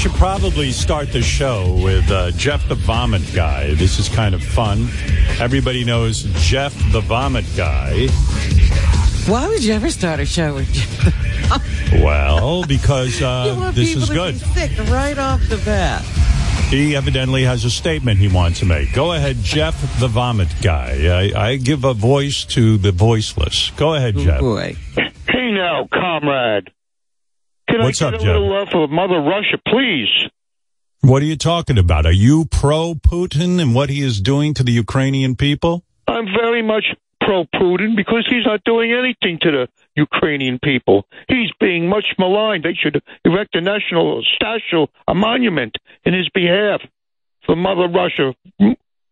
should probably start the show with uh, Jeff the Vomit Guy. This is kind of fun. Everybody knows Jeff the Vomit Guy. Why would you ever start a show with Jeff? Well, because You uh, want this people is to good. be sick right off the bat. He evidently has a statement he wants to make. Go ahead, Jeff the Vomit Guy. I, I give a voice to the voiceless. Go ahead, Oh, Jeff. boy. Hey now, comrade. Can What's I up, get a Jeff? little love for Mother Russia, please? What are you talking about? Are you pro Putin and what he is doing to the Ukrainian people? I'm very much pro Putin because he's not doing anything to the Ukrainian people. He's being much maligned. They should erect a national statue, a monument in his behalf for Mother Russia.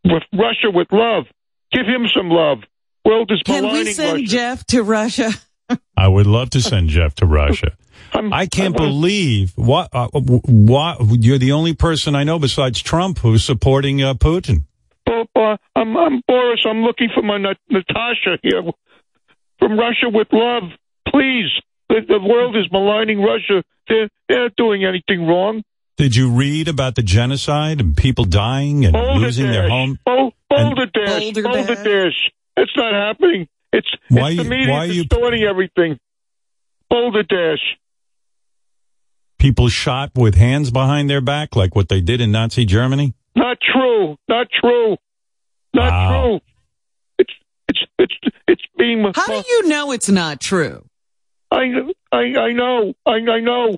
With Russia with love. Give him some love. World is Can maligning we send Russia. Jeff to Russia? I would love to send Jeff to Russia. I'm- I can't I wanna- believe what uh, what you're the only person I know besides Trump who's supporting uh, Putin. Bo- Bo- I'm, I'm Boris. I'm looking for my Nat- Natasha here from Russia with love. Please, the, the world is maligning Russia. They're, they're not doing anything wrong. Did you read about the genocide and people dying and Boulder losing their Dash. home? Bol- Boulder Dash. Boulder Boulder Dash. Dash. It's not happening. It's, Why it's the you- media why you- distorting everything. Boulder Dash. People shot with hands behind their back like what they did in Nazi Germany? Not true. Not true. Not Wow. true. It's it's it's it's being. How do you know it's not true? I I I know. I I know.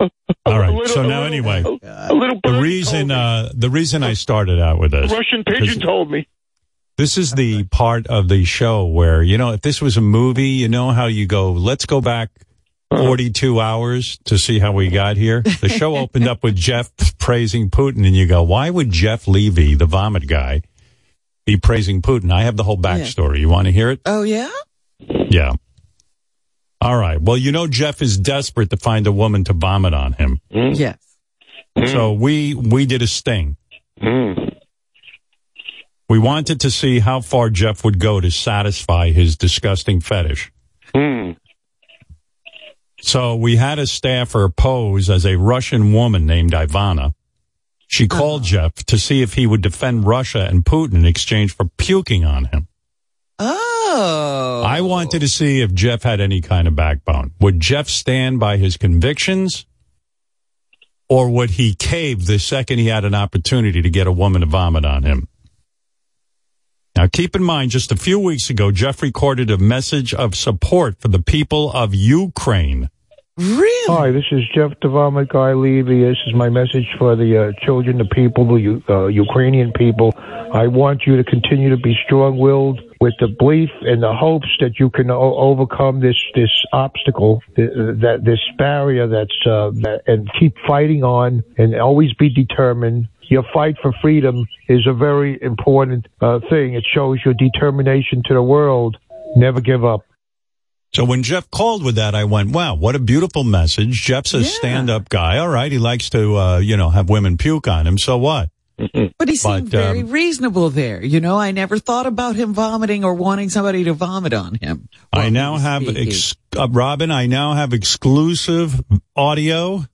All right. Little- So now little- anyway, A little the reason uh, the reason I started out with this Russian pigeon told me. This is the part of the show where, you know, if this was a movie, you know how you go, let's go back. Uh-huh. 42 hours to see how we got here. The show opened up with Jeff praising Putin and you go, why would Jeff Levy, the vomit guy, be praising Putin? I have the whole backstory. You want to hear it? Oh, yeah? Yeah. All right. Well, you know, Jeff is desperate to find a woman to vomit on him. Hmm? Yes. Hmm? So we, we did a sting. Mm. We wanted to see how far Jeff would go to satisfy his disgusting fetish. Hmm. So we had a staffer pose as a Russian woman named Ivana. She uh-huh. called Jeff to see if he would defend Russia and Putin in exchange for puking on him. Oh. I wanted to see if Jeff had any kind of backbone. Would Jeff stand by his convictions? Or would he cave the second he had an opportunity to get a woman to vomit on him? Now keep in mind, just a few weeks ago, Jeff recorded a message of support for the people of Ukraine. Really? Hi, this is Jeff the Vomit Guy Levy. This is my message for the uh, children, the people, the uh, Ukrainian people. I want you to continue to be strong-willed with the belief and the hopes that you can o- overcome this this obstacle, th- that this barrier that's uh, that, and keep fighting on and always be determined. Your fight for freedom is a very important uh, thing. It shows your determination to the world. Never give up. So when Jeff called with that, I went, wow, what a beautiful message. Jeff's a Yeah. stand up guy. All right. He likes to, uh, you know, have women puke on him. So what? But he seemed But, um, very reasonable there. You know, I never thought about him vomiting or wanting somebody to vomit on him. I now have, ex- uh, Robin, I now have exclusive audio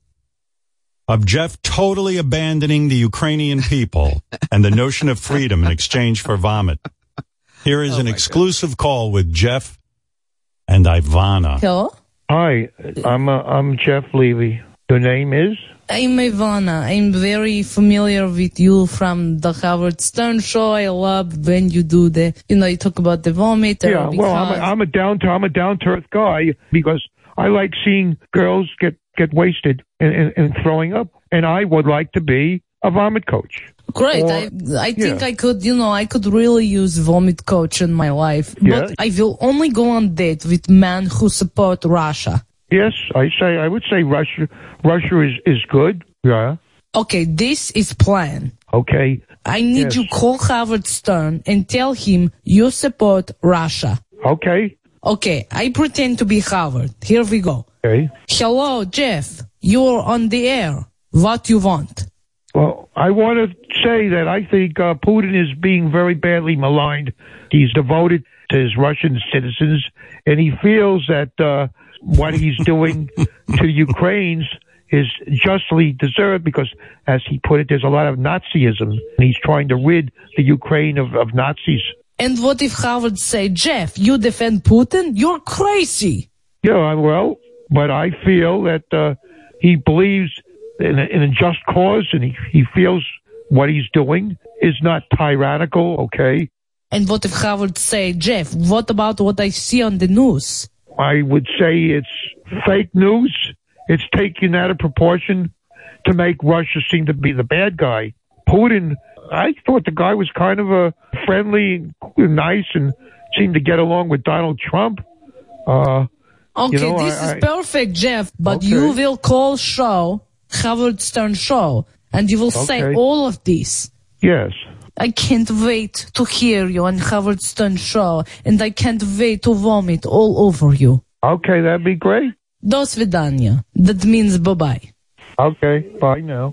of Jeff totally abandoning the Ukrainian people and the notion of freedom in exchange for vomit. Here is Oh an exclusive call with Jeff and Ivana. Hello? Hi, I'm uh, I'm Jeff Levy. Your name is? I'm Ivana. I'm very familiar with you from the Howard Stern show. I love when you do the, you know, you talk about the vomit. or Yeah, well, I'm a, because- I'm a down to I'm a down to earth guy because I like seeing girls get get wasted and, and, and throwing up, and I would like to be a vomit coach. Great. Or- I, I think yeah. I could, you know, I could really use vomit coach in my life. Yeah. But I will only go on date with men who support Russia. Yes, I say I would say Russia Russia is is good. Yeah. Okay, this is plan. Okay. I need Yes. you call Howard Stern and tell him you support Russia. Okay. Okay, I pretend to be Howard. Here we go. Okay. Hello, Jeff. You're on the air. What you want? Well, I want to say that I think uh, Putin is being very badly maligned. He's devoted to his Russian citizens, and he feels that uh, what he's doing to Ukrainians is justly deserved because, as he put it, there's a lot of Nazism, and he's trying to rid the Ukraine of, of Nazis. And what if Howard say, Jeff, you defend Putin? You're crazy. Yeah, I well, but I feel that uh, he believes in a, in a just cause, and he, he feels what he's doing is not tyrannical. Okay, And what if Howard say, Jeff, what about what I see on the news? I would say it's fake news. It's taken out of proportion to make Russia seem to be the bad guy. Putin, I thought the guy was kind of a friendly, nice, and seemed to get along with Donald Trump. Uh, Okay, You know, this I- is I- perfect, Jeff, but Okay. you will call show, Howard Stern show, and you will say Okay. all of this. yes. I can't wait to hear you on Howard Stern show, and I can't wait to vomit all over you. Okay, that'd be great. До свидания. That means bye-bye. Okay, bye now.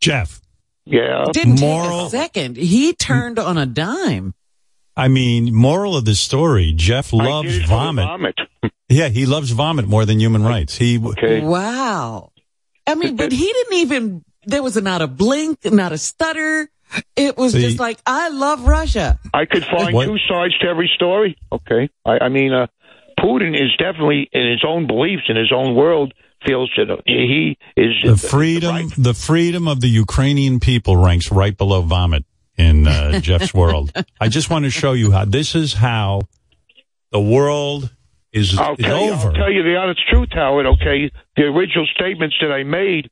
Jeff, Yeah. Didn't Moral- take a second. He turned on a dime. I mean, moral of the story, Jeff I loves did it for the vomit. vomit. Yeah, he loves vomit more than human rights. He Okay. Wow. I mean, but he didn't even, there was not a blink, not a stutter. It was See- just like, I love Russia. I could find What- two sides to every story. Okay. I, I mean, uh, Putin is definitely in his own beliefs, in his own world, feels that he is the freedom right. the freedom of the Ukrainian people ranks right below vomit in uh, Jeff's world. I just want to show you how this is how the world is, I'll is tell, you, over. I'll tell you the honest truth, Howard. Okay, the original statements that I made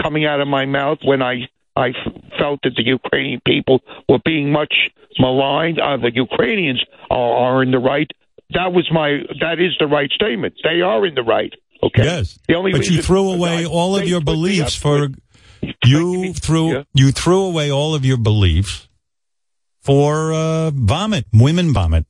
coming out of my mouth when I I felt that the Ukrainian people were being much maligned. Uh, the Ukrainians are, are in the right. That was my. That is the right statement. They are in the right. Okay. Yes, The only but you threw away I- all of your beliefs for you threw Yeah. you threw away all of your beliefs for uh, vomit, women vomit.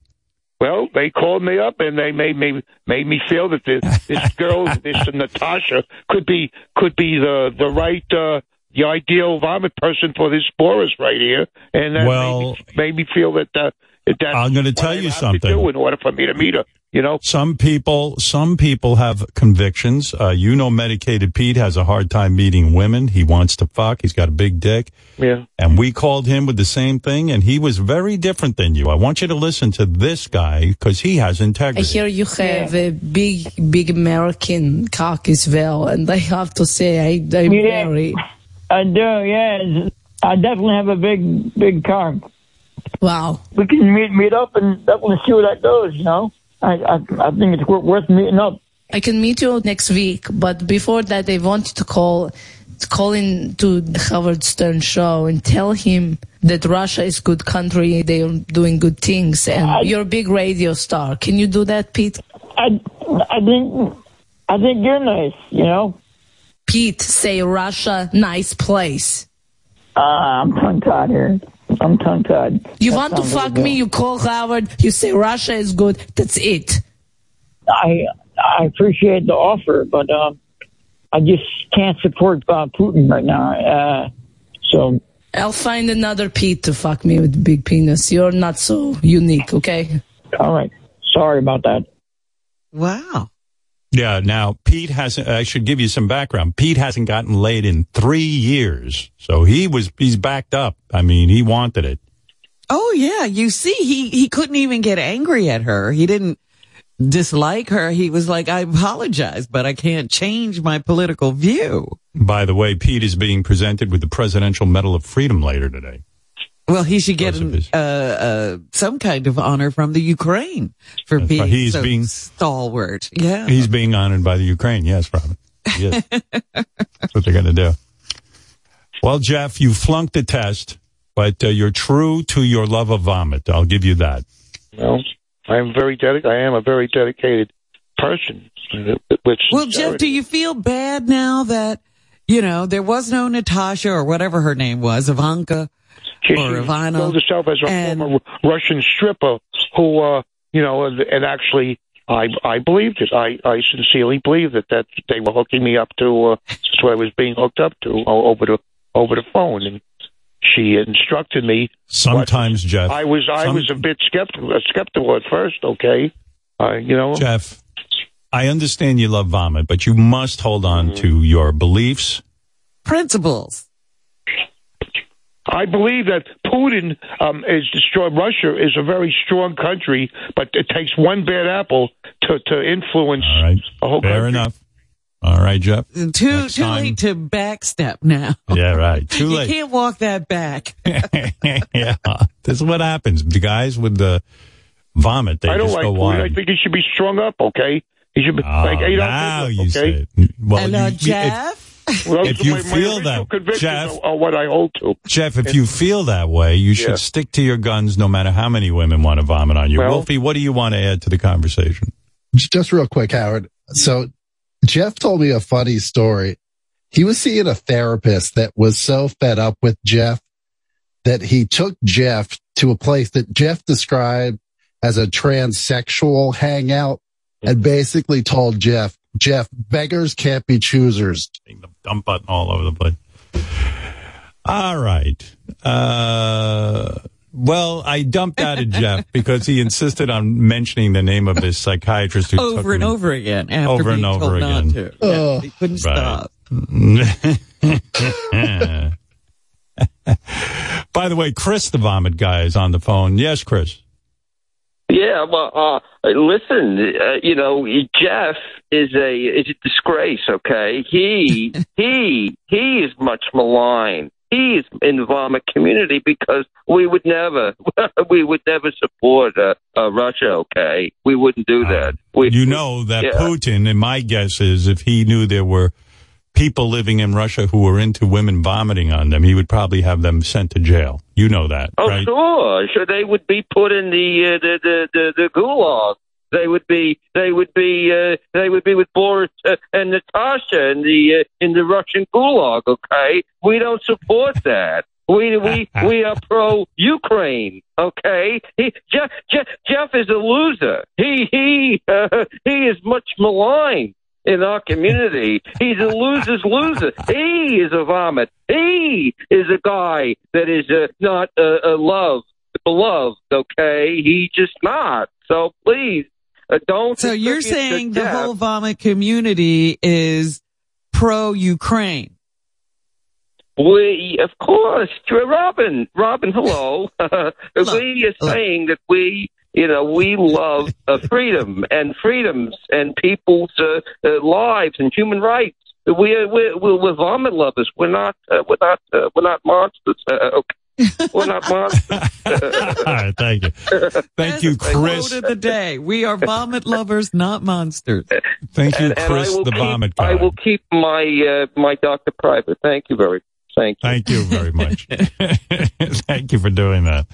Well, they called me up and they made me made me feel that this, this girl, this Natasha, could be could be the the right uh, the ideal vomit person for this Boris right here, and that Well- made, me, made me feel that uh, that I'm gonna tell you have to something. do in order for me to meet her. You know, Some people, some people have convictions. Uh, you know, medicated Pete has a hard time meeting women. He wants to fuck. He's got a big dick. yeah. And we called him with the same thing, and he was very different than you. I want you to listen to this guy because he has integrity. I hear you have a big, big American cock as well, and I have to say, I, I'm Yeah. very, I do, yeah. I definitely have a big, big cock. wow. We can meet meet up and definitely see where that goes. You know, I I, I think it's worth meeting up. I can meet you next week, but before that, I want you to call, call in to the Howard Stern show and tell him that Russia is good country, they are doing good things, and I- you're a big radio star. Can you do that, Pete? I I think I think you're nice. You know, Pete, say Russia, nice place. uh, I'm tongue tied here. I'm tongue tied. You want to fuck me? You call Howard. You say Russia is good. That's it. I I appreciate the offer, but um, I just can't support uh, Putin right now. Uh, so I'll find another Pete to fuck me with big penis. You're not so unique, okay? all right, sorry about that. Wow. Yeah. Now, Pete hasn't, I should give you some background. Pete hasn't gotten laid in three years. So he was, he's backed up. I mean, he wanted it. Oh yeah. You see, he, he couldn't even get angry at her. He didn't dislike her. He was like, I apologize, but I can't change my political view. By the way, Pete is being presented with the Presidential Medal of Freedom later today. Well, he should get an, uh, uh, some kind of honor from the Ukraine for That's being right. He's so being- stalwart. Yeah. He's being honored by the Ukraine. Yes, Robin. Yes. That's what they're going to do. Well, Jeff, you flunked the test, but uh, you're true to your love of vomit. I'll give you that. Well, I am very dedic- I am a very dedicated person. With Well, Jeff, do you feel bad now that, you know, there was no Natasha or whatever her name was, Ivanka? She, or she Ivana, billed herself as a and- former Russian stripper who, uh, you know, and, and actually, I I believed it. I I sincerely believed that that they were hooking me up to. Uh, that's what I was being hooked up to o- over the over the phone, and she instructed me. Sometimes, Jeff. I was I some- was a bit skeptical skeptical at first. Okay, uh, you know, Jeff, I understand you love vomit, but you must hold on Mm-hmm. to your beliefs. Principles. I believe that Putin um, is destroy Russia is a very strong country, but it takes one bad apple to to influence All right. a whole Fair country. enough. All right, Jeff. Too Next too time. late to backstep now. Yeah, right. Too late. You can't walk that back. yeah. This is what happens. The guys with the vomit, they I don't just like go Putin. I think he should be strung up. Okay, he should be Oh, like eight now ounces, you okay? say it. Well, and you- uh, if- Jeff, Well, If you my, my feel original that, convictions Jeff- are, are what I hold to. Jeff, if you feel that way, you should Yeah. stick to your guns no matter how many women want to vomit on you. Well- Wolfie, what do you want to add to the conversation? just real quick, Howard. So Jeff told me a funny story. He was seeing a therapist that was so fed up with Jeff that he took Jeff to a place that Jeff described as a transsexual hangout and mm-hmm. basically told Jeff, Jeff, beggars can't be choosers. The dump button all over the place. All right. Uh, well, I dumped out of Jeff because he insisted on mentioning the name of this psychiatrist who took over and me- over again after Over being and over told again. to. Yeah, Oh. he couldn't Right. stop. By the way, Chris, the vomit guy, is on the phone. Yes, Chris. Yeah, well, uh, listen, uh, you know, Jeff is a is a disgrace. Okay, he he he is much maligned. He is in the vomit community because we would never we would never support uh, uh, Russia. Okay, we wouldn't do that. We, You know that yeah. Putin, and my guess is if he knew there were people living in Russia who were into women vomiting on them, he would probably have them sent to jail. You know that, Oh, right? sure, sure. They would be put in the uh, the, the the the gulag. They would be they would be uh, they would be with Boris uh, and Natasha in the uh, in the Russian gulag. Okay, we don't support that. We we we are pro Ukraine. Okay, he, Jeff, Jeff Jeff is a loser. He he uh, he is much maligned in our community. He's a loser's loser. He is a vomit. He is a guy that is uh, not uh, uh, loved, beloved. Okay, he's just not. So please, uh, don't. So you're saying the whole vomit community is pro Ukraine? We, of course, Robin, Robin, hello. we are saying that we, you know, we love uh, freedom and freedoms and people's uh, uh, lives and human rights. We are, we're, we're, we're vomit lovers. We're not, uh, we're not, uh, we're not monsters. Uh, okay. We're not monsters. All right, thank you. Thank you, That's the Chris. Quote of the day: We are vomit lovers, not monsters. Thank you, and, and Chris, will the keep, vomit guy. I will keep my uh, my doctor private. Thank you very, thank you. Thank you very much. Thank you for doing that.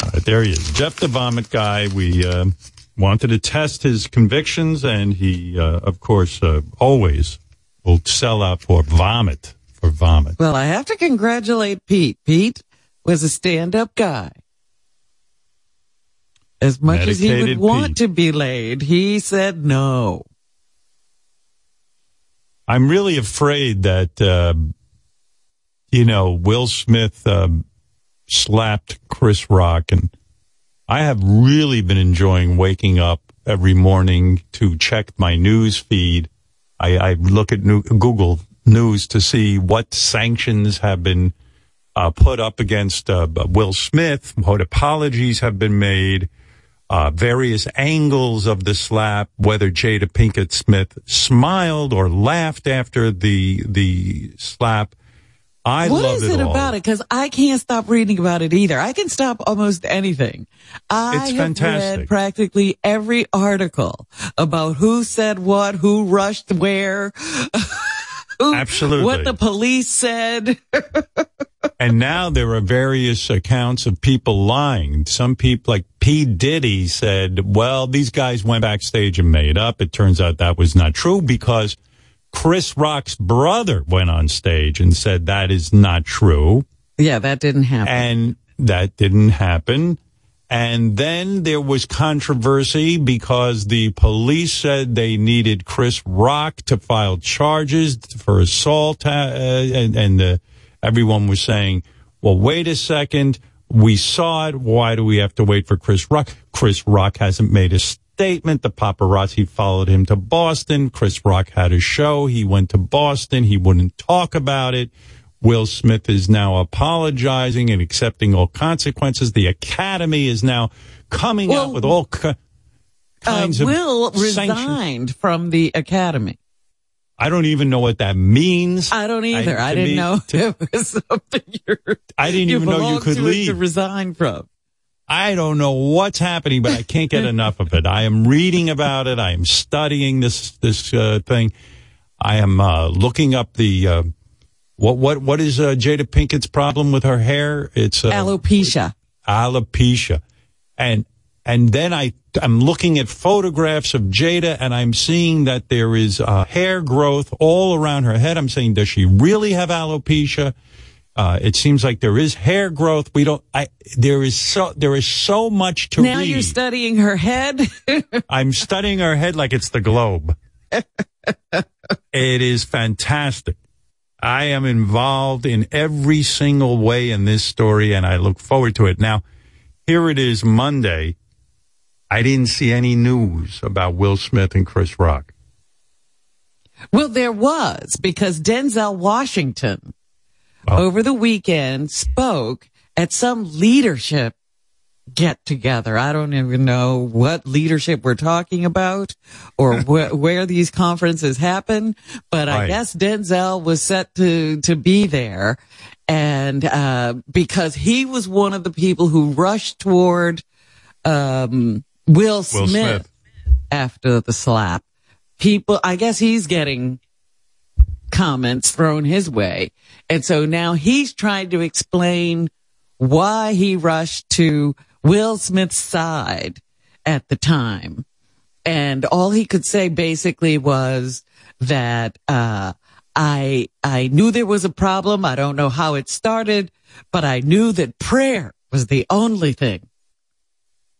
All right, there he is. Jeff the Vomit Guy. We uh, wanted to test his convictions, and he, uh, of course, uh, always will sell out for vomit. For vomit. Well, I have to congratulate Pete. Pete was a stand-up guy. As much as he would Medicated want to be laid, he said no. I'm really afraid that, uh, you know, Will Smith um, slapped Chris Rock, and I have really been enjoying waking up every morning to check my news feed. I, I look at new, Google News to see what sanctions have been uh, put up against uh, Will Smith, what apologies have been made uh, various angles of the slap, whether Jada Pinkett Smith smiled or laughed after the the slap. I What love is it, it about it? Because I can't stop reading about it either. I can stop almost anything. I It's have fantastic. read practically every article about who said what, who rushed where, who, Absolutely. what the police said. And now there are various accounts of people lying. Some people, like P. Diddy, said, well, these guys went backstage and made up. It turns out that was not true because Chris Rock's brother went on stage and said that is not true. yeah, that didn't happen. and that didn't happen. And then there was controversy because the police said they needed Chris Rock to file charges for assault, uh, and, and uh, everyone was saying, "Well, wait a second, we saw it. Why do we have to wait for Chris Rock? Chris Rock hasn't made a s- statement. The paparazzi followed him to Boston. Chris Rock had a show. He went to Boston. He wouldn't talk about it. Will Smith is now apologizing and accepting all consequences. The Academy is now coming Well, out with all ki- Uh, kinds of Will sanctions. resigned from the academy. I don't even know what that means. I don't either. I, to didn't me- know to- it was something you're, I didn't you even know you could leave. to resign from. I don't know what's happening, but I can't get enough of it. I am reading about it. I am studying this this uh, thing. I am uh, looking up the uh, what what what is uh, Jada Pinkett's problem with her hair? It's uh, Alopecia. alopecia, and and then I I'm looking at photographs of Jada, and I'm seeing that there is uh, hair growth all around her head. I'm saying, does she really have alopecia? Uh, it seems like there is hair growth. We don't. I there is so there is so much to read. Now read. you're studying her head. I'm studying her head like it's the globe. it is fantastic. I am involved in every single way in this story, and I look forward to it. Now, here it is Monday. I didn't see any news about Will Smith and Chris Rock. well, there was because Denzel Washington Oh. over the weekend spoke at some leadership get together. I don't even know what leadership we're talking about or wh- where these conferences happen, but I guess Denzel was set to, to be there. And, uh, because he was one of the people who rushed toward, um, Will Smith, Smith. after the slap. People, I guess he's getting comments thrown his way. And so now he's trying to explain why he rushed to Will Smith's side at the time. And all he could say basically was that, uh, I, I knew there was a problem. I don't know how it started, but I knew that prayer was the only thing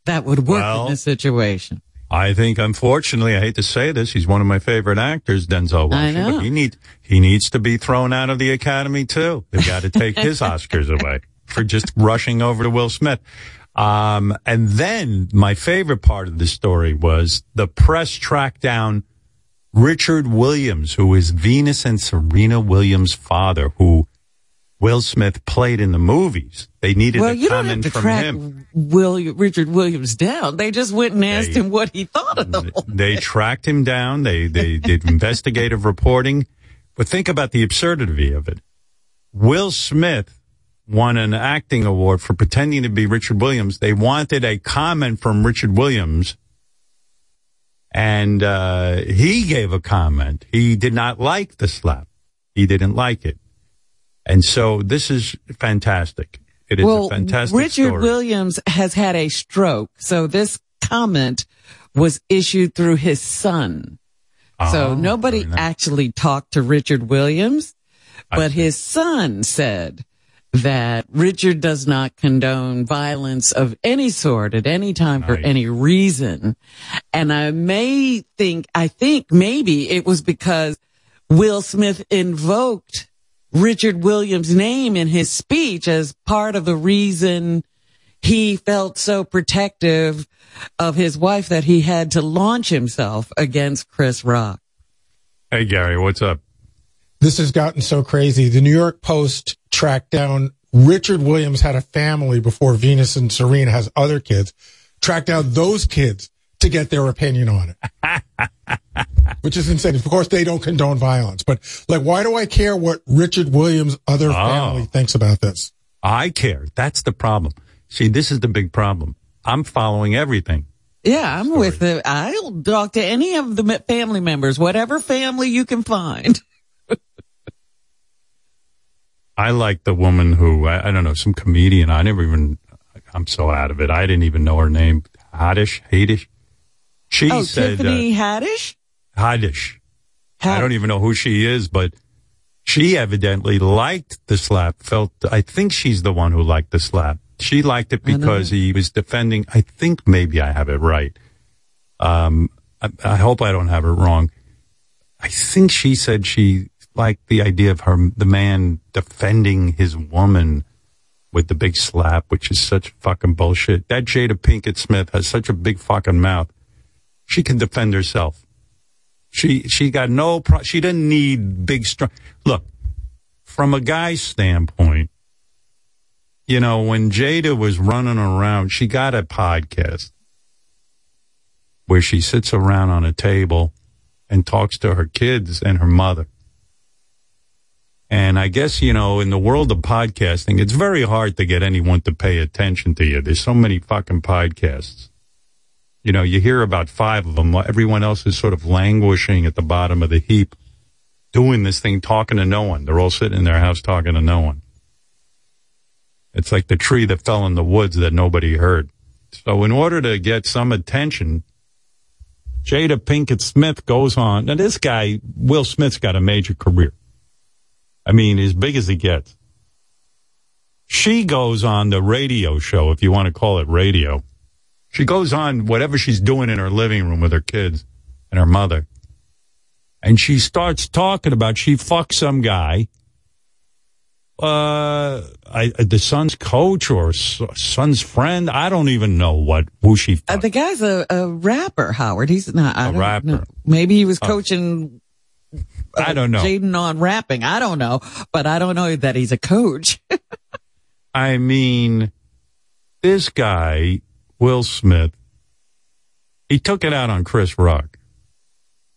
that would work Well- in this situation. I think, unfortunately, I hate to say this, he's one of my favorite actors, Denzel Washington. He needs he needs to be thrown out of the Academy too. They've got to take his Oscars away for just rushing over to Will Smith. Um, and then my favorite part of the story was the press tracked down Richard Williams, who is Venus and Serena Williams' father, who Will Smith played in the movies. They needed Well, a you don't have comment to from track him. William, Richard Williams down. They just went and asked They- him what he thought of the whole they tracked him down. They they did investigative reporting. But think about the absurdity of it. Will Smith won an acting award for pretending to be Richard Williams. They wanted a comment from Richard Williams, and uh, he gave a comment. He did not like the slap. He didn't like it, and so this is fantastic. It is well, a fantastic Richard story. Williams has had a stroke, so this comment was issued through his son. so Oh, nobody nice. actually talked to Richard Williams, but his son said that Richard does not condone violence of any sort at any time for Nice. any reason. And I may think, I think maybe it was because Will Smith invoked Richard Williams' name in his speech as part of the reason he felt so protective of his wife that he had to launch himself against Chris Rock. Hey Gary, what's up? this has gotten so crazy. The New York Post tracked down Richard Williams had a family before Venus and Serena has other kids. Tracked down those kids to get their opinion on it. Which is insane. Of course, they don't condone violence, but like, why do I care what Richard Williams' other Oh. family thinks about this? I care. That's the problem. See, this is the big problem. I'm following everything. Yeah, I'm with it. I'll talk to any of the family members, whatever family you can find. I like the woman who, I, I don't know, some comedian. I never even, I'm so out of it. I didn't even know her name. Haddish, Haddish. She oh, said, uh, Tiffany Haddish? Uh, Haddish. I don't even know who she is, but she evidently liked the slap, felt, I think she's the one who liked the slap. She liked it because he was defending, I think maybe I have it right. Um, I, I hope I don't have it wrong. I think she said she liked the idea of her, the man defending his woman with the big slap, which is such fucking bullshit. That Jada Pinkett Smith has such a big fucking mouth. She can defend herself. She she got no pro- she didn't need big strong. Look, from a guy's standpoint, you know, when Jada was running around, she got a podcast where she sits around on a table and talks to her kids and her mother. And I guess, you know, in the world of podcasting, it's very hard to get anyone to pay attention to you. There's so many fucking podcasts. You know, you hear about five of them. Everyone else is sort of languishing at the bottom of the heap, doing this thing, talking to no one. They're all sitting in their house talking to no one. It's like the tree that fell in the woods that nobody heard. So in order to get some attention, Jada Pinkett Smith goes on. Now this guy, Will Smith's got a major career. I mean, as big as he gets. She goes on the radio show, if you want to call it radio. She goes on whatever she's doing in her living room with her kids and her mother. And she starts talking about she fucked some guy, uh, I, the son's coach or son's friend. I don't even know what, who she Uh, the guy's a, a rapper, Howard. He's not I A rapper. know. Maybe he was Oh. coaching. uh, I don't know. Jaden on rapping. I don't know, but I don't know that he's a coach. I mean, this guy, Will Smith, he took it out on Chris Rock.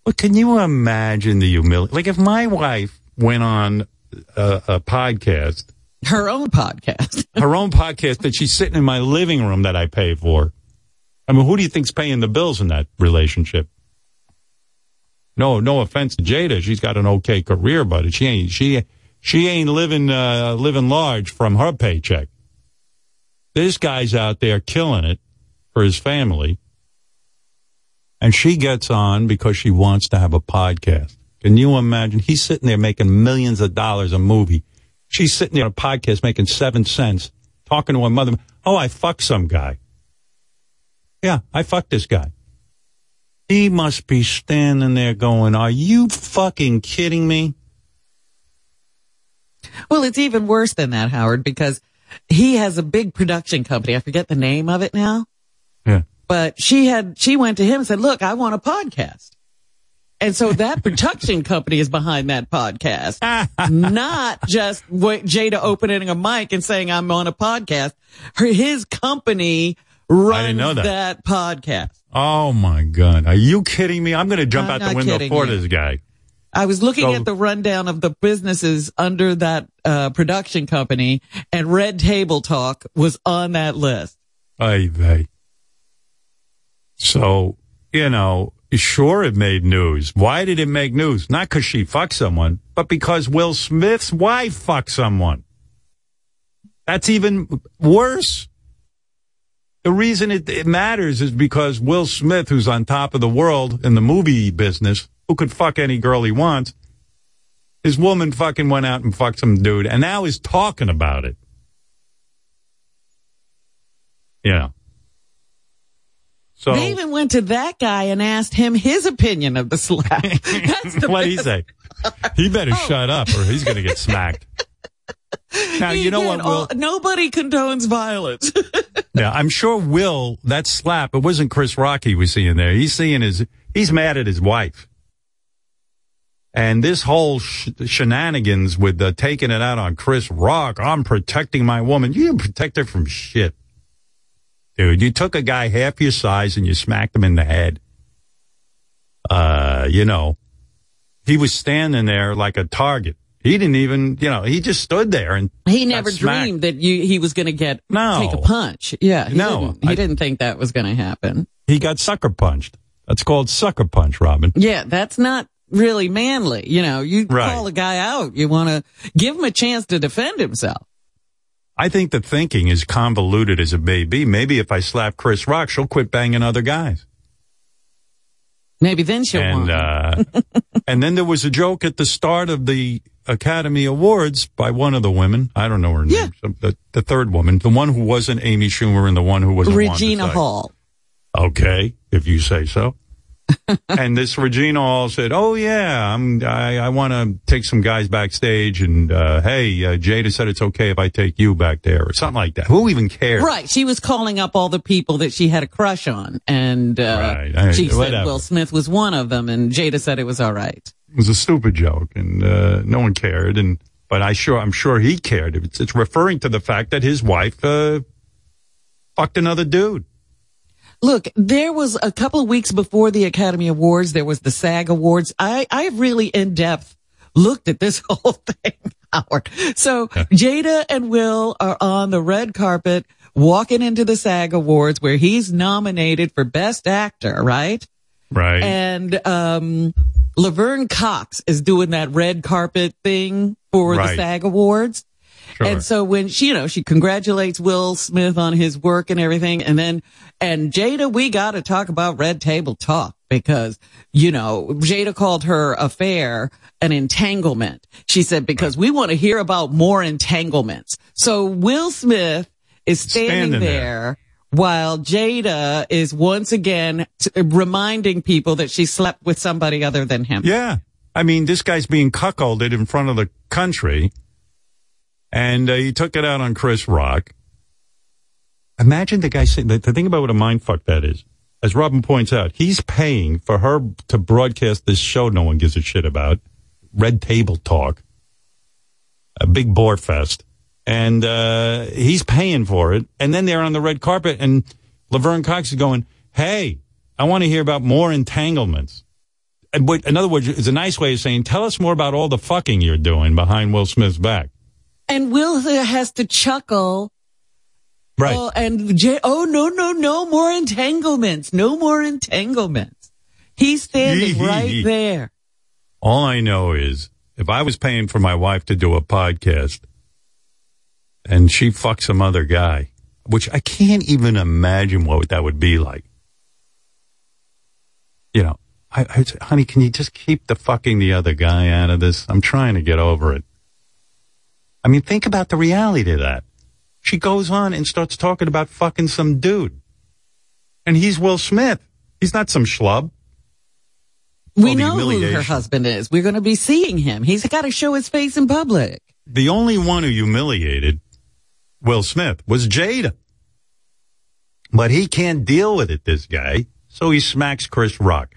But can you imagine the humility? Like if my wife went on a, a podcast, Her own podcast. her own podcast that she's sitting in my living room that I pay for. I mean, who do you think's paying the bills in that relationship? No, no offense to Jada. She's got an okay career, but she ain't, she, she ain't living, uh, living large from her paycheck. This guy's out there killing it for his family. And she gets on because she wants to have a podcast. Can you imagine? He's sitting there making millions of dollars a movie. She's sitting there on a podcast making seven cents, talking to her mother. Oh, I fucked some guy. Yeah, I fucked this guy. He must be standing there going, are you fucking kidding me? Well, it's even worse than that, Howard, because he has a big production company. I forget the name of it now. Yeah. But she had, she went to him and said, look, I want a podcast. And so that production company is behind that podcast, not just what Jada opening a mic and saying I'm on a podcast. Her, his company runs know that. podcast. Oh my God. Are you kidding me? I'm going to jump I'm out the window for you. this guy. I was looking So- at the rundown of the businesses under that uh, production company, and Red Table Talk was on that list. Ay vey. So, you know, sure it made news. Why did it make news? Not because she fucked someone, but because Will Smith's wife fucked someone. That's even worse. The reason it, it matters is because Will Smith, who's on top of the world in the movie business, who could fuck any girl he wants, his woman fucking went out and fucked some dude and now is talking about it. Yeah. So they even went to that guy and asked him his opinion of the slap. That's the what'd he say? He better shut up or he's going to get smacked. Now, you know what, Will? all- nobody condones violence. Yeah, I'm sure Will, that slap, it wasn't Chris Rock he was seeing there. He's seeing his, he's mad at his wife. And this whole sh- shenanigans with uh, taking it out on Chris Rock, I'm protecting my woman. You didn't protect her from shit. Dude, you took a guy half your size and you smacked him in the head. Uh, you know, he was standing there like a target. He didn't even, you know, he just stood there and he never dreamed that you, he was going to get No. take a punch. Yeah, he No, didn't, he I- didn't think that was going to happen. He got sucker punched. That's called sucker punch, Robin. Yeah, that's not really manly. You know, you Right. call a guy out, you want to give him a chance to defend himself. I think the thinking is convoluted as it may be. Maybe if I slap Chris Rock, she'll quit banging other guys. Maybe then she'll And uh, and then there was a joke at the start of the Academy Awards by one of the women. I don't know her name. Some- The, the third woman, the one who wasn't Amy Schumer, and the one who was Regina Hall. Okay, if you say so. and this Regina Hall said, "Oh yeah, I'm I, I want to take some guys backstage, and uh, hey, uh, Jada said it's okay if I take you back there or something like that. Who even cares? Right. She was calling up all the people that she had a crush on, and uh, Right. I- she said. Will Smith was one of them, and Jada said it was all right. It was a stupid joke, and uh, no one cared. And but I sure I'm sure he cared. It's, it's referring to the fact that his wife uh, fucked another dude. Look, there was a couple of weeks before the Academy Awards, there was the SAG Awards. I, I really in depth looked at this whole thing, Howard. So Jada and Will are on the red carpet walking into the SAG Awards where he's nominated for best actor, right? Right. And, um, Laverne Cox is doing that red carpet thing for Right. the SAG Awards. Sure. And so when she, you know, she congratulates Will Smith on his work and everything. And then, and Jada, we got to talk about red table talk because, you know, Jada called her affair an entanglement. She said, because we want to hear about more entanglements. So Will Smith is standing, Standing there. there. While Jada is once again t- reminding people that she slept with somebody other than him. Yeah. I mean, this guy's being cuckolded in front of the country, and uh, he took it out on Chris Rock. Imagine the guy saying, the, thing about what a mindfuck that is. As Robin points out, he's paying for her to broadcast this show no one gives a shit about, Red Table Talk, a big bore fest. And uh, he's paying for it. And then they're on the red carpet, and Laverne Cox is going, Hey, I want to hear about more entanglements. In other words, it's a nice way of saying, tell us more about all the fucking you're doing behind Will Smith's back. And Will has to chuckle Right. Oh, and J- oh no no no more entanglements, no more entanglements. He's standing right there. All I know is if I was paying for my wife to do a podcast and she fucks some other guy, which I can't even imagine what that would be like. You know, I, I honey, can you just keep the fucking the other guy out of this? I'm trying to get over it. I mean, think about the reality of that. She goes on and starts talking about fucking some dude. And he's Will Smith. He's not some schlub. We know who her husband is. We're going to be seeing him. He's got to show his face in public. The only one who humiliated Will Smith was Jada. But he can't deal with it, this guy. So he smacks Chris Rock.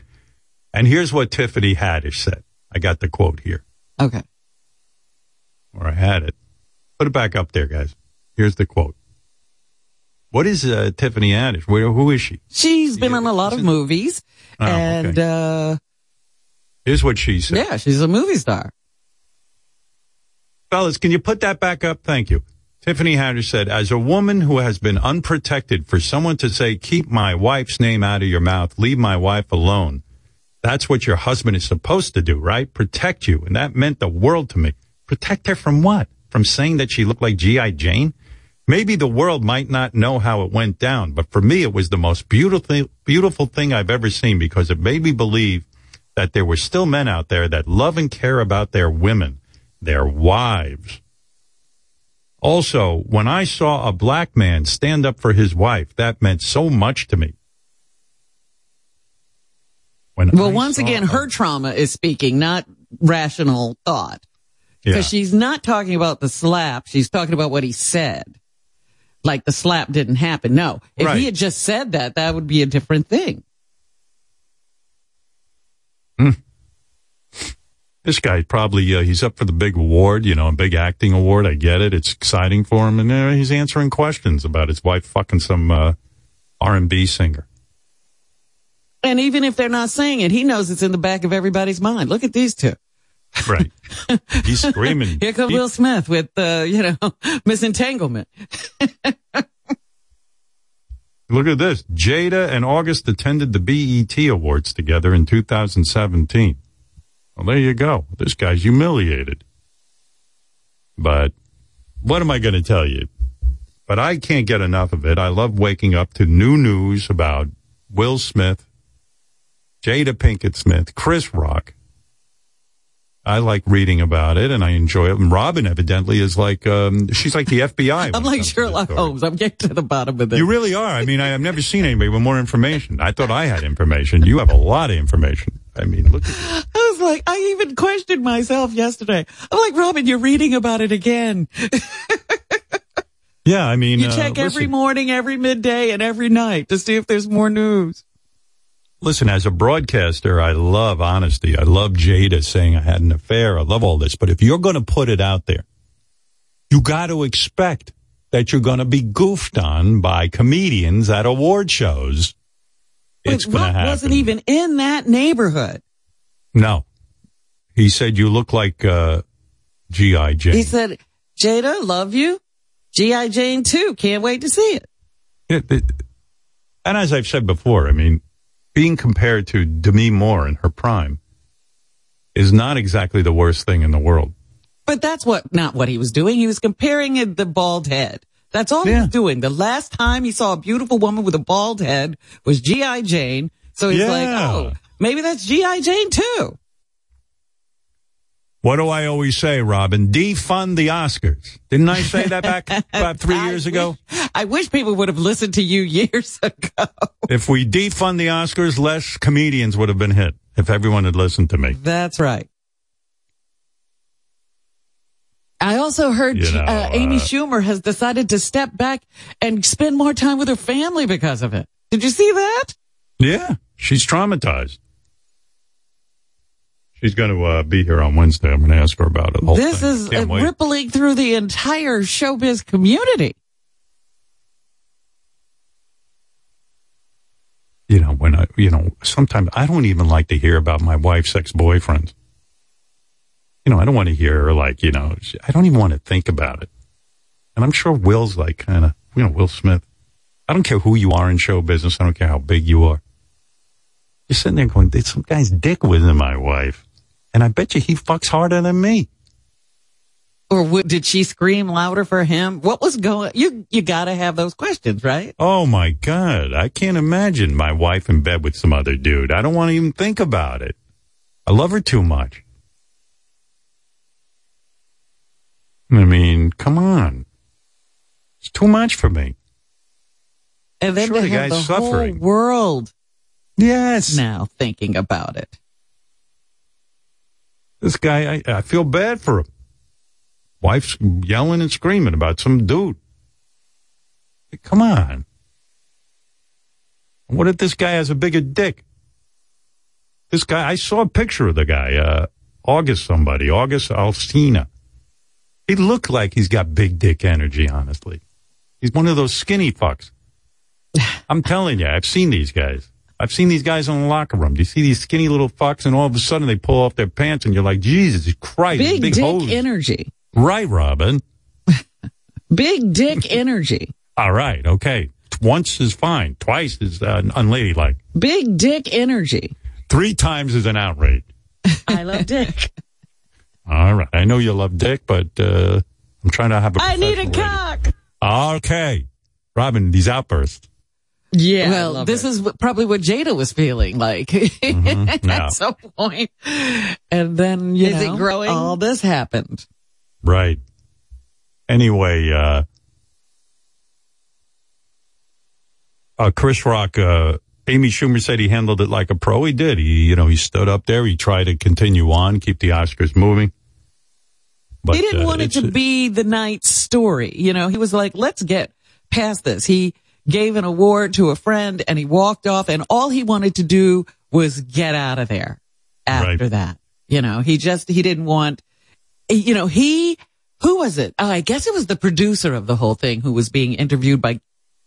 And here's what Tiffany Haddish said. I got the quote here, Okay. Or I had it. Put it back up there, guys. Here's the quote. What is uh, Tiffany Haddish? Where, who is she? She's been in a lot of movies, Oh, and uh, Here's what she said. yeah, she's a movie star. Fellas, can you put that back up? Thank you. Tiffany Haddish said, as a woman who has been unprotected, for someone to say, keep my wife's name out of your mouth, leave my wife alone. That's what your husband is supposed to do, right? Protect you. And that meant the world to me. Protect her from what? From saying that she looked like G.I. Jane? Maybe the world might not know how it went down, but for me, it was the most beautiful, beautiful thing I've ever seen because it made me believe that there were still men out there that love and care about their women, their wives. Also, when I saw a black man stand up for his wife, that meant so much to me. When Well, I once again, a- her trauma is speaking, not rational thought. Yeah. Because she's not talking about the slap. She's talking about what he said. Like the slap didn't happen. No. If Right. he had just said that, that would be a different thing. this guy probably uh, he's up for the big award, you know, a big acting award. I get it; it's exciting for him, and uh, he's answering questions about his wife fucking some uh, R and B singer. And even if they're not saying it, he knows it's in the back of everybody's mind. Look at these two. Right? he's screaming. Here comes Will Smith with, uh, you know, misentanglement. Look at this. Jada and August attended the BET Awards together in 2017. Well, there you go. This guy's humiliated. But what am I going to tell you? But I can't get enough of it. I love waking up to new news about Will Smith, Jada Pinkett Smith, Chris Rock. I like reading about it and I enjoy it. And Robin evidently is like, um, she's like the FBI. I'm like comes to this Sherlock. Holmes. I'm getting to the bottom of this. You really are. I mean, I have never seen anybody with more information. I thought I had information. You have a lot of information. I mean, look. I was like, I even questioned myself yesterday. I'm like, Robin, you're reading about it again. Yeah, I mean, You uh, check every listen, morning, every midday, and every night to see if there's more news. Listen, as a broadcaster, I love honesty. I love Jada saying I had an affair. I love all this. But if you're going to put it out there, you got to expect that you're going to be goofed on by comedians at award shows. It's going to happen. wasn't even in that neighborhood. No. He said, you look like, uh, G.I. Jane. He said, Jada, love you. G.I. Jane too. Can't wait to see it. It- and as I've said before, I mean, being compared to Demi Moore in her prime is not exactly the worst thing in the world. But that's what, not what he was doing. He was comparing it the bald head. That's all he was doing. The last time he saw a beautiful woman with a bald head was G.I. Jane. So he's like, oh, maybe that's G.I. Jane too. What do I always say, Robin? Defund the Oscars. Didn't I say that back about three years ago? I wish people would have listened to you years ago. If we defund the Oscars, less comedians would have been hit if everyone had listened to me. That's right. I also heard You know, uh, Amy uh, Schumer has decided to step back and spend more time with her family because of it. Did you see that? Yeah, she's traumatized. She's going to uh, be here on Wednesday. I'm going to ask her about it. whole this thing. is rippling through the entire showbiz community. you know, when I, you know, sometimes I don't even like to hear about my wife's ex-boyfriends. You know, I don't want to hear her like, you know, I don't even want to think about it. And I'm sure Will's like kind of, you know, Will Smith. I don't care who you are in show business. I don't care how big you are. You're sitting there going, "There's some guy's dick was in my wife. And I bet you he fucks harder than me. Or did she scream louder for him? What was going? You you got to have those questions, right? Oh my God. I can't imagine my wife in bed with some other dude. I don't want to even think about it. I love her too much. I mean, come on. It's too much for me. And then Sure, the guy's the whole suffering. world Yes. now thinking about it. This guy, I, I feel bad for him. Wife's yelling and screaming about some dude. Come on. What if this guy has a bigger dick? This guy, I saw a picture of the guy, uh, August somebody, August Alsina. He looked like he's got big dick energy, honestly. He's one of those skinny fucks. I'm telling you, I've seen these guys. I've seen these guys in the locker room. Do you see these skinny little fucks and all of a sudden they pull off their pants and you're like, Jesus Christ, Big, big, dick hose. energy. right, Robin. Big dick energy. All right, okay. Once is fine. Twice is uh, unladylike. Big dick energy. Three times is an outrage. I love dick. All right. I know you love dick, but uh, I'm trying to have a I need a cock. Okay. Robin, these outbursts. Yeah. Well, this is what, probably what Jada was feeling like Mm-hmm. Yeah. at some point. And then, you Is it growing? all this happened. Right. Anyway, uh, uh, Chris Rock, uh, Amy Schumer said he handled it like a pro. He did. He, you know, he stood up there. He tried to continue on, keep the Oscars moving. But, he didn't uh, want it to be the night's story. You know, he was like, let's get past this. He gave an award to a friend and he walked off and all he wanted to do was get out of there after Right. that. You know, he just, he didn't want, you know, he, who was it? Oh, I guess it was the producer of the whole thing who was being interviewed by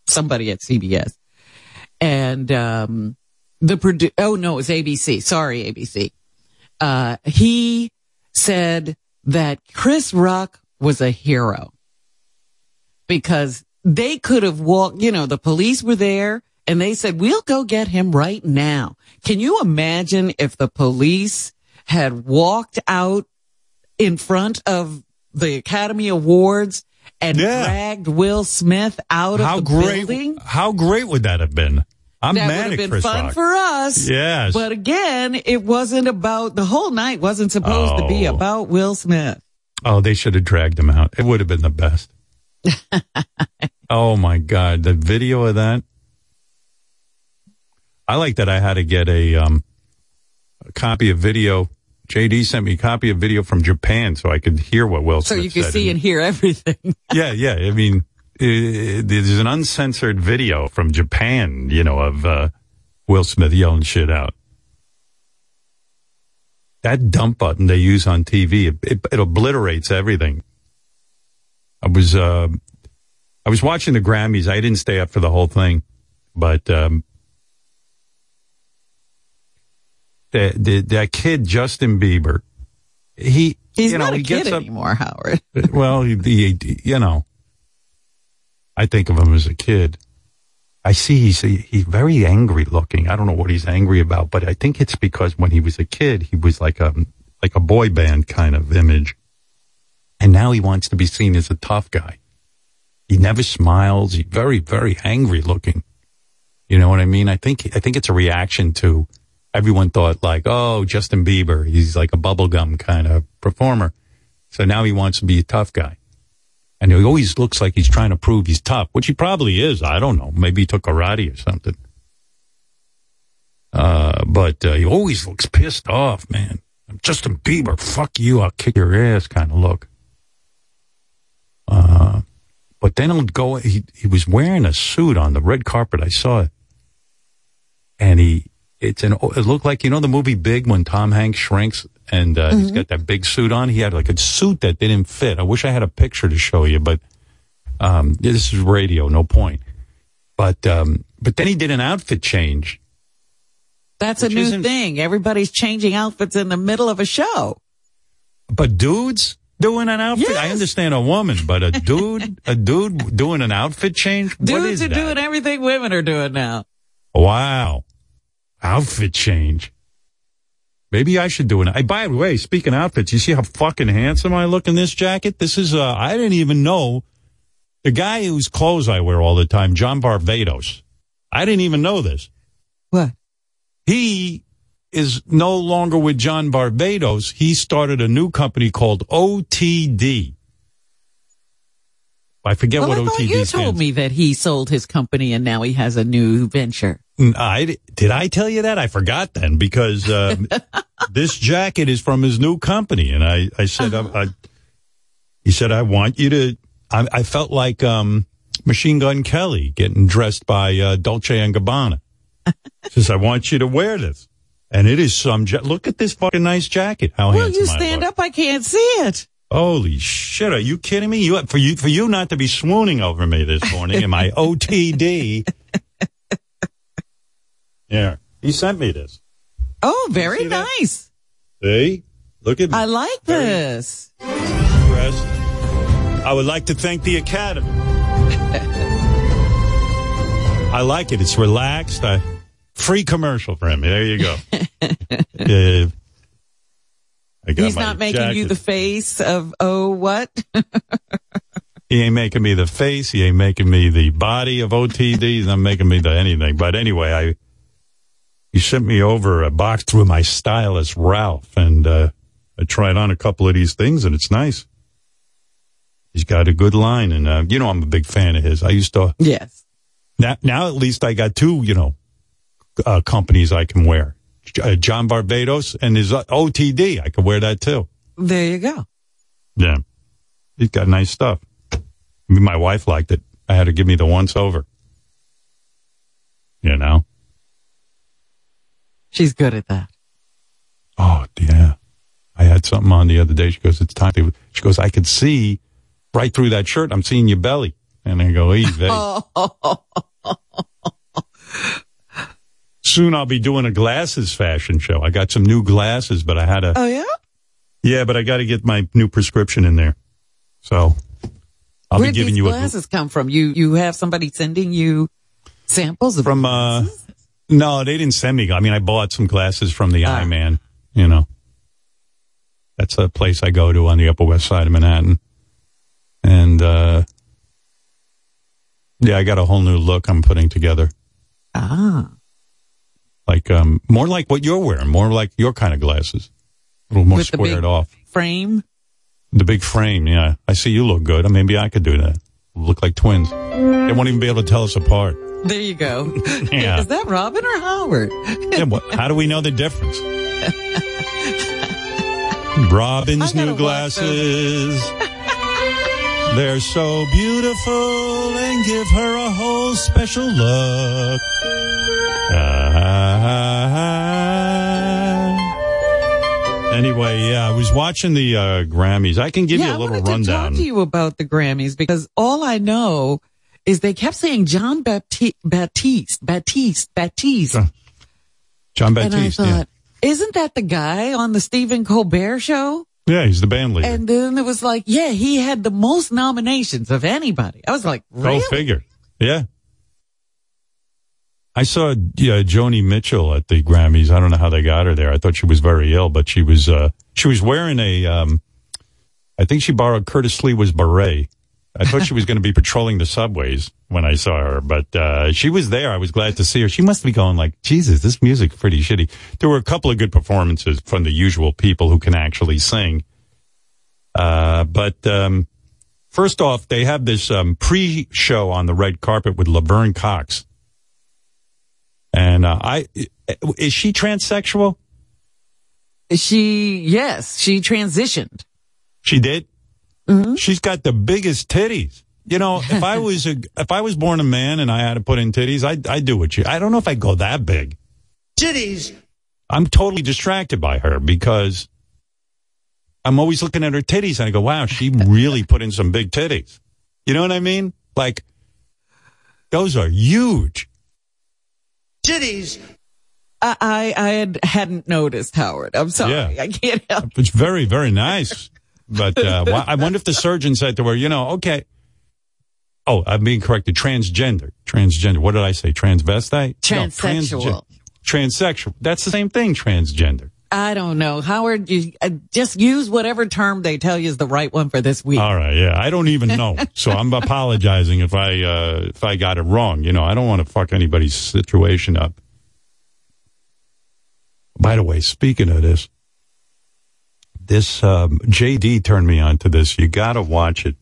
somebody at CBS. And, um, the produ- oh no, it was ABC. Sorry, ABC. Uh, he said that Chris Rock was a hero because they could have walked, you know, the police were there and they said, we'll go get him right now. Can you imagine if the police had walked out in front of the Academy Awards and Yeah. dragged Will Smith out of the great, building? how great would that have been? I'm that would mad have at been Chris fun Rock. for us. Yes. But again, it wasn't about the whole night wasn't supposed to be Oh. about Will Smith. Oh, they should have dragged him out. It would have been the best. oh my God. The video of that. I like that I had to get a, um, a copy of video. JD sent me a copy of video from Japan so I could hear what Will So Smith you could said. see and hear everything. yeah, yeah. I mean, there's an uncensored video from Japan, you know, of uh, Will Smith yelling shit out. That dump button they use on TV, it, it, it obliterates everything. I was, uh, I was watching the Grammys. I didn't stay up for the whole thing, but um, the, the that kid Justin Bieber, he He's you know not a he kid gets up. anymore, Howard. Well, he, he, you know, I think of him as a kid. I see he's he's very angry looking. I don't know what he's angry about, but I think it's because when he was a kid, he was like a like a boy band kind of image, and now he wants to be seen as a tough guy. He never smiles. He's very very angry looking. You know what I mean? I think I think it's a reaction to everyone thought like, oh, Justin Bieber, he's like a bubblegum kind of performer. So now he wants to be a tough guy. And he always looks like he's trying to prove he's tough, which he probably is. I don't know. Maybe he took karate or something. Uh, but uh, he always looks pissed off, man. Justin Bieber, fuck you, I'll kick your ass kind of look. Uh, but then he'll go, he, he was wearing a suit on the red carpet. I saw it. And he, it's an, it looked like, you know, the movie Big when Tom Hanks shrinks and uh, he's got that big suit on. He had like a suit that didn't fit. I wish I had a picture to show you, but um, this is radio, no point. But um, but then he did an outfit change. That's a new thing. Everybody's changing outfits in the middle of a show. But dudes doing an outfit, I understand a woman, but a dude, a dude doing an outfit change. what is Dudes are that? doing everything women are doing now. Wow, outfit change. Maybe I should do it. I, by the way, speaking of outfits, you see how fucking handsome I look in this jacket? This is, uh, I didn't even know the guy whose clothes I wear all the time, John Varvatos. I didn't even know this. What? He is no longer with John Varvatos. He started a new company called OTD. I forget well, what I OTD you told me that he sold his company and now he has a new venture. I, did I tell you that? I forgot then because um, this jacket is from his new company, and I, I said, Uh-huh. I, I, he said, I want you to. I, I felt like um, Machine Gun Kelly getting dressed by uh, Dolce and Gabbana. says, I want you to wear this, and it is some. Ja- Look at this fucking nice jacket. How Well, handsome you stand up, I can't see it. Holy shit! Are you kidding me? You for you for you not to be swooning over me this morning in my OTD. yeah, he sent me this. Oh, very see that? nice. See, look at me I like Very- this. dressed. I would like to thank the Academy. I like it. It's relaxed. I, free commercial for him. There you go. Uh, He's not making you the face of, oh, what? He ain't making me the face. He ain't making me the body of OTD. He's not making me the anything. But anyway, I he sent me over a box through my stylist Ralph, and uh, I tried on a couple of these things, and it's nice. He's got a good line, and uh, you know I'm a big fan of his. I used to yes. now. Now at least I got two, you know, uh, companies I can wear. Uh, John Varvatos and his uh, OTD. I could wear that too. There you go. Yeah. He's got nice stuff. My wife liked it. I had to give me the once over. You know? She's good at that. Oh, yeah. I had something on the other day. She goes, it's time to, she goes, I could see right through that shirt. I'm seeing your belly. And I go, easy. Soon I'll be doing a glasses fashion show. I got some new glasses, but I had a, oh yeah? yeah, but I got to get my new prescription in there. So I'll Where'd be giving these you a, glasses come from? You you have somebody sending you samples of From uh no, they didn't send me. I mean, I bought some glasses from the Ah. Eye Man. You know, that's a place I go to on the Upper West Side of Manhattan, and uh yeah, I got a whole new look I'm putting together. Ah. Like um, more like what you're wearing, more like your kind of glasses, a little more With the squared big- off. Frame. The big frame, yeah. I see you look good. Maybe I could do that. Look like twins. They won't even be able to tell us apart. There you go. Yeah. Is that Robin or Howard? Yeah, what, how do we know the difference? Robin's new glasses. They're so beautiful and give her a whole special look. Ah. anyway, yeah, I was watching the uh, Grammys. I can give yeah, you a little I wanted to rundown. talk to you about the Grammys because all I know is they kept saying Jon Batiste, Baptiste, Baptiste, Baptiste. John- John and I Baptiste. yeah. thought, isn't that the guy on the Stephen Colbert show? Yeah, he's the band leader. And then it was like, yeah, he had the most nominations of anybody. I was like, really? Go figure. Yeah. I saw yeah, Joni Mitchell at the Grammys. I don't know how they got her there. I thought she was very ill, but she was uh, she was wearing a um, I think she borrowed Curtis Sliwa's beret. I thought she was going to be patrolling the subways when I saw her, but uh, she was there. I was glad to see her. She must be going like, Jesus, this music's pretty shitty. There were a couple of good performances from the usual people who can actually sing. Uh, but um, First off, they have this um, pre-show on the red carpet with Laverne Cox, and uh, I is she transsexual? She, yes, she transitioned. She did. Mm-hmm. She's got the biggest titties. You know, if I was a if I was born a man and I had to put in titties, I I'd do what you. I don't know if I'd go that big. Titties. I'm totally distracted by her because I'm always looking at her titties and I go, wow, she really put in some big titties. You know what I mean? Like, those are huge. Titties. I, I, I had, hadn't noticed Howard. I'm sorry. Yeah. I can't help. It's very, very nice. But uh, I wonder if the surgeon said to her, you know, okay. Oh, I'm being corrected. Transgender. Transgender. What did I say? Transvestite? No, Transsexual. transsexual. That's the same thing, transgender. I don't know. Howard, you uh, just use whatever term they tell you is the right one for this week. All right, yeah. I don't even know. So I'm apologizing if I uh if I got it wrong. You know, I don't want to fuck anybody's situation up. By the way, speaking of this, this um, JD turned me on to this. You got to watch it.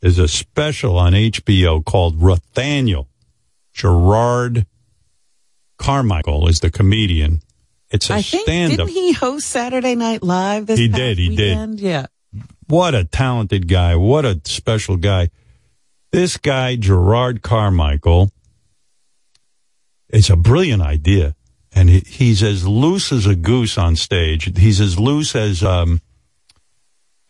There's a special on HBO called Rothaniel. Jerrod Carmichael is the comedian. It's a I think, stand-up. didn't he host Saturday Night Live this He did, he did. Yeah. What a talented guy. What a special guy. This guy, Jerrod Carmichael, it's a brilliant idea. And he, he's as loose as a goose on stage. He's as loose as, um,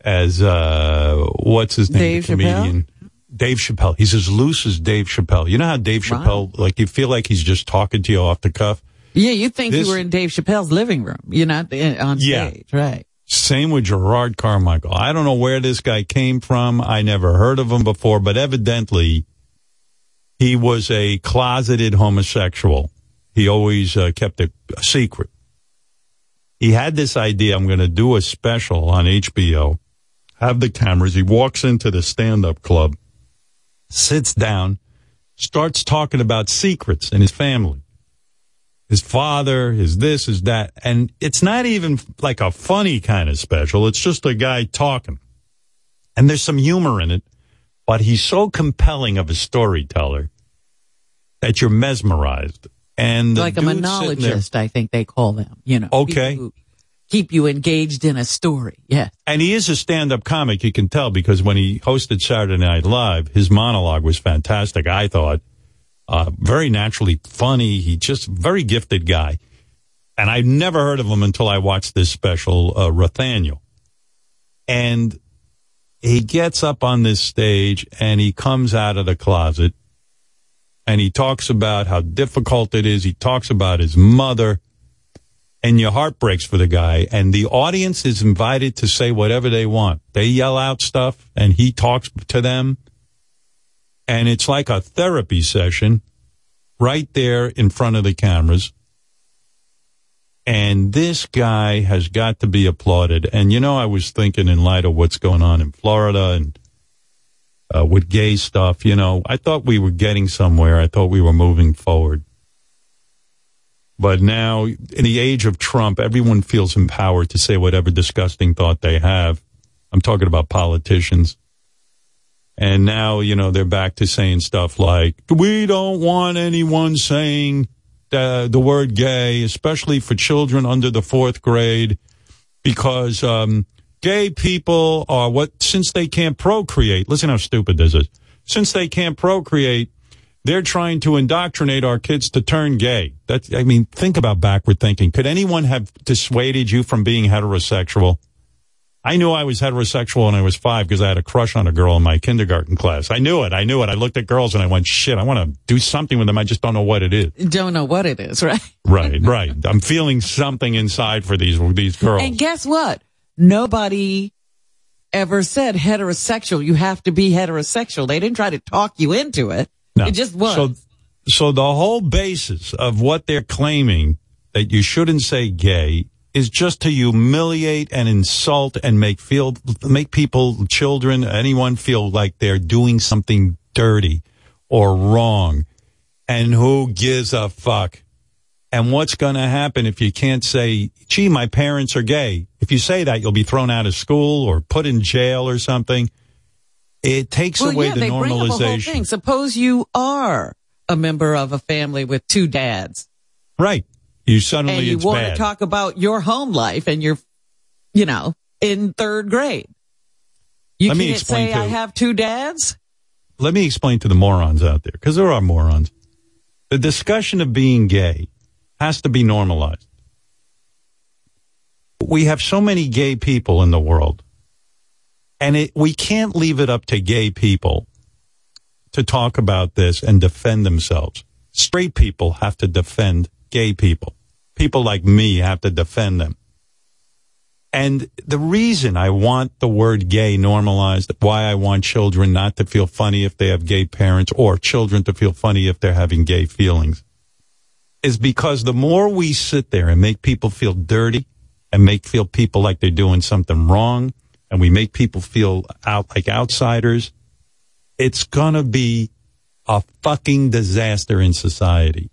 as, uh, what's his name? Dave the comedian. Dave Chappelle. He's as loose as Dave Chappelle. You know how Dave Wow. Chappelle, like you feel like he's just talking to you off the cuff? Yeah, you think This- you were in Dave Chappelle's living room. You're not uh, on Yeah. stage, right? Same with Jerrod Carmichael. I don't know where this guy came from. I never heard of him before, but evidently he was a closeted homosexual. He always uh, kept it a secret. He had this idea I'm going to do a special on HBO, have the cameras. He walks into the stand up club, sits down, starts talking about secrets in his family his father, his this, his that. And it's not even like a funny kind of special. It's just a guy talking. And there's some humor in it, but he's so compelling of a storyteller that you're mesmerized. And Like a dude's sitting there- monologist, I think they call them. You know, Okay. who keep you engaged in a story. Yeah. And he is a stand-up comic, you can tell, because when he hosted Saturday Night Live, his monologue was fantastic, I thought. Uh, very naturally funny. He just very gifted guy. And I never heard of him until I watched this special, uh, Rothaniel. And he gets up on this stage and he comes out of the closet and he talks about how difficult it is. He talks about his mother and your heart breaks for the guy and the audience is invited to say whatever they want. They yell out stuff and he talks to them and it's like a therapy session right there in front of the cameras. And this guy has got to be applauded. And you know, I was thinking in light of what's going on in Florida and uh, with gay stuff. You know, I thought we were getting somewhere. I thought we were moving forward. But now, in the age of Trump, everyone feels empowered to say whatever disgusting thought they have. I'm talking about politicians. And now, you know, they're back to saying stuff like, we don't want anyone saying the, the word gay, especially for children under the fourth grade, because um, gay people are what, since they can't procreate, listen how stupid this is. Since they can't procreate, they're trying to indoctrinate our kids to turn gay. That's, I mean, think about backward thinking. Could anyone have dissuaded you from being heterosexual? I knew I was heterosexual when I was five because I had a crush on a girl in my kindergarten class. I knew it. I knew it. I looked at girls and I went, shit, I want to do something with them. I just don't know what it is. Don't know what it is, right? Right, right. I'm feeling something inside for these, these girls. And guess what? Nobody ever said heterosexual. You have to be heterosexual. They didn't try to talk you into it. No. It just was. So, so the whole basis of what they're claiming that you shouldn't say gay is just to humiliate and insult and make feel make people, children, anyone feel like they're doing something dirty or wrong. And who gives a fuck? And what's going to happen if you can't say, gee, my parents are gay? If you say that, you'll be thrown out of school or put in jail or something. It takes well, away yeah, the they bring up a whole normalization. thing. Suppose you are a member of a family with two dads. Right. You suddenly and you want bad. to talk about your home life and you're, you know, in third grade. You Let can't say to- I have two dads. Let me explain to the morons out there, because there are morons. The discussion of being gay has to be normalized. We have so many gay people in the world, and it, we can't leave it up to gay people to talk about this and defend themselves. Straight people have to defend gay people. People like me have to defend them. And the reason I want the word gay normalized, why I want children not to feel funny if they have gay parents or children to feel funny if they're having gay feelings, is because the more we sit there and make people feel dirty and make feel people like they're doing something wrong and we make people feel out like outsiders, it's gonna be a fucking disaster in society.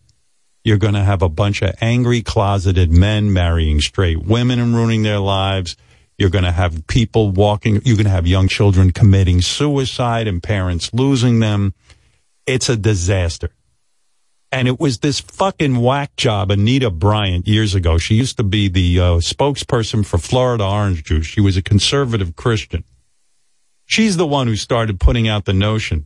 You're going to have a bunch of angry, closeted men marrying straight women and ruining their lives. You're going to have people walking, you're going to have young children committing suicide and parents losing them. It's a disaster. And it was this fucking whack job, Anita Bryant, years ago. She used to be the uh, spokesperson for Florida Orange Juice. She was a conservative Christian. She's the one who started putting out the notion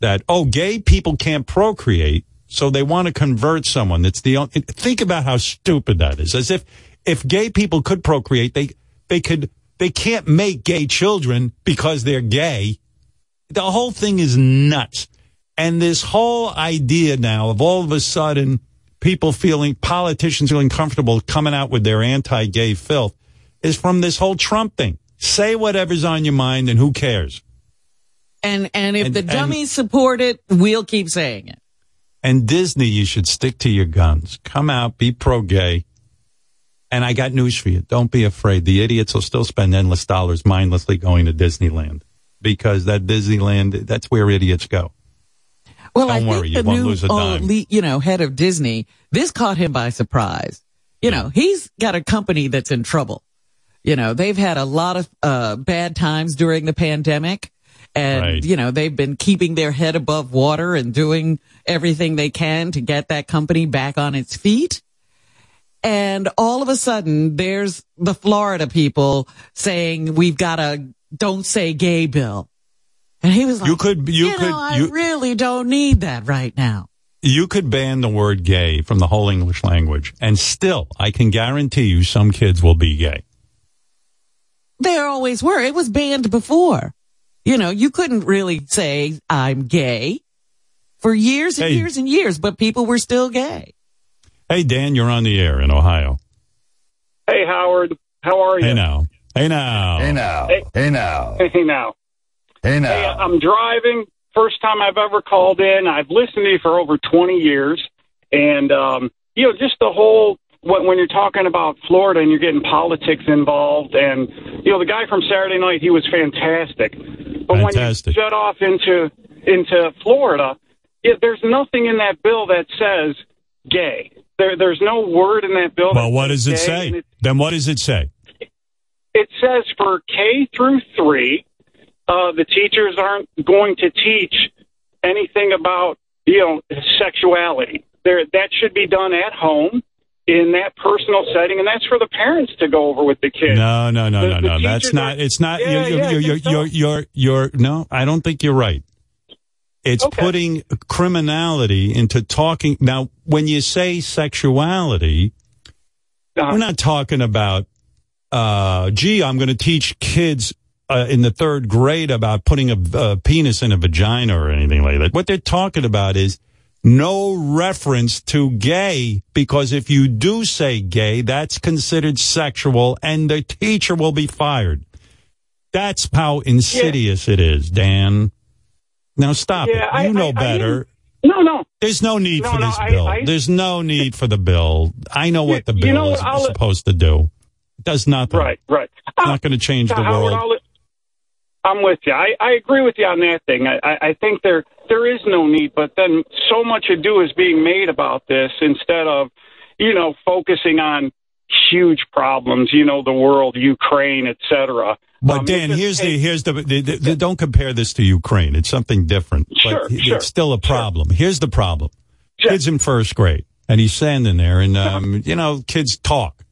that, oh, gay people can't procreate, so they want to convert someone. That's the only, think about how stupid that is. As if, if gay people could procreate, they, they could, they can't make gay children because they're gay. The whole thing is nuts. And this whole idea now of all of a sudden people feeling, politicians feeling comfortable coming out with their anti-gay filth is from this whole Trump thing. Say whatever's on your mind and who cares? And, and if And- the dummies support it, we'll keep saying it. And Disney, you should stick to your guns. Come out, be pro gay. And I got news for you. Don't be afraid. The idiots will still spend endless dollars mindlessly going to Disneyland because that Disneyland, that's where idiots go. Well, Don't I worry, you the won't new, lose a uh, dime. you know, head of Disney, this caught him by surprise. You know, he's got a company that's in trouble. You know, they've had a lot of uh, bad times during the pandemic. And, Right. you know, they've been keeping their head above water and doing everything they can to get that company back on its feet. And all of a sudden, there's the Florida people saying, we've got a don't say gay bill. And he was like, You could, you, you could, know, I you, really don't need that right now. you could ban the word gay from the whole English language and still, I can guarantee you some kids will be gay. There always were. It was banned before. You know, you couldn't really say I'm gay for years and Hey. years and years, but people were still gay. Hey, Dan, you're on the air in Ohio. Hey, Howard. How are you? Hey now. Hey now. Hey now. Hey. Hey now. Hey, now. Hey Hey, now. I'm driving. First time I've ever called in. I've listened to you for over 20 years. And, um, you know, just the whole, when, when you're talking about Florida and you're getting politics involved, and, you know, the guy from Saturday night, he was fantastic. But Fantastic. when you shut off into into Florida, yeah, there's nothing in that bill that says gay. There, there's no word in that bill. Well, what does it say? It, Then what does it say? it says for K through three, uh, the teachers aren't going to teach anything about you know sexuality. There, that should be done at home in that personal setting, and that's for the parents to go over with the kids. No, no, no, The- no, the no. That's not. are- It's not. Yeah, you're, yeah, you're, you're, you're, you're, you're. No, I don't think you're right. It's Okay. putting criminality into talking. Now, when you say sexuality, Uh-huh. we're not talking about. Uh, gee, I'm going to teach kids uh, in the third grade about putting a, a penis in a vagina or anything like that. What they're talking about is no reference to gay because if you do say gay, that's considered sexual and the teacher will be fired. That's how insidious it is, Dan. Now stop Yeah, it. I- You know I- I better. No, no. There's no need No, for no, this I- bill. I- There's no need for the bill. I know what the You bill know is I'll- supposed to do. It does nothing. Right, right. It's not going to change the world. I'm with you. I, I agree with you on that thing. I, I, think there there is no need, but then so much ado is being made about this instead of, you know, focusing on huge problems. You know, the world, Ukraine, etc. But Um, Dan, here's the here's the, the, the, the- don't compare this to Ukraine. It's something different. Sure, but sure, it's still a problem. Here's the problem. Kids in first grade, and he's standing there, and um, you know, kids talk,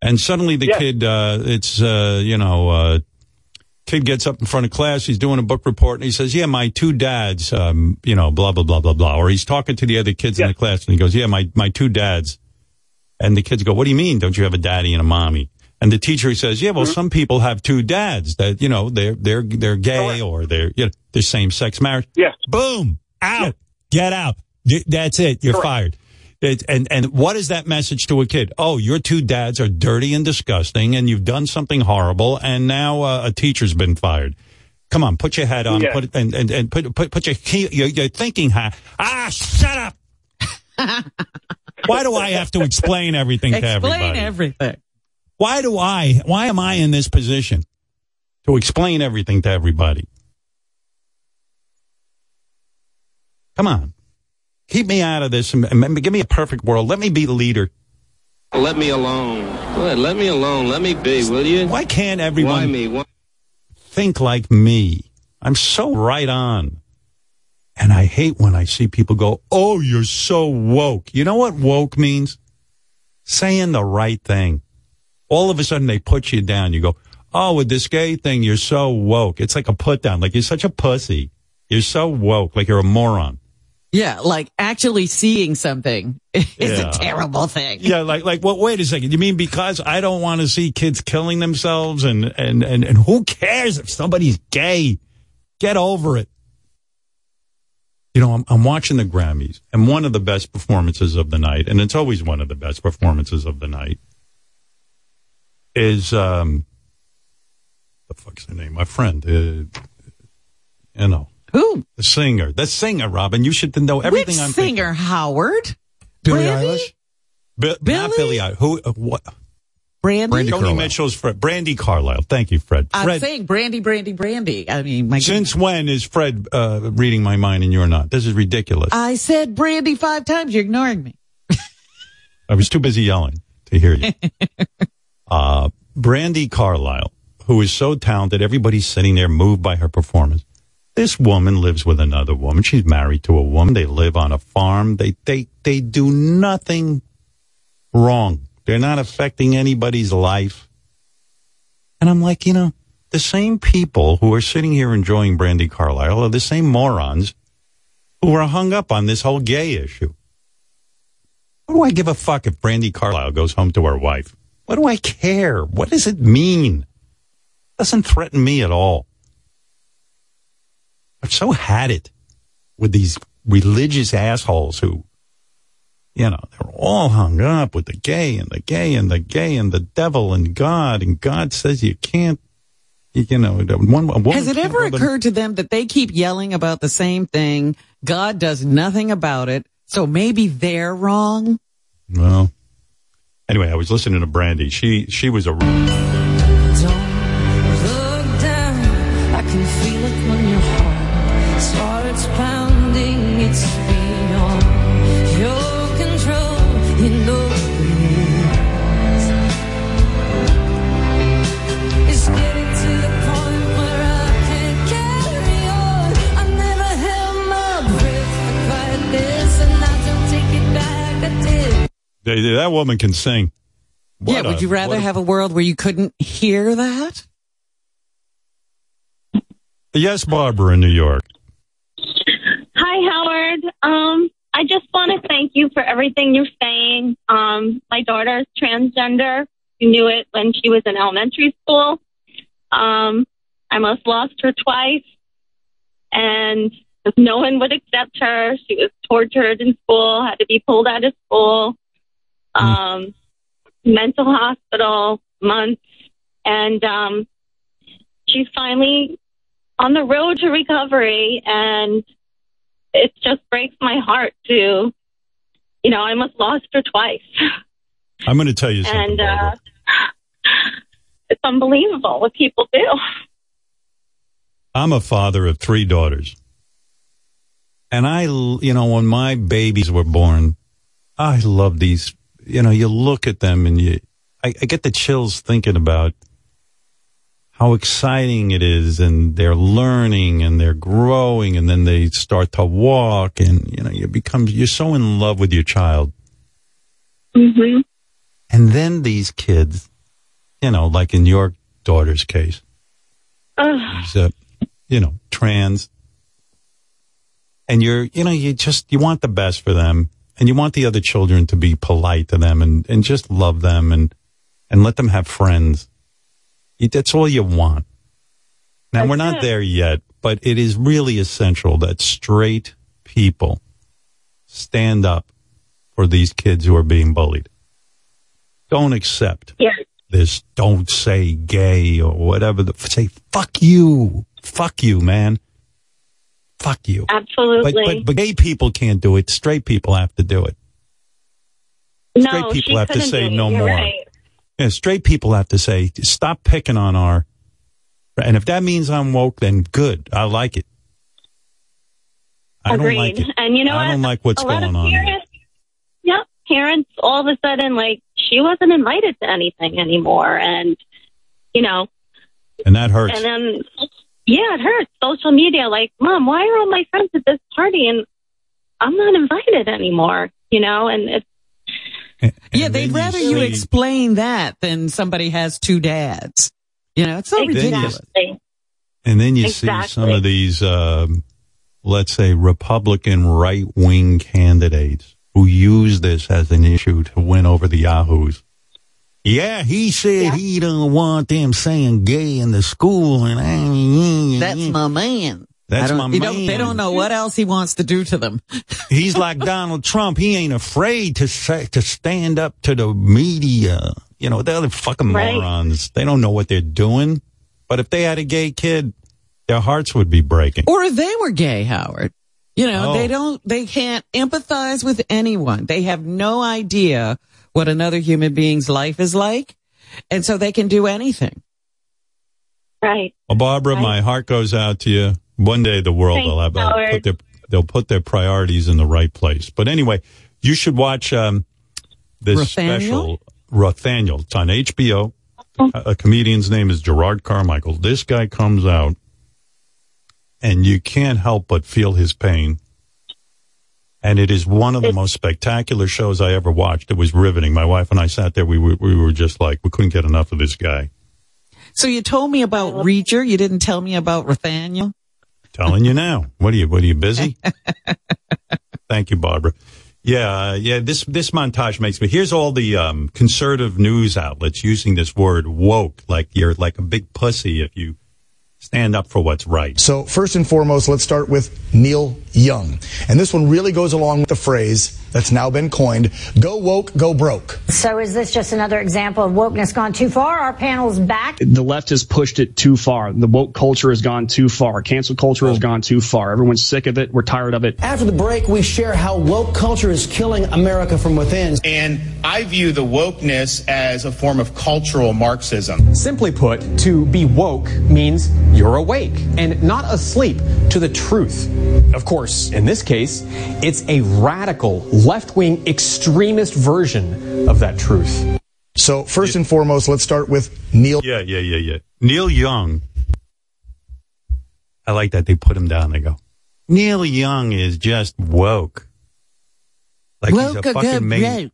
and suddenly the kid, uh, it's uh, you know, uh, kid gets up in front of class. He's doing a book report, and he says, "Yeah, my two dads, um, you know, blah blah blah blah blah." Or he's talking to the other kids in the class, and he goes, "Yeah, my my two dads." And the kids go, "What do you mean? Don't you have a daddy and a mommy?" And the teacher says, "Yeah, well, some people have two dads that you know they're they're they're gay or they're you know they're same sex marriage." Yeah. Boom, out, get out. That's it. You're fired. It, and and what is that message to a kid? Oh, your two dads are dirty and disgusting, and you've done something horrible, and now uh, a teacher's been fired. Come on, put your head on, Yeah. put it, and, and and put put put your key, your, your thinking hat. Ah, shut up. Why do I have to explain everything to everybody? Explain everything. Why do I? Why am I in this position to explain everything to everybody? Come on, keep me out of this and, and give me a perfect world. Let me be the leader. Let me alone. Let me alone. Let me be, will you? Why can't everyone Why me? Why? think like me? I'm so right on. And I hate when I see people go, Oh, you're so woke. You know what woke means? Saying the right thing. All of a sudden they put you down. You go, Oh, with this gay thing, you're so woke. It's like a put down. Like you're such a pussy. You're so woke. Like you're a moron. Yeah, like actually seeing something is Yeah. a terrible thing. Yeah, like like well, wait a second. You mean because I don't want to see kids killing themselves and and and and who cares if somebody's gay? Get over it. You know, I'm I'm watching the Grammys and one of the best performances of the night, and it's always one of the best performances of the night, is um the fuck's her name? My friend, uh, you know. Who? The singer. The singer, Robin. You should know everything Which I'm thinking. singer, Howard? Billie Brandy? Eilish? Bi- Not Billy? Billy. I- Who? Uh, what? Brandy? Joni Mitchell's Fred. Brandi Carlile. Thank you, Fred. I'm Fred. saying Brandy, Brandy, Brandy. I mean, my Since when is Fred uh, reading my mind and you're not? This is ridiculous. I said Brandy five times. You're ignoring me. I was too busy yelling to hear you. uh, Brandi Carlile, who is so talented, everybody's sitting there moved by her performance. This woman lives with another woman. She's married to a woman. They live on a farm. They they they do nothing wrong. They're not affecting anybody's life. And I'm like, you know, the same people who are sitting here enjoying Brandi Carlile are the same morons who are hung up on this whole gay issue. What do I give a fuck if Brandi Carlile goes home to her wife? What do I care? What does it mean? It doesn't threaten me at all. I've so had it with these religious assholes who, you know, they're all hung up with the gay and the gay and the gay and the devil and God and God says you can't, you know, one, woman Has it ever occurred to them that they keep yelling about the same thing? God does nothing about it. So maybe they're wrong. Well, anyway, I was listening to Brandy. She she was a They- they- that woman can sing. yeah, What would a- you rather a- have a world where you couldn't hear that? Yes, Barbara in New York. Hi, Howard. Um, I just want to thank you for everything you're saying. Um, my daughter is transgender. She knew it when she was in elementary school. Um, I almost lost her twice, and no one would accept her. She was tortured in school, had to be pulled out of school, um, mental hospital, months, and um, she's finally on the road to recovery, and it just breaks my heart to, you know, I almost lost her twice, I'm going to tell you something. and uh, it's unbelievable what people do. I'm a father of three daughters. And I, you know, when my babies were born, I love these, you know, you look at them and you, I, I get the chills thinking about how exciting it is and they're learning and they're growing and then they start to walk and, you know, you become, you're so in love with your child. Mm-hmm. And then these kids, you know, like in your daughter's case, he's uh, you know, trans. And you're, you know, you just, you want the best for them and you want the other children to be polite to them and, and just love them and, and let them have friends. That's all you want. Now we're not there yet, but it is really essential that straight people stand up for these kids who are being bullied. Don't accept Yeah. this don't say gay or whatever. The, say fuck you, fuck you, man, fuck you. Absolutely. But, but but gay people can't do it. Straight people have to do it. no, straight people she have to say no You're more. right. Yeah, straight people have to say stop picking on our. And if that means I'm woke, then good. I like it. I Agreed. don't like it. And you know I what? don't like what's going on. Parents, yep, parents all of a sudden like she wasn't invited to anything anymore, and you know, And that hurts. and then yeah, it hurts. Social media, like, mom, why are all my friends at this party and I'm not invited anymore? You know, and it's Yeah, they'd rather you see- explain that than somebody has two dads. You know, it's so ridiculous. And then you see some of these, um, let's say, Republican right wing candidates who use this as an issue to win over the Yahoos. Yeah, he said he don't want them saying gay in the school, and I, That's my man. That's my you don't- they don't know what else he wants to do to them. He's like Donald Trump. He ain't afraid to say, to stand up to the media. You know, they're the fucking Right. morons. They don't know what they're doing. But if they had a gay kid, their hearts would be breaking. Or if they were gay, Howard. You know, Oh. they don't, they can't empathize with anyone. They have no idea what another human being's life is like. And so they can do anything. Right. Well, Barbara, my heart goes out to you. One day the world Thanks, will have they'll put their they'll put their priorities in the right place. But anyway, you should watch um, this Rothaniel? special Rothaniel. It's on HBO. Oh. A, a comedian's name is Jerrod Carmichael. This guy comes out, and you can't help but feel his pain. And it is one of the most spectacular shows I ever watched. It was riveting. My wife and I sat there. We were, we were just like, we couldn't get enough of this guy. So you told me about Reacher. You didn't tell me about Rothaniel. Telling you now. What are you? What are you busy? Thank you, Barbara. Yeah, uh, yeah. This this montage makes me. Here's all the um, conservative news outlets using this word woke, like you're like a big pussy if you stand up for what's right. So, first and foremost, let's start with Neil Young. And this one really goes along with the phrase that's now been coined go woke, go broke. So is this just another example of wokeness gone too far? Our panel's back. The left has pushed it too far. The woke culture has gone too far. Cancel culture has gone too far. Everyone's sick of it. We're tired of it. After the break, we share how woke culture is killing America from within. And I view the wokeness as a form of cultural Marxism. Simply put, to be woke means you're awake and not asleep to the truth. Of course, in this case, it's a radical, left wing, extremist version of that truth. So, first and foremost, let's start with Neil. Yeah, yeah, yeah, yeah. Neil Young. I like that they put him down. They go, Neil Young is just woke. Like he's Woke a or go fucking main,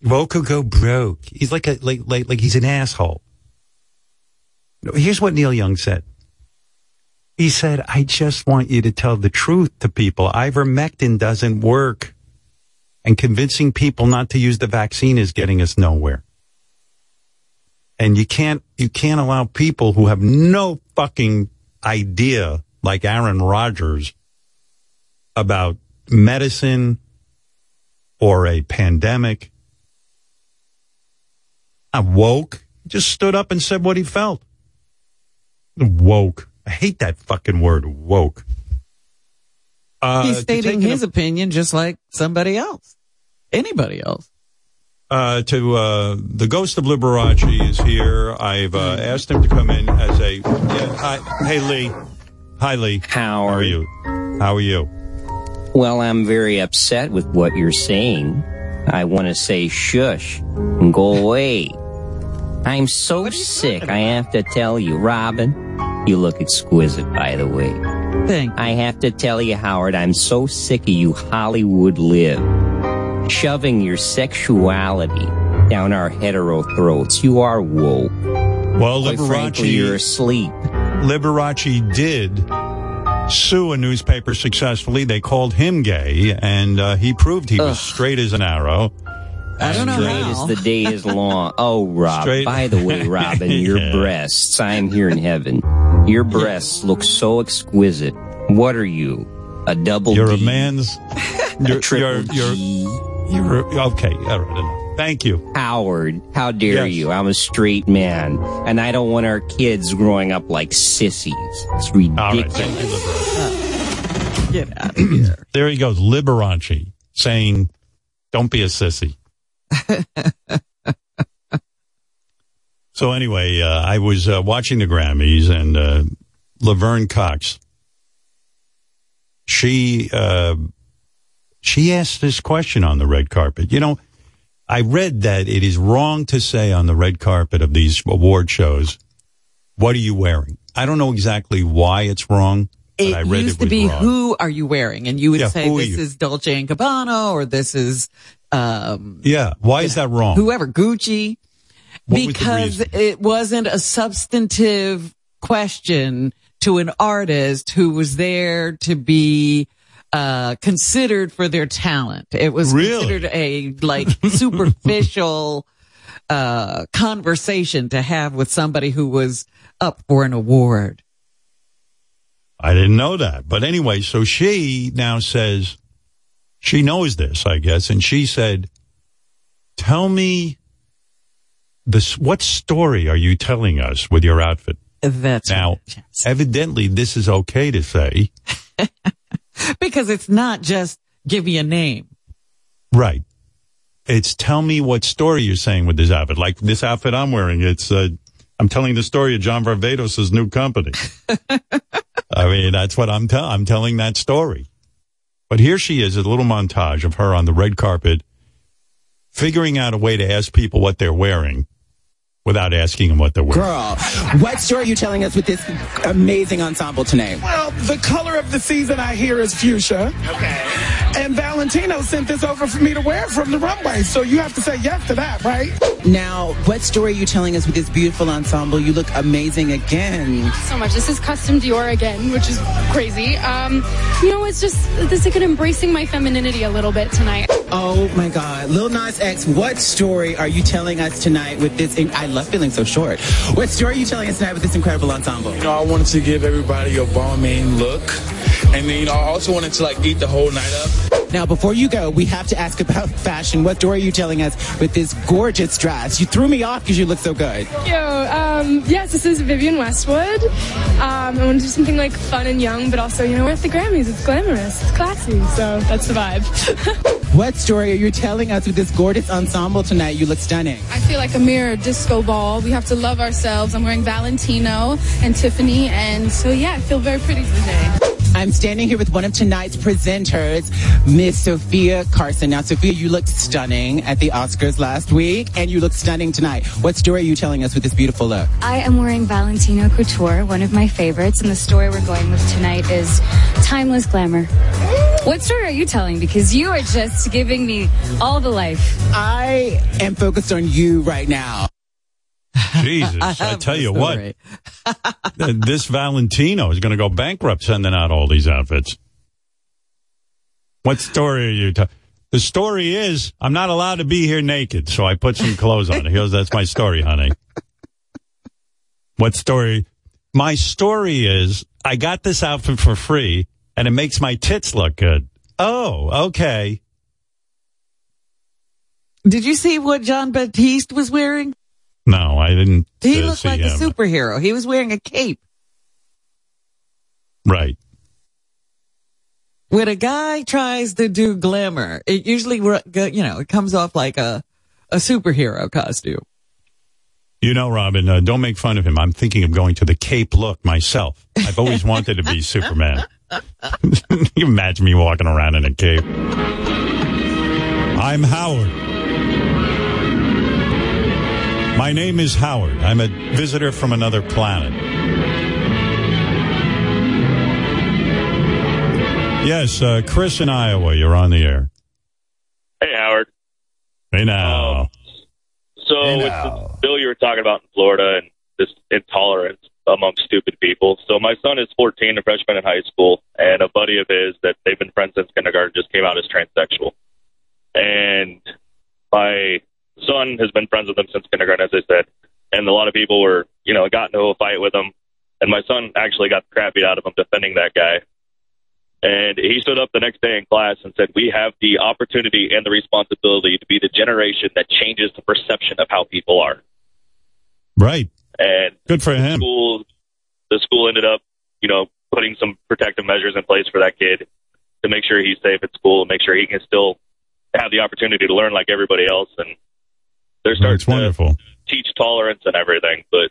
broke. Woke will go broke. He's like a like like like he's an asshole. No, Here's what Neil Young said. He said, "I just want you to tell the truth to people. Ivermectin doesn't work, and convincing people not to use the vaccine is getting us nowhere." And you can't you can't allow people who have no fucking idea, like Aaron Rodgers, about medicine or a pandemic. I woke, just stood up and said what he felt. Woke. I hate that fucking word, woke. Uh, He's stating his opinion just like somebody else, anybody else. uh, to uh, the ghost of Liberace is here. I've uh, asked him to come in as a. Yeah, hi, hey Lee, hi Lee. How are you? How are you? Well, I'm very upset with what you're saying. I want to say shush and go away. I'm so sick, I have to tell you. Robin, you look exquisite, by the way. Thank I have to tell you, Howard, I'm so sick of you Hollywood live. Shoving your sexuality down our hetero throats. You are woke. Well, Quite frankly, Liberace, you're asleep. Liberace did sue a newspaper successfully. They called him gay, and uh, he proved he was straight as an arrow. I don't know Straight how. as the day is long. Oh, Rob. Straight- By the way, Robin, your Yeah. breasts. I'm here in heaven. Your breasts look so exquisite. What are you? A double You're a D? man's. You're, triple you're, you're, you're okay. All right, enough. Thank you. Howard, how dare Yes. you? I'm a straight man, and I don't want our kids growing up like sissies. It's All right, ridiculous. thank you, Get out of here. There he goes, Liberace, saying, "Don't be a sissy." so anyway, uh, I was uh, watching the Grammys, and uh, Laverne Cox, she uh, she asked this question on the red carpet. You know, I read that it is wrong to say on the red carpet of these award shows, "What are you wearing?" I don't know exactly why it's wrong. But It I read used it to be wrong. who are you wearing, and you would Yeah, say this is Dolce and Gabbana or this is um, Yeah, why is that wrong? whoever Gucci, What because reason? it wasn't a substantive question to an artist who was there to be uh considered for their talent. It was Really? considered a like superficial uh conversation to have with somebody who was up for an award. I didn't know that. But anyway, so she now says she knows this, I guess, and she said, "Tell me this. What story are you telling us with your outfit?" That's now, right, yes. evidently, this is okay to say, because it's not just give me a name. right? It's tell me what story you're saying with this outfit. Like this outfit I'm wearing, it's uh, I'm telling the story of John Varvatos' new company. I mean, that's what I'm telling. I'm telling that story. But here she is, a little montage of her on the red carpet, figuring out a way to ask people what they're wearing without asking them what they're wearing. Girl, what story are you telling us with this amazing ensemble tonight? Well, the color of the season I hear is fuchsia. Okay. And Valentino sent this over for me to wear from the runway. So you have to say yes to that, right? Now, what story are you telling us with this beautiful ensemble? You look amazing again. so much. This is custom Dior again, which is crazy. Um, you know, it's just this is like embracing my femininity a little bit tonight. Oh my God. Lil Nas X, what story are you telling us tonight with this? I love feeling so short. What story are you telling us tonight with this incredible ensemble? You know, I wanted to give everybody a Balmain look. And then, you know, I also wanted to like eat the whole night up. Now, before you go, we have to ask about fashion. What story are you telling us with this gorgeous dress? You threw me off because you look so good. Yo, um, yes, this is Vivienne Westwood. Um, I want to do something like fun and young, but also, you know, we're at the Grammys. It's glamorous, it's classy, so that's the vibe. What story are you telling us with this gorgeous ensemble tonight? You look stunning. I feel like a mirror disco ball. We have to love ourselves. I'm wearing Valentino and Tiffany, and so yeah, I feel very pretty today. I'm standing here with one of tonight's presenters, Miss Sofia Carson. Now, Sofia, you looked stunning at the Oscars last week, and you look stunning tonight. What story are you telling us with this beautiful look? I am wearing Valentino Couture, one of my favorites, and the story we're going with tonight is timeless glamour. What story are you telling? Because you are just giving me all the life. I am focused on you right now. Jesus, I, tell you what, this Valentino is going to go bankrupt sending out all these outfits. What story are you telling? The story is I'm not allowed to be here naked, so I put some clothes on. He goes, "That's my story, honey." What story? My story is I got this outfit for free, and it makes my tits look good. Oh, okay. Did you see what Jon Batiste was wearing? No, I didn't. He uh, looked like a superhero. He was wearing a cape. Right. When a guy tries to do glamour, it usually, you know, it comes off like a, a superhero costume. You know, Robin, uh, don't make fun of him. I'm thinking of going to the Cape look myself. I've always wanted to be Superman. you imagine me walking around in a cape. I'm Howard. My name is Howard. I'm a visitor from another planet. Yes, uh, Chris in Iowa, you're on the air. Hey, Howard. Hey now. So it's the bill you were talking about in Florida and this intolerance among stupid people. So my son is 14, a freshman in high school, and a buddy of his that they've been friends since kindergarten just came out as transsexual. And my son has been friends with him since kindergarten, as I said. And a lot of people were, you know, got into a fight with him. And my son actually got the crap beat out of him defending that guy. And he stood up the next day in class and said, We have the opportunity and the responsibility to be the generation that changes the perception of how people are. Right. And Good for the him. School, the school ended up, you know, putting some protective measures in place for that kid to make sure he's safe at school and make sure he can still have the opportunity to learn like everybody else. And they're starting It's wonderful. to teach tolerance and everything. But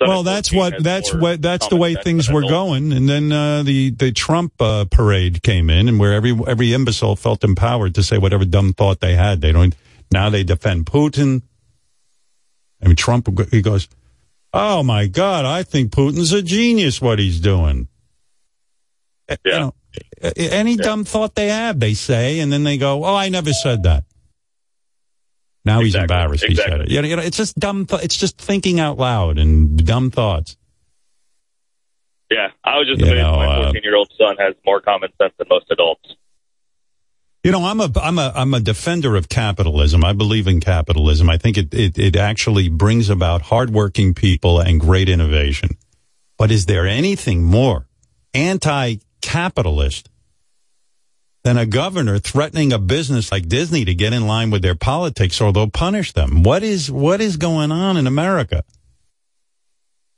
Well, that's what that's what that's the way things were going, and then uh, the the Trump uh, parade came in, and where every every imbecile felt empowered to say whatever dumb thought they had. They don't now they defend Putin. I mean, Trump he goes, "Oh my God, I think Putin's a genius. What he's doing." Uh, You know, any dumb thought they have, they say, and then they go, "Oh, I never said that." Now he's embarrassed. He said it. You know, you know, it's just dumb. Th- it's just thinking out loud and dumb thoughts. Yeah, I was just You amazed. know, my uh, 14 year old son has more common sense than most adults. You know, I'm a I'm a I'm a defender of capitalism. I believe in capitalism. I think it it, it actually brings about hardworking people and great innovation. But is there anything more anti-capitalist than a governor threatening a business like Disney to get in line with their politics or they'll punish them? What is what is going on in America?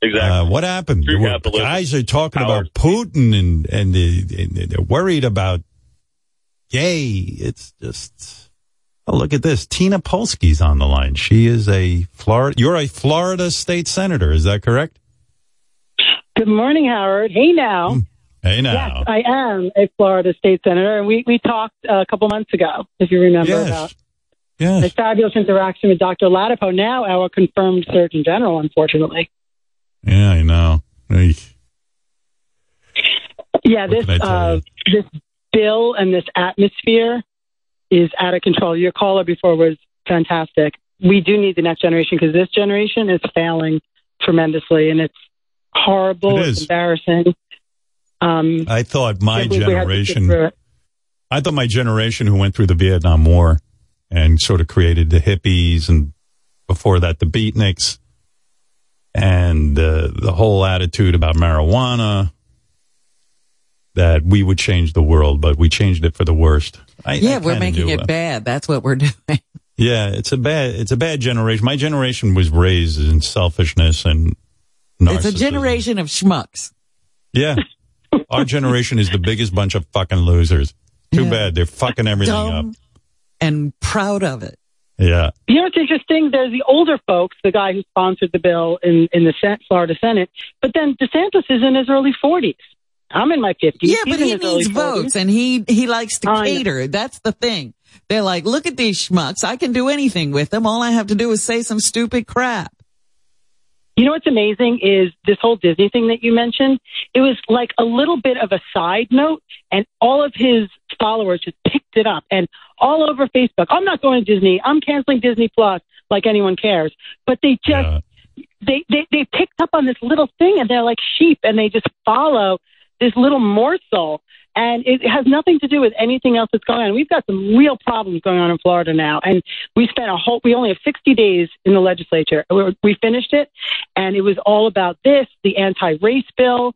Exactly. Uh, what happened? True were- guys are talking about Putin and and, the, and they're worried about. Yay! It's just. Oh, look at this. Tina Polsky's on the line. She is a Florida. You're a Florida state senator. Is that correct? Good morning, Howard. Hey now. Hey now. Yes, I am a Florida state senator, and we, we talked a couple months ago, if you remember, Yes. about Yes. fabulous interaction with Dr. Ladapo, now our confirmed Surgeon General, unfortunately. Yeah, I know. Yeah, this I tell uh, this bill and this atmosphere is out of control. Your caller before was fantastic. We do need the next generation because this generation is failing tremendously, and it's horrible. It it's embarrassing. Um, I thought my can't believe we had to sit generation. I thought my generation who went through the Vietnam War and sort of created the hippies and before that the beatniks and uh, the whole attitude about marijuana that we would change the world, but we changed it for the worst. I, yeah, I we're making knew it that. bad. That's what we're doing. Yeah, it's a bad it's a bad generation. My generation was raised in selfishness and narcissism. It's a generation of schmucks. Yeah. Our generation is the biggest bunch of fucking losers. Too Yeah. bad. They're fucking everything Dumb up. and proud of it. Yeah. You know what's interesting? There's the older folks, the guy who sponsored the bill in, in the Sen- Florida Senate, but then DeSantis is in his early 40s. I'm in my 50s. Yeah, He's but he his early needs 40s. votes and he, he likes to I know. cater. That's the thing. They're like, look at these schmucks. I can do anything with them. All I have to do is say some stupid crap. You know what's amazing is this whole Disney thing that you mentioned. It was like a little bit of a side note, and all of his followers just picked it up and all over Facebook. I'm not going to Disney. I'm canceling Disney Plus. Like anyone cares, but they just they, they they picked up on this little thing, and they're like sheep, and they just follow this little morsel. And it has nothing to do with anything else that's going on. We've got some real problems going on in Florida now. And we spent a whole, we only have 60 days in the legislature. We, we finished it, and it was all about this the anti race bill,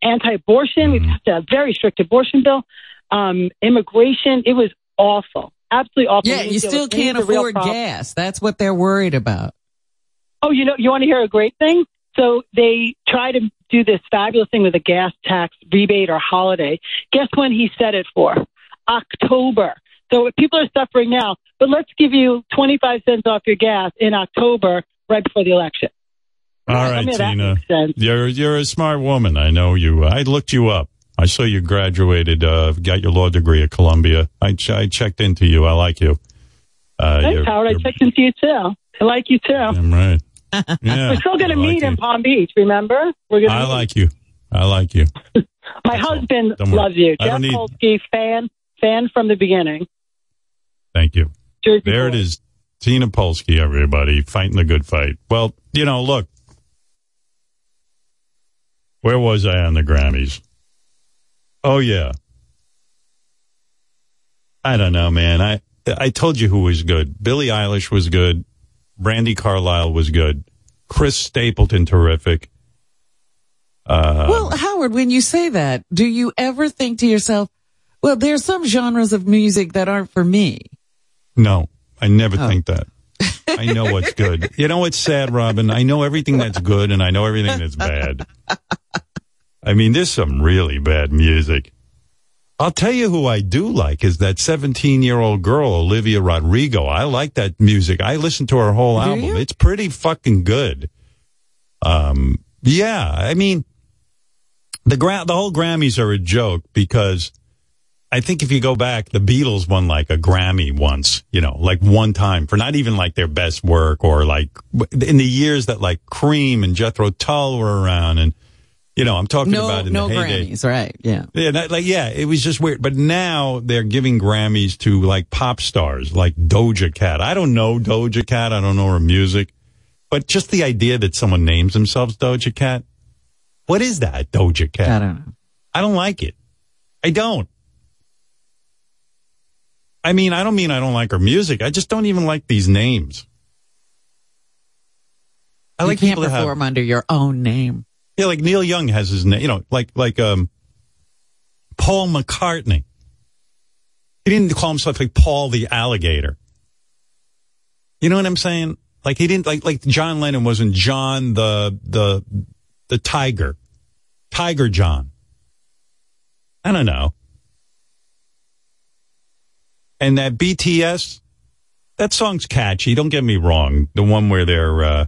anti abortion. We've had a very strict abortion bill, um, immigration. It was awful. Absolutely awful. Yeah, you still with any of can't afford gas. That's what they're worried about. Oh, you know, you want to hear a great thing? So they try to do this fabulous thing with a gas tax rebate or holiday. Guess when he set it for? October. So people are suffering now, but let's give you 25 cents off your gas in October right before the election. All right, Tina. You're you're a smart woman. I know you. I looked you up. I saw you graduated, uh, got your law degree at Columbia. I, ch- I checked into you. I like you. Uh, Thanks, Howard. I checked into you too. I like you too. I'm right. Yeah, We're still going to like meet you. in Palm Beach, remember? We're gonna I to like you. I like you. My husband loves you. I Jeff need- Polsky, fan, fan from the beginning. Thank you. Jersey There it is. Tina Polsky, everybody, fighting the good fight. Well, you know, look. Where was I on the Grammys? Oh, yeah. I don't know, man. I, I told you who was good. Billie Eilish was good. Brandi Carlile was good. Chris Stapleton, terrific. Uh, well, Howard, when you say that, do you ever think to yourself, well, there's some genres of music that aren't for me? No, I never Oh. think that. I know what's good. You know what's sad, Robin? I know everything that's good and I know everything that's bad. I mean, there's some really bad music. I'll tell you who I do like is that 17 year old girl, Olivia Rodrigo. I like that music. I listened to her whole Do album. you? It's pretty fucking good. Um, yeah, I mean, the gra- the whole Grammys are a joke because I think if you go back, the Beatles won like a Grammy once, you know, like one time for not even like their best work or like in the years that like Cream and Jethro Tull were around and, you know, I'm talking No, about in no the heyday. Grammys, right? Yeah. Yeah, that, like yeah, it was just weird. But now they're giving Grammys to like pop stars, like Doja Cat. I don't know Doja Cat. I don't know her music, but just the idea that someone names themselves Doja Cat. What is that, Doja Cat? I don't know. I don't like it. I don't. I mean, I don't mean I don't like her music. I just don't even like these names. I you like can't people that have- perform under your own name. Yeah, like Neil Young has his name, you know, like like um Paul McCartney. He didn't call himself like Paul the alligator. You know what I'm saying? Like he didn't like like John Lennon wasn't John the the the tiger. Tiger John. I don't know. And that BTS that song's catchy, don't get me wrong. The one where they're uh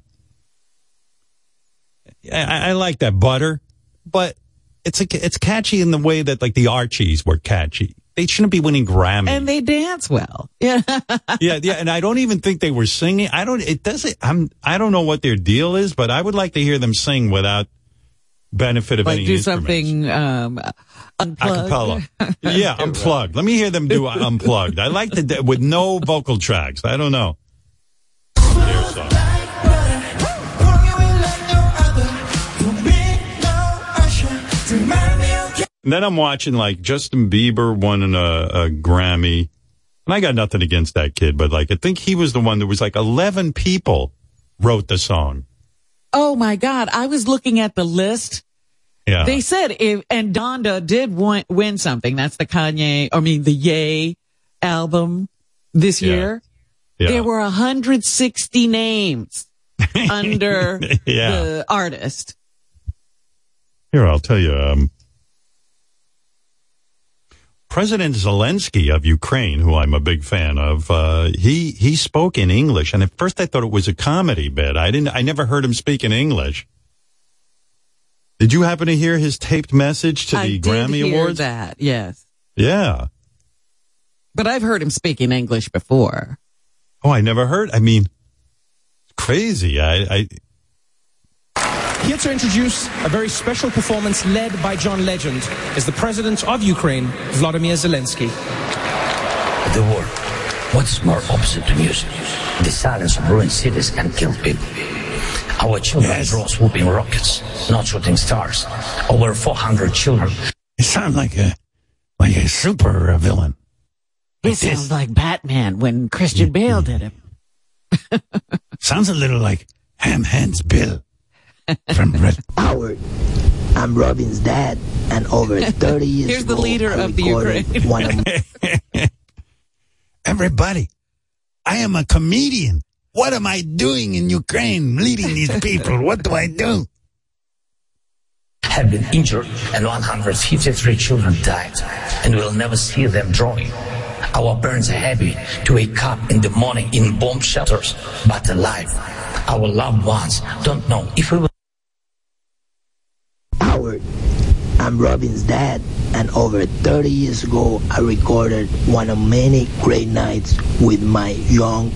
I, I like that butter, but it's a, it's catchy in the way that like the Archies were catchy. They shouldn't be winning Grammy. And they dance well. Yeah. yeah, yeah, and I don't even think they were singing. I don't. It doesn't. I'm. I don't know what their deal is, but I would like to hear them sing without benefit of like any do something um, unplugged. Acapella. yeah, unplugged. Let me hear them do unplugged. I like to with no vocal tracks. I don't know. And then I'm watching like Justin Bieber won an, a, a Grammy. And I got nothing against that kid, but like I think he was the one that was like 11 people wrote the song. Oh my God. I was looking at the list. Yeah. They said if, and Donda did win, win something. That's the Kanye, I mean, the Ye album this Yeah. year. Yeah. There were 160 names under Yeah. the artist. Here, I'll tell you. Um, President Zelensky of Ukraine, who I'm a big fan of, uh, he he spoke in English, and at first I thought it was a comedy bit. I didn't. I never heard him speak in English. Did you happen to hear his taped message to the I did Grammy hear Awards? that, yes. Yeah. But I've heard him speak in English before. Oh, I never heard. I mean, crazy. I, I Here to introduce a very special performance led by John Legend is the President of Ukraine, Vladimir Zelensky. The war. What's more opposite to music? The silence of ruined cities and killed people. Our children draw swooping rockets, not shooting stars. Over 400 children. You sound like a like a super villain. He sounds like Batman when Christian Bale mm-hmm. did him. Sounds a little like Ham Hands Bill from Red. Howard, I'm Robin's dad, and over 30 years Here's the leader I of the Ukraine. One of Everybody, I am a comedian. What am I doing in Ukraine leading these people? What do I do? have been injured and 153 children died, and we'll never see them drawing. Our parents are happy to wake up in the morning in bomb shelters, but alive. Our loved ones don't know if we will. Howard, I'm Robin's dad, and over 30 years ago, I recorded one of many great nights with my young.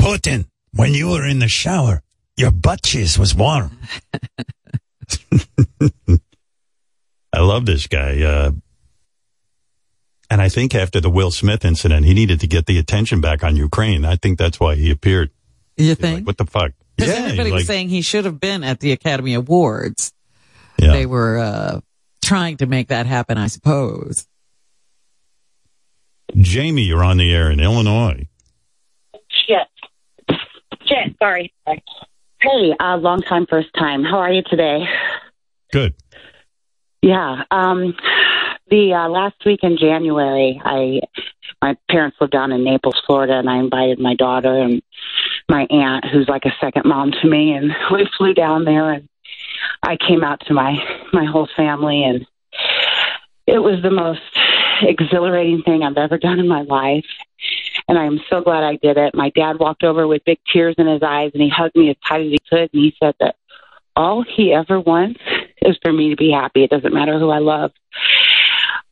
Putin, when you were in the shower, your butt cheese was warm. I love this guy. Uh, and I think after the Will Smith incident, he needed to get the attention back on Ukraine. I think that's why he appeared. You think? Like, what the fuck? Because Yeah, everybody was like- saying he should have been at the Academy Awards. Yeah. They were uh, trying to make that happen, I suppose. Jamie, you're on the air in Illinois. Shit. Shit, sorry. Hey, uh, long time, first time. How are you today? Good. Yeah. Um, the uh, last week in January, I my parents lived down in Naples, Florida, and I invited my daughter and my aunt, who's like a second mom to me, and we flew down there, and I came out to my my whole family, and it was the most exhilarating thing I've ever done in my life. And I am so glad I did it. My dad walked over with big tears in his eyes and he hugged me as tight as he could. And he said that all he ever wants is for me to be happy. It doesn't matter who I love.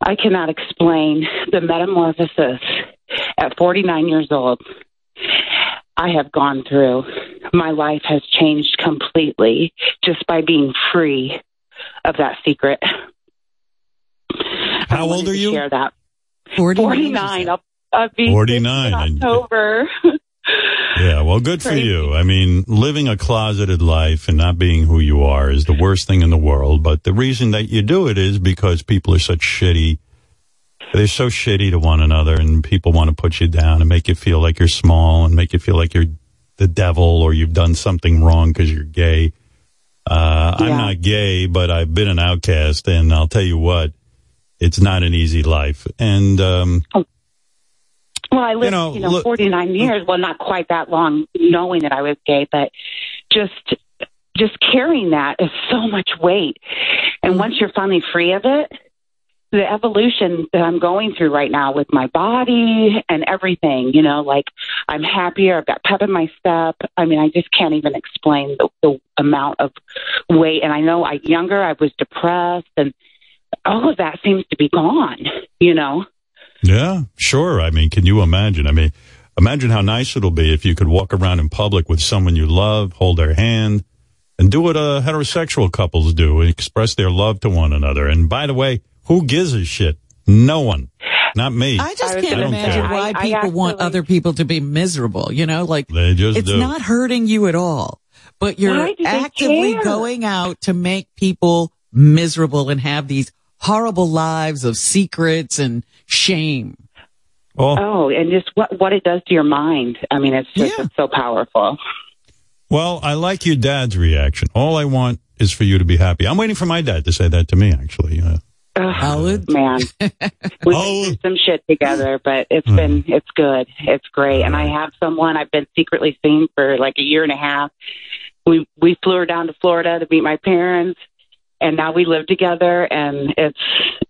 I cannot explain the metamorphosis at 49 years old I have gone through. My life has changed completely just by being free of that secret. How old are you? Share that. 49. 49. I'll, I'll be 49. And- October. Yeah, well, good for you. I mean, living a closeted life and not being who you are is the worst thing in the world. But the reason that you do it is because people are such shitty. They're so shitty to one another, and people want to put you down and make you feel like you're small and make you feel like you're the devil or you've done something wrong because you're gay. Uh, I'm not gay, but I've been an outcast, and I'll tell you what, it's not an easy life. And um, Well, I lived, you know, know, look- 49 years. Well, not quite that long, knowing that I was gay, but just just carrying that is so much weight. And once you're finally free of it, the evolution that I'm going through right now with my body and everything, you know, like I'm happier. I've got pep in my step. I mean, I just can't even explain the, the amount of weight. And I know I younger, I was depressed, and all of that seems to be gone. You know. Yeah, sure. I mean, can you imagine? I mean, imagine how nice it'll be if you could walk around in public with someone you love, hold their hand, and do what uh, heterosexual couples do, express their love to one another. And by the way, who gives a shit? No one. Not me. I just was can't imagine say, why I- I people want other people to be miserable. You know, like They just it's do. not hurting you at all, but you're Why do they actively care? going out to make people miserable and have these horrible lives of secrets and shame. Oh, Oh, and just what what it does to your mind. I mean, it's just it's so powerful. well, I like your dad's reaction. All I want is for you to be happy. I'm waiting for my dad to say that to me, actually. Uh, Ugh, man, we've been some shit together, but it's been it's good. It's great, and I have someone I've been secretly seeing for like a year and a half. We we flew her down to Florida to meet my parents, and now we live together, and it's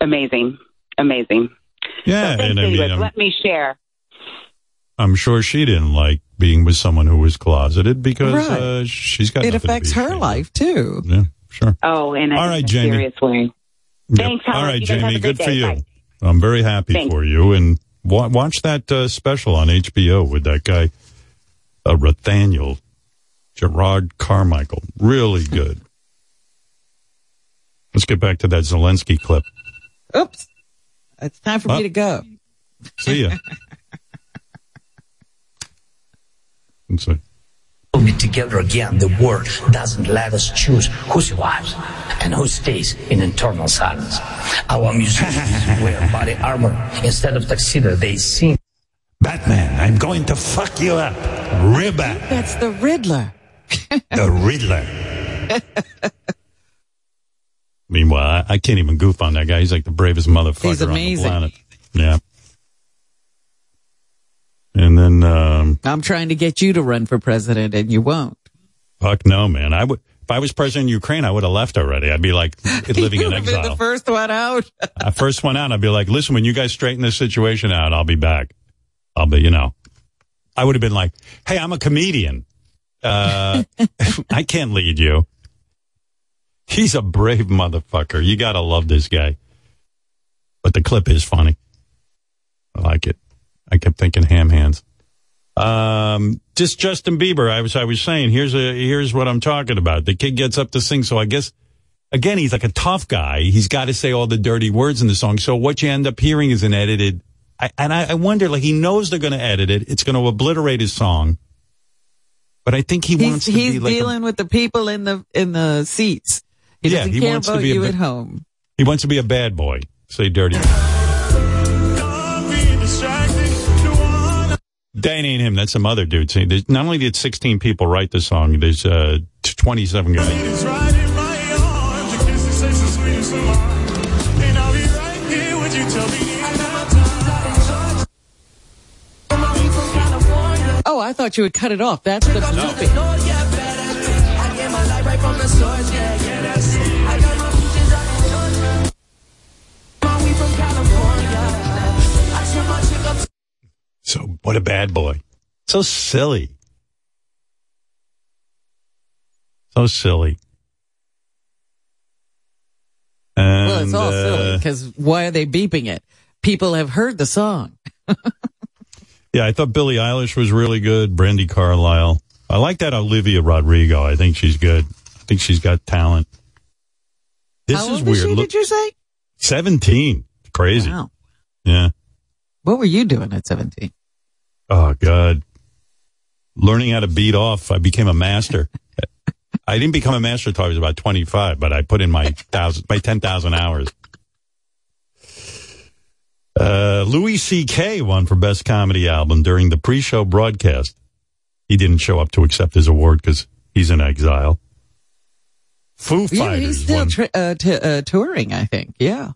amazing, amazing. yeah, Thanks, and I anyways. mean, I'm, let me share. I'm sure she didn't like being with someone who was closeted because Right. uh, she's got It nothing to affects be her life too. Yeah, sure. Oh, in a, All right, in a Jamie. serious way. Yep. Thanks, Howard. All right, You Jamie. good Good for you. Bye. I'm very happy Thanks. for you. And wa- watch that uh, special on HBO with that guy, uh, Nathaniel. Jerrod Carmichael. Really good. Let's get back to that Zelensky clip. Oops. It's time for Oh. me to go. See ya. Let's see. We'll be together again. The world doesn't let us choose who survives and who stays in eternal silence. Our musicians wear body armor instead of tuxedo. They sing. Batman, I'm going to fuck you up. Real bad. That's the Riddler. The Riddler. Meanwhile, I, I can't even goof on that guy. He's like the bravest motherfucker He's on the amazing. planet. Yeah. And then, um, I'm trying to get you to run for president and you won't. fuck no, man. I would, if I was president of Ukraine, I would have left already. I'd be like living in have been exile. the first one out. I first went out. I'd be like, listen, when you guys straighten this situation out, I'll be back. I'll be, you know, I would have been like, hey, I'm a comedian. Uh, I can't lead you. He's a brave motherfucker. You gotta love this guy. But the clip is funny. I like it. I kept thinking ham hands. Um, just Justin Bieber. I was, I was saying, here's a, here's what I'm talking about. The kid gets up to sing. So I guess, again, he's like a tough guy. He's got to say all the dirty words in the song. So what you end up hearing is an edited, I, and I, I wonder, like, he knows they're going to edit it. It's going to obliterate his song. But I think he He's, wants to he's be like, a- dealing with the people in the in the seats. He Yeah, doesn't he care wants to be a you bit- at home. he wants to be a bad boy. Say dirty. That ain't him. That's some other dude. See, there's, not only did 16 people write the song, there's uh, 27 guys. Oh, I thought you would cut it off. That's the looping. So what a bad boy. So silly. So silly. And, Well, it's all silly uh, because why are they beeping it? People have heard the song. Yeah, I thought Billie Eilish was really good. Brandi Carlile. I like that Olivia Rodrigo. I think she's good. I think she's got talent. This How is old weird. Is she, Look, did you say? 17. Crazy. Wow. Yeah. What were you doing at 17? Oh God. Learning how to beat off. I became a master. I didn't become a master until I was about 25, but I put in my thousand, my 10,000 hours. Uh, Louis C.K. won for best comedy album during the pre-show broadcast. He didn't show up to accept his award because he's in exile. Foo Yeah, Fighters he's still tra- uh, t- uh, touring, I think. Yeah.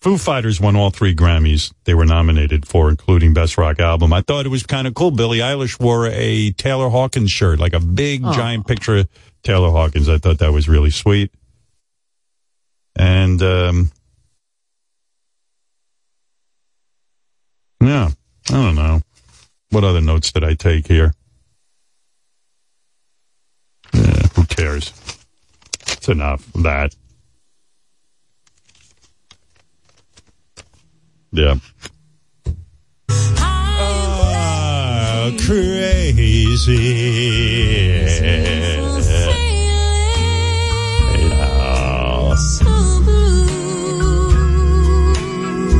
Foo Fighters won all three Grammys they were nominated for, including Best Rock Album. I thought it was kind of cool. Billie Eilish wore a Taylor Hawkins shirt, like a big, Aw. giant picture of Taylor Hawkins. I thought that was really sweet. And, um, yeah, I don't know. What other notes did I take here? Yeah, who cares? It's enough of that. Yeah. Oh, crazy. You know.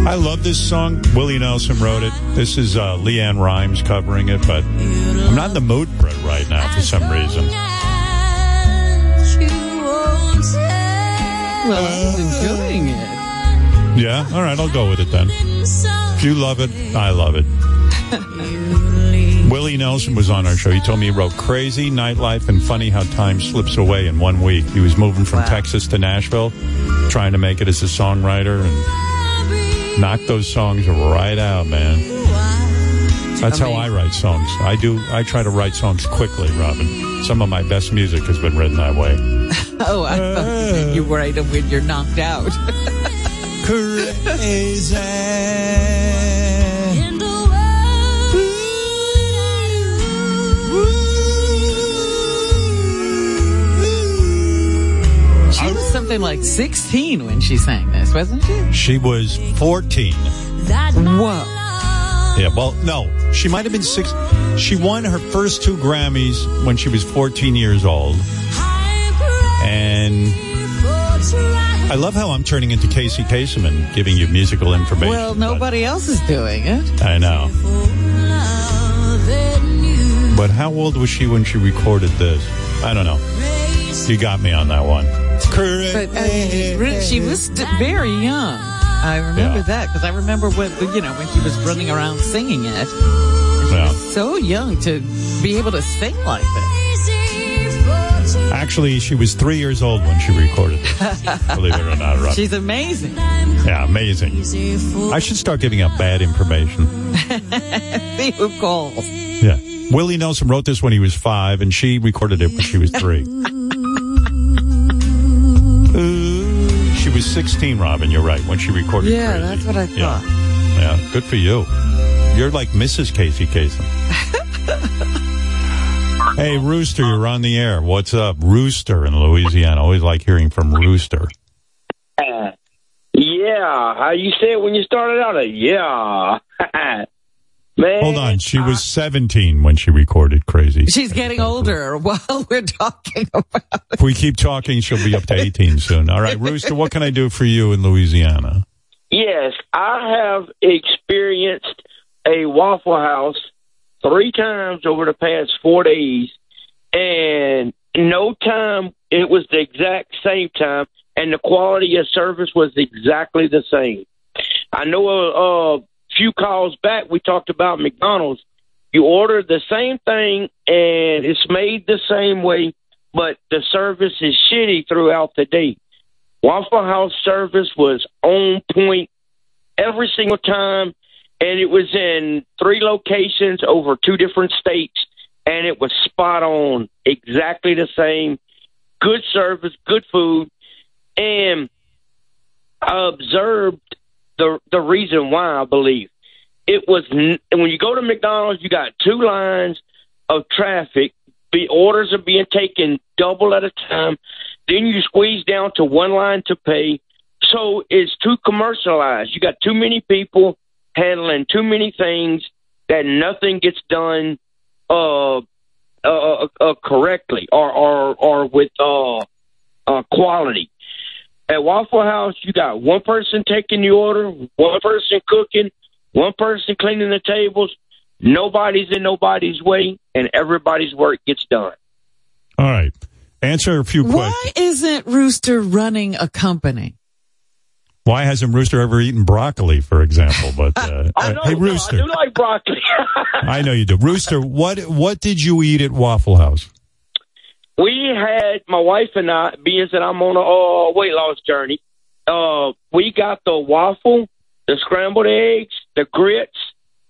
I love this song. Willie Nelson wrote it. This is uh, LeAnn Rimes covering it, but I'm not in the mood for it right now for some reason. Well, I'm enjoying it. Yeah, all right, I'll go with it then. If you love it, I love it. Willie Nelson was on our show. He told me he wrote Crazy, Nightlife, and Funny How Time Slips Away in one week. He was moving from Texas to Nashville, trying to make it as a songwriter, and knocked those songs right out, man. That's how I write songs. I do. I try to write songs quickly, Robin. Some of my best music has been written that way. Oh, I thought uh. you were right when you're knocked out. Crazy. She was something like 16 when she sang this, wasn't she? She was 14. Whoa. Yeah, well, no, she might have been six. She won her first two Grammys when she was 14 years old. And I love how I'm turning into Casey Kasem and giving you musical information. Well, nobody else is doing it. I know. But how old was she when she recorded this? I don't know. You got me on that one. But uh, re- she was very young. I remember Yeah. that because I remember when you know when she was running around singing it. Yeah. So young to be able to sing like that. Actually, she was three years old when she recorded it. Believe it or not, Rob. She's amazing. Yeah, amazing. I should start giving out bad information. See who calls. Yeah. Willie Nelson wrote this when he was five, and she recorded it when she was three. She was 16, Robin. You're right, when she recorded Yeah, Crazy. that's what I Yeah. thought. Yeah, good for you. You're like Mrs. Casey Kasem. hey, Rooster, you're on the air. What's up? Rooster in Louisiana. Always like hearing from Rooster. Uh, yeah, how you say it when you started out? Uh, yeah, man. Hold on. She was 17 when she recorded Crazy. She's getting older while we're talking about. If we keep talking, she'll be up to 18 soon. All right, Rooster, what can I do for you in Louisiana? Yes, I have experienced a Waffle House three times over the past four days, and no time it was the exact same time, and the quality of service was exactly the same. I know a, a few calls back we talked about McDonald's. You order the same thing and it's made the same way, but the service is shitty throughout the day. Waffle House service was on point every single time, and it was in three locations over two different states, and it was spot on, exactly the same. Good service, good food, and I observed the the reason why I believe it was n- when you go to McDonald's, you got two lines of traffic. The orders are being taken double at a time. Then you squeeze down to one line to pay. So it's too commercialized. You got too many people handling too many things that nothing gets done uh, uh, uh, correctly or or or with uh, uh, quality. At Waffle House, you got one person taking the order, one person cooking, one person cleaning the tables. Nobody's in nobody's way, and everybody's work gets done. All right. Answer a few questions. Why isn't Rooster running a company? Why hasn't Rooster ever eaten broccoli, for example? But uh, I know, hey, no, Rooster, I do like broccoli. I know you do. Rooster, what what did you eat at Waffle House? we had my wife and I, being that I'm on a uh, weight loss journey, uh, we got the waffle, the scrambled eggs, the grits,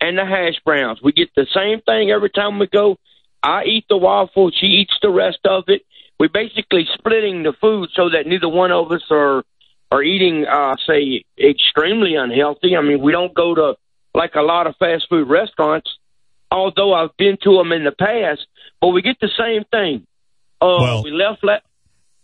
and the hash browns. We get the same thing every time we go. I eat the waffle, she eats the rest of it. We're basically splitting the food so that neither one of us are are eating, uh, say, extremely unhealthy. I mean, we don't go to like a lot of fast food restaurants, although I've been to them in the past, but we get the same thing. Uh, we left. La-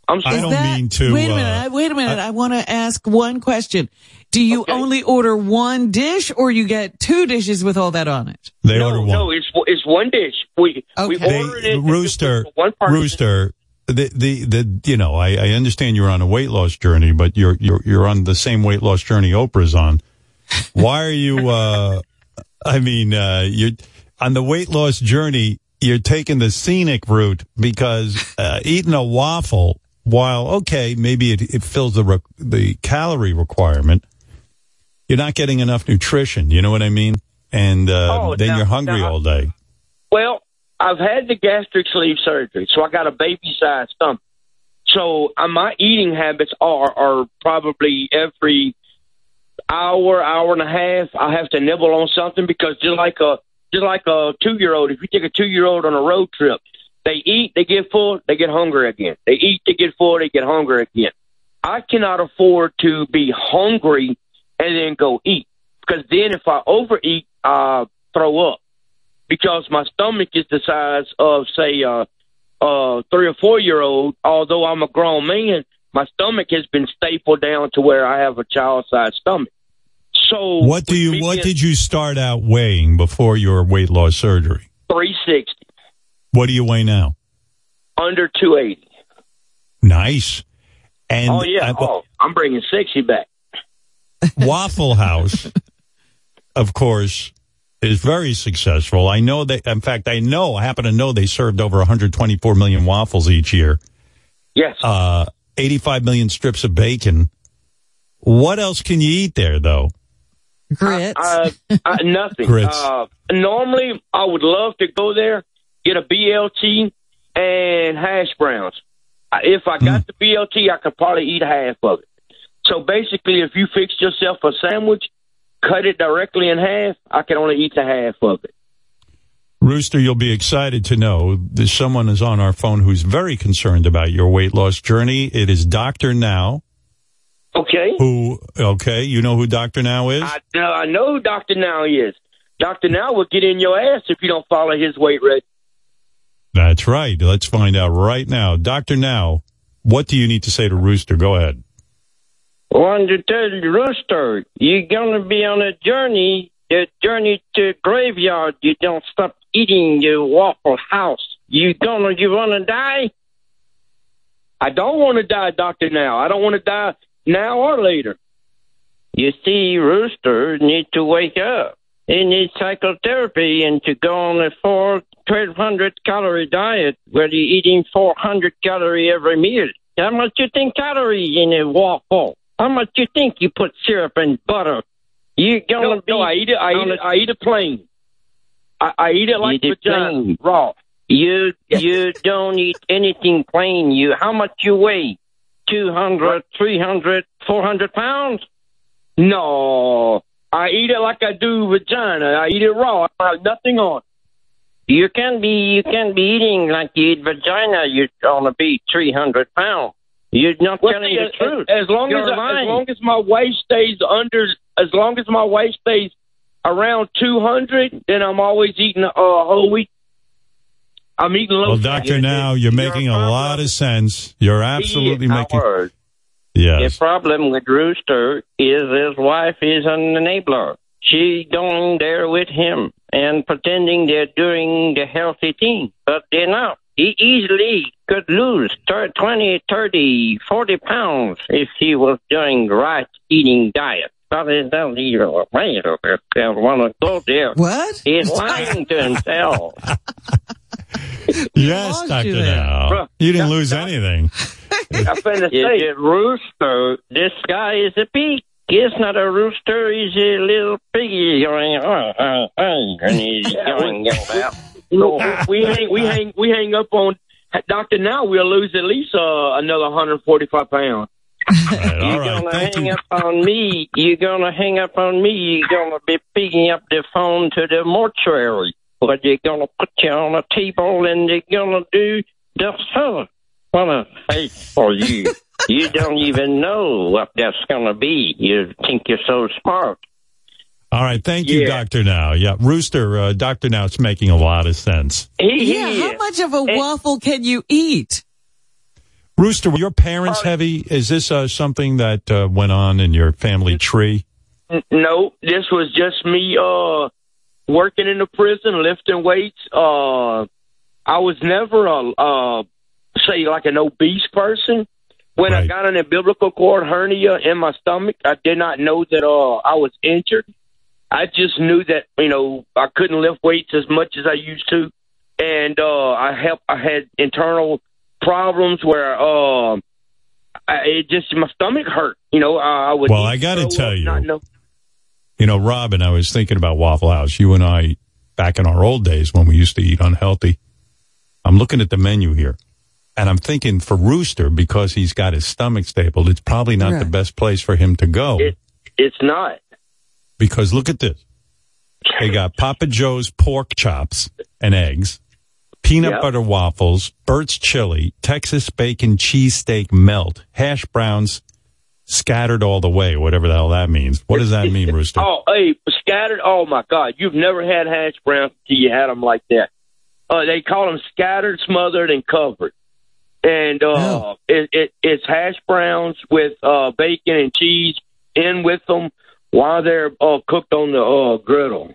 I'm sorry. I don't mean to. Wait a uh, minute. I- wait a minute. I, want to ask one question. Do you only order one dish or you get two dishes with all that on it? They order one. No, it's it's one dish. We we ordered it. Rooster, one person. Rooster. The, the the you know I, I understand you're on a weight loss journey, but you're you're you're on the same weight loss journey Oprah's on. Why are you? uh I mean, uh you're on the weight loss journey. You're taking the scenic route because uh, eating a waffle, while okay, maybe it, it fills the re- the calorie requirement, you're not getting enough nutrition. You know what I mean? And uh, Oh, then you're hungry all day. Well, I've had the gastric sleeve surgery, so I got a baby sized stomach. So uh, my eating habits are are probably every hour, hour and a half. I have to nibble on something because just like a just like a two year old, if you take a two year old on a road trip, they eat, they get full, they get hungry again. They eat, they get full, they get hungry again. I cannot afford to be hungry and then go eat because then if I overeat, I throw up because my stomach is the size of say uh uh three or four year old although i'm a grown man my stomach has been stapled down to where i have a child sized stomach So What do you? What did you start out weighing before your weight loss surgery? 360 What do you weigh now? under 280? Nice. And oh yeah. I- oh, I'm bringing 60 back. Waffle House, of course, is very successful. I know that. In fact, I know. I happen to know they served over 124 million waffles each year. Yes. Uh, 85 million strips of bacon. What else can you eat there, though? Grits. Uh, uh, nothing. Grits. Uh, normally, I would love to go there, get a BLT and hash browns. Uh, If I got the BLT, I could probably eat half of it. So basically, if you fix yourself a sandwich, cut it directly in half, I can only eat the half of it. Rooster, you'll be excited to know that someone is on our phone who's very concerned about your weight loss journey. It is Dr. Now. Okay. Who, okay, you know who Dr. Now is? I, know- I know who Dr. Now is. Dr. Now will get in your ass if you don't follow his weight rate. That's right. Let's find out right now. Dr. Now, what do you need to say to Rooster? Go ahead. Want to tell you, Rooster, you're gonna be on a journey, the journey to graveyard. You don't stop eating your Waffle House. You gonna, you wanna die? I don't want to die, Dr. Now. I don't want to die now or later. You see, Rooster need to wake up. He needs psychotherapy and to go on a four, 1200 calorie diet where you're eating 400 calorie every meal. How much you think calories in a waffle? How much you think you put syrup and butter? You gonna No, be no, I eat it. I eat it. a- I eat it plain. I, I eat it like Eat vagina, raw. You you don't eat anything plain. You how much you weigh? 200, 300, 400 pounds? No, I eat it like I do vagina. I eat it raw. I have nothing on. You can't be you can't be eating like you eat vagina. You're gonna be 300 pounds. You're not Well, telling see, the as, truth. as long You're as lying. as long as my waist stays under, as long as my waist stays around two hundred, then I'm always eating a uh, whole wheat. I'm eating low. Well, fat. Doctor, now you're making a lot of sense. You're absolutely making. Howard, Yes. The problem with Rooster is his wife is an enabler. She going there with him and pretending they're doing the healthy thing, but they're not. He easily could lose thir- 20, 30, 40 pounds if he was doing the right eating diet. But he doesn't even want to go there. What? He's lying to himself. Yes, Doctor. you there. Now you didn't lose anything. I'm finna say, rooster. This guy is a pig. He's not a rooster. He's a little piggy going, oh, oh, oh, and he's going about. No, we hang, we hang, we hang up on Doctor. Now we'll lose at least uh, another 145 pounds. You're gonna hang up on me. You're gonna hang up on me. You're gonna be picking up the phone to the mortuary. But they're gonna put you on a table and they're gonna do the huh. What a face for you. you don't even know what that's gonna be. You think you're so smart. All right, thank you, Yeah. Doctor. Now, yeah, Rooster, uh, Doctor. Now it's making a lot of sense. yeah, how much of a waffle can you eat? Rooster, were your parents heavy? Is this uh, something that uh, went on in your family tree? No, this was just me uh working in the prison, lifting weights. Uh I was never a uh say like an obese person. When I got an umbilical cord hernia in my stomach, I did not know that uh I was injured. I just knew that, you know, I couldn't lift weights as much as I used to. And uh I help I had internal problems where uh I, it just my stomach hurt. You know, I, I would Well, I got to so, tell you, know- you know, Robin, I was thinking about Waffle House. You and I, back in our old days when we used to eat unhealthy, I'm looking at the menu here. And I'm thinking for Rooster, because he's got his stomach stapled, it's probably not the best place for him to go. It's not. Because look at this. They got Papa Joe's pork chops and eggs, peanut Yep. butter waffles, Burt's chili, Texas bacon cheesesteak melt, hash browns scattered all the way, whatever the hell that means. What does that mean, Rooster? Oh, hey, scattered. Oh my God, you've never had hash browns until you had them like that. Uh, they call them scattered, smothered, and covered. And uh, it, it it's hash browns with uh, bacon and cheese in with them, while they're uh, cooked on the uh, griddle.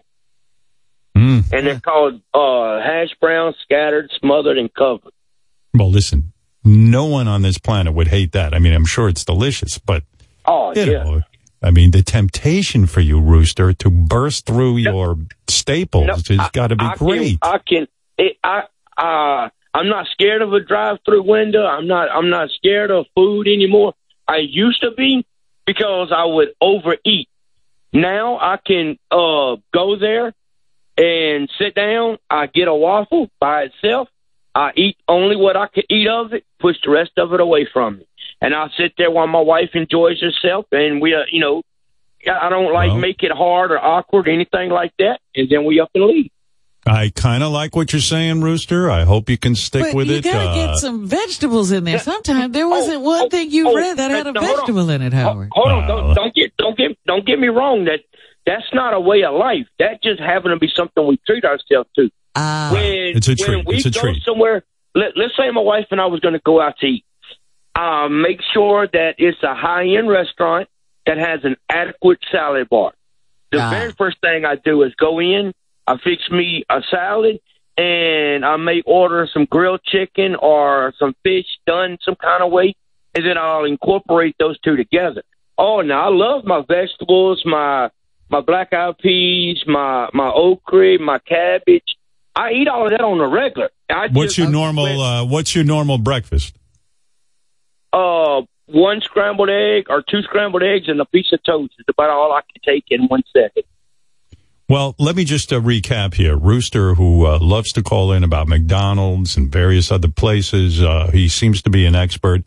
Mm. And they're called uh, hash browns, scattered, smothered, and covered. Well, listen, no one on this planet would hate that. I mean, I'm sure it's delicious, but Oh, you yeah. know, I mean, the temptation for you, Rooster, to burst through your staples has got to be I great. Can, I can. It, I. Uh, I'm not scared of a drive-through window. I'm not. I'm not scared of food anymore. I used to be because I would overeat. Now I can uh, go there and sit down. I get a waffle by itself. I eat only what I can eat of it. Push the rest of it away from me, and I sit there while my wife enjoys herself. And we, uh, you know, I don't like make it hard or awkward, or anything like that. And then we up and leave. I kind of like what you're saying, Rooster. I hope you can stick But with you it. gotta Uh, get some vegetables in there. Sometimes there wasn't one thing you oh, read that had a now, on. vegetable in it, Howard. Hold on, don't, don't get don't get don't get me wrong. That that's not a way of life. That just happen to be something we treat ourselves to. Ah, when, It's a when treat. we It's a go treat. somewhere, let, let's say my wife and I was going to go out to eat. Uh, make sure that it's a high end restaurant that has an adequate salad bar. The Ah. very first thing I do is go in, I fix me a salad, and I may order some grilled chicken or some fish done some kind of way, and then I'll incorporate those two together. Oh, now I love my vegetables, my my black eyed peas, my my okra, my cabbage. I eat all of that on the regular. I what's just- your normal? Uh, what's your normal breakfast? uh one scrambled egg or two scrambled eggs and a piece of toast is about all I can take in one second. Well, let me just uh, recap here. Rooster, who uh, loves to call in about McDonald's and various other places, uh, he seems to be an expert.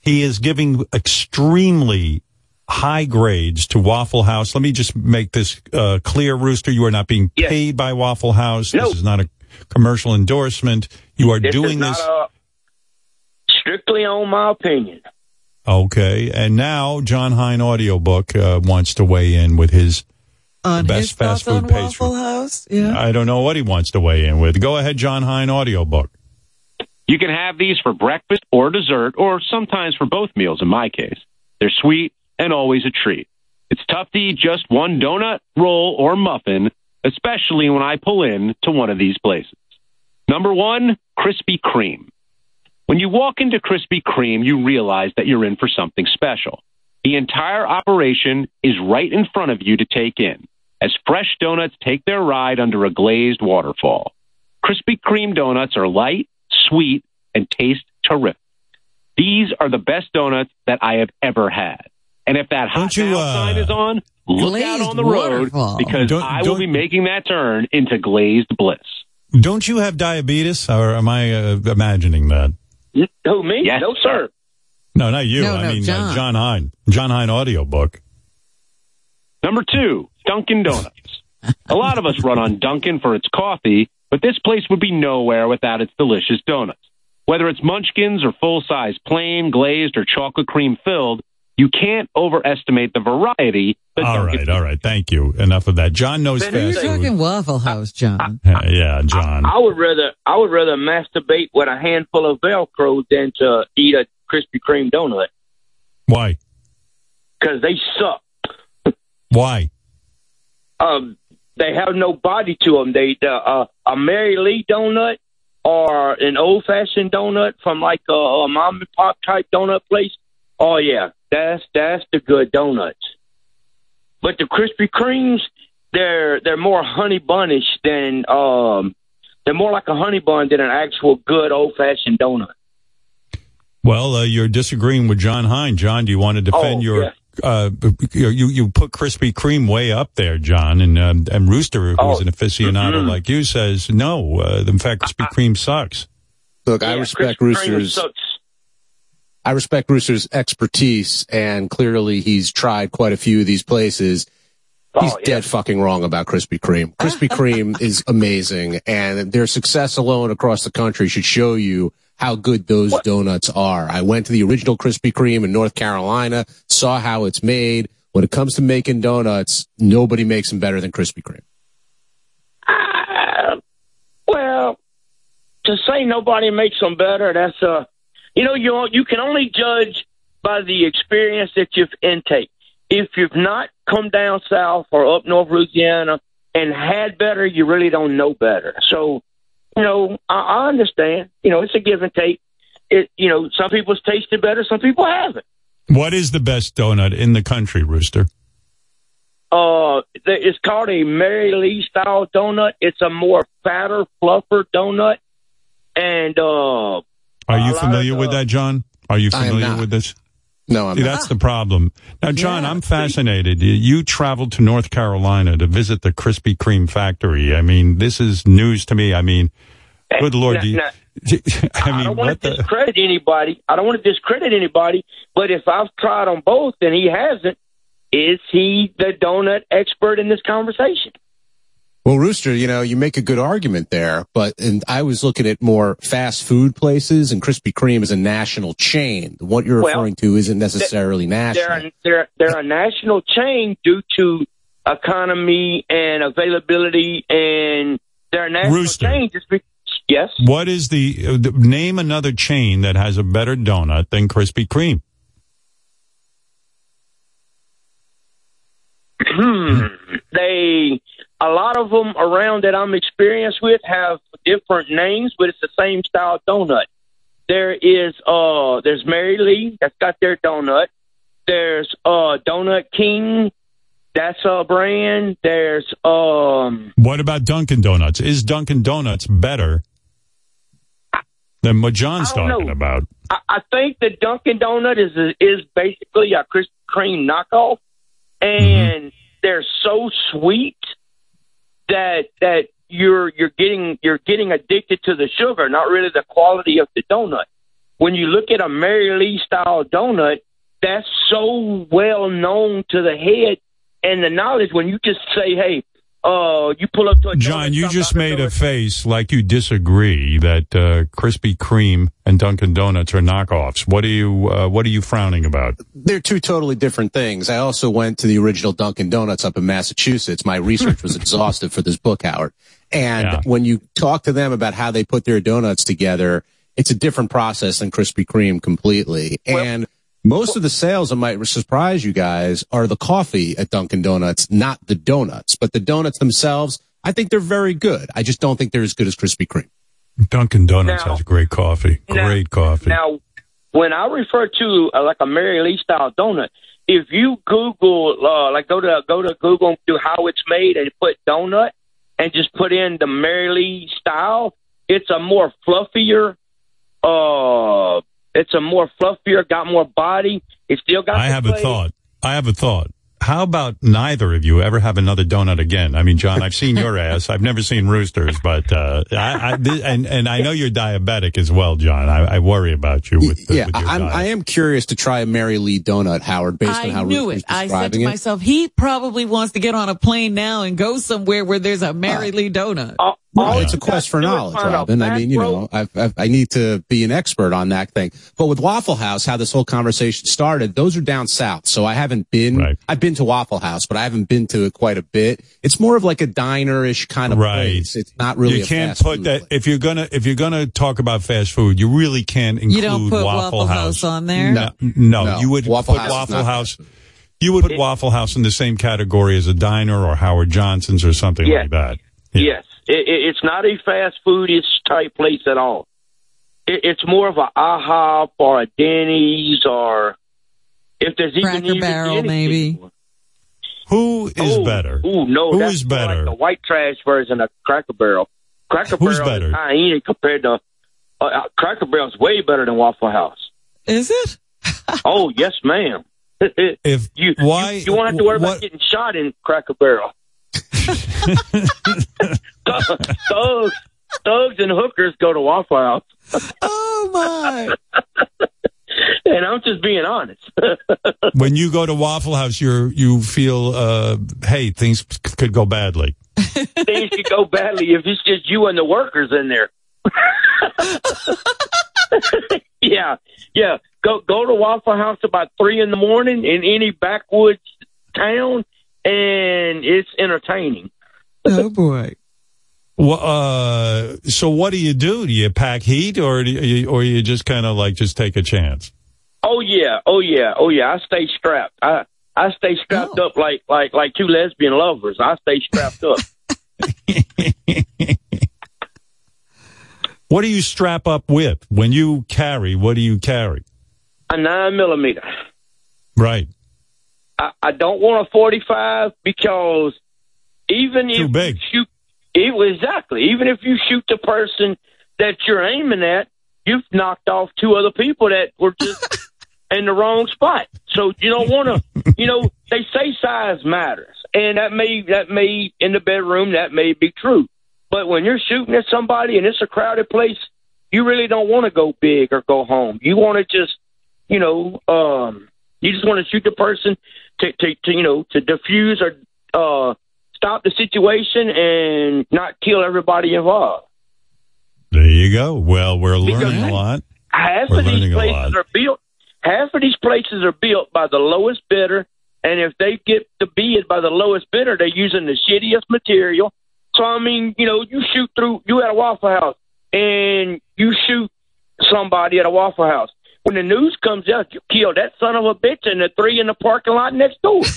He is giving extremely high grades to Waffle House. Let me just make this uh, clear, Rooster. You are not being paid by Waffle House. This is not a commercial endorsement. You are This doing this. a- strictly on my opinion. Okay. And now John Hine Audiobook uh, wants to weigh in with his on best his fast food on pastry. House. Yeah. I don't know what he wants to weigh in with. Go ahead, John Hine Audiobook. You can have these for breakfast or dessert, or sometimes for both meals in my case. They're sweet and always a treat. It's tough to eat just one donut, roll, or muffin, especially when I pull in to one of these places. Number one, Krispy Kreme. When you walk into Krispy Kreme, you realize that you're in for something special. The entire operation is right in front of you to take in, as fresh donuts take their ride under a glazed waterfall. Krispy Kreme donuts are light, sweet, and taste terrific. These are the best donuts that I have ever had. And if that hot you, uh, sign is on, look out on the road waterfall. because Don't- I will be making that turn into glazed bliss. Don't you have diabetes, or am I uh, imagining that? Who me? Yes. No, sir. No, not you. No, I no, mean John. Uh, John Hine. John Hine Audiobook. Number two, Dunkin' Donuts. A lot of us run on Dunkin' for its coffee, but this place would be nowhere without its delicious donuts. Whether it's munchkins or full size plain, glazed, or chocolate cream filled, you can't overestimate the variety. That All Dunkin' right, all right. Thank you. Enough of that. John knows You're fast food. talking Waffle House, John. Uh, yeah, John. I would rather I would rather masturbate with a handful of Velcro than to eat a Krispy Kreme donut Why? because they suck. Why? Um, they have no body to them. They the, uh, a Mary Lee donut or an old fashioned donut from like a, a mom and pop type donut place. Oh yeah, that's that's the good donuts. But the Krispy Kremes, they're they're more honey bunish than um, they're more like a honey bun than an actual good old fashioned donut. Well, uh, you're disagreeing with John Hine. John, do you want to defend Oh, your? yeah. Uh, you you you put Krispy Kreme way up there, John, and um, and Rooster, who's Oh, an aficionado mhm. like you, says no. Uh, in fact, Krispy Kreme sucks. Look, I respect Krispy Kreme Rooster's. sucks. I respect Rooster's expertise, and clearly he's tried quite a few of these places. He's Oh, dead fucking wrong about Krispy Kreme. Krispy Kreme is amazing, and their success alone across the country should show you how good those donuts are. I went to the original Krispy Kreme in North Carolina, saw how it's made. When it comes to making donuts, nobody makes them better than Krispy Kreme. Uh, well, to say nobody makes them better, that's uh, you know, you you can only judge by the experience that you've intake. If you've not come down south or up north Louisiana and had better, you really don't know better. So, you know, I, I understand. You know, it's a give and take. It, you know, some people's tasted better, some people haven't. What is the best donut in the country, Rooster? Uh, it's called a Mary Lee style donut. It's a more fatter, fluffer donut, and uh, Are you familiar of, with that, John? Are you familiar with this? No, I'm See, not. that's the problem. Now, John, I'm fascinated. You- You traveled to North Carolina to visit the Krispy Kreme factory. I mean, this is news to me. I mean, good Lord. now- do you- now- I I mean, don't want what to the? discredit anybody. I don't want to discredit anybody. But if I've tried on both and he hasn't, is he the donut expert in this conversation? Well, Rooster, you know, you make a good argument there, but and I was looking at more fast food places, and Krispy Kreme is a national chain. What you're Well, referring to isn't necessarily national. They're they're they're a national chain due to economy and availability, and they're a national Rooster. chain just be- yes. What is the, uh, the name another chain that has a better donut than Krispy Kreme? Hmm. they a lot of them around that I'm experienced with have different names, but it's the same style donut. There is uh there's Mary Lee that's got their donut. There's uh Donut King, that's a brand. There's um What about Dunkin' Donuts? Is Dunkin' Donuts better than what John's talking know. about? I, I think the Dunkin' Donut is is basically a Krispy Kreme knockoff, and they're so sweet that that you're you're getting you're getting addicted to the sugar, not really the quality of the donut. When you look at a Mary Lee style donut, that's so well known to the head and the knowledge. When you just say, "Hey," uh, you pull up to a John, you just made a face like you disagree that uh, Krispy Kreme and Dunkin' Donuts are knockoffs. What are you uh, What are you frowning about? They're two totally different things. I also went to the original Dunkin' Donuts up in Massachusetts. My research was exhaustive for this book, Howard. And Yeah. when you talk to them about how they put their donuts together, it's a different process than Krispy Kreme completely. and most of the sales that might surprise you guys are the coffee at Dunkin' Donuts, not the donuts. But the donuts themselves, I think they're very good. I just don't think they're as good as Krispy Kreme. Dunkin' Donuts Now- has great coffee. Now- Great coffee. Now, when I refer to uh, like a Mary Lee style donut, if you Google, uh, like go to go to Google and do how it's made and put donut and just put in the Mary Lee style, it's a more fluffier. Uh, it's a more fluffier, got more body. It still got. I the have a thought. I have a thought. How about neither of you ever have another donut again? I mean, John, I've seen your ass. I've never seen Roosters, but uh, I, I thi- and and I know you're diabetic as well, John. I, I worry about you with, the, yeah, with your I'm, diet. I am curious to try a Mary Lee donut, Howard, based on I how knew Ruth it. I said to it. myself, he probably wants to get on a plane now and go somewhere where there's a Mary Lee donut. Well, it's a quest for knowledge, Robin. I mean, you know, I've, I've, I need to be an expert on that thing. But with Waffle House, how this whole conversation started, those are down south. So I haven't been, right. I've been to Waffle House, but I haven't been to it quite a bit. It's more of like a diner-ish kind of Right. place. It's not really you can't fast put food that if you're gonna if you're gonna talk about fast food, you really can't include You don't put Waffle, Waffle House on there? No, no, No. you would Waffle put House Waffle House. You would put Waffle House in the same category as a diner or Howard Johnson's or something Yeah. like that. Yes, it, it, it's not a fast foodish type place at all. It, it's more of a IHOP or a Denny's or if there's even Cracker even Barrel, anything. maybe. Who is better? Ooh, no, Who that's is better? Like the white trash version of Cracker Barrel. Cracker Who's Barrel better? is hyena compared to uh, uh, Cracker Barrel's way better than Waffle House. Is it? oh yes, ma'am. if you why you, you won't have to worry what- about getting shot in Cracker Barrel. thugs, thugs, and hookers go to Waffle House. Oh my! and I'm just being honest. when you go to Waffle House, you you feel uh, hey things c- could go badly. Things could go badly if it's just you and the workers in there. yeah, yeah. Go go to Waffle House about three in the morning in any backwoods town, and it's entertaining. Oh boy. Well, uh, so what do you do? Do you pack heat, or do you, or you just kind of like just take a chance? Oh yeah, oh yeah, oh yeah. I stay strapped. I I stay strapped up like like like two lesbian lovers. I stay strapped up. What do you strap up with when you carry? What do you carry? A nine millimeter. Right. I, I don't want a forty five because even if big. you shoot, it, exactly. Even if you shoot the person that you're aiming at, you've knocked off two other people that were just in the wrong spot. So you don't want to. You know, they say size matters, and that may that may in the bedroom that may be true. But when you're shooting at somebody and it's a crowded place, you really don't want to go big or go home. You want to just, you know, um, you just want to shoot the person to, to, to you know, to diffuse or uh, stop the situation and not kill everybody involved. There you go. Well, we're learning a lot. Half We're of these places are built. Half of these places are built by the lowest bidder, and if they get the bid by the lowest bidder, they're using the shittiest material. So I mean, you know, you shoot through. You at a Waffle House, and you shoot somebody at a Waffle House. When the news comes out, you killed that son of a bitch and the three in the parking lot next door.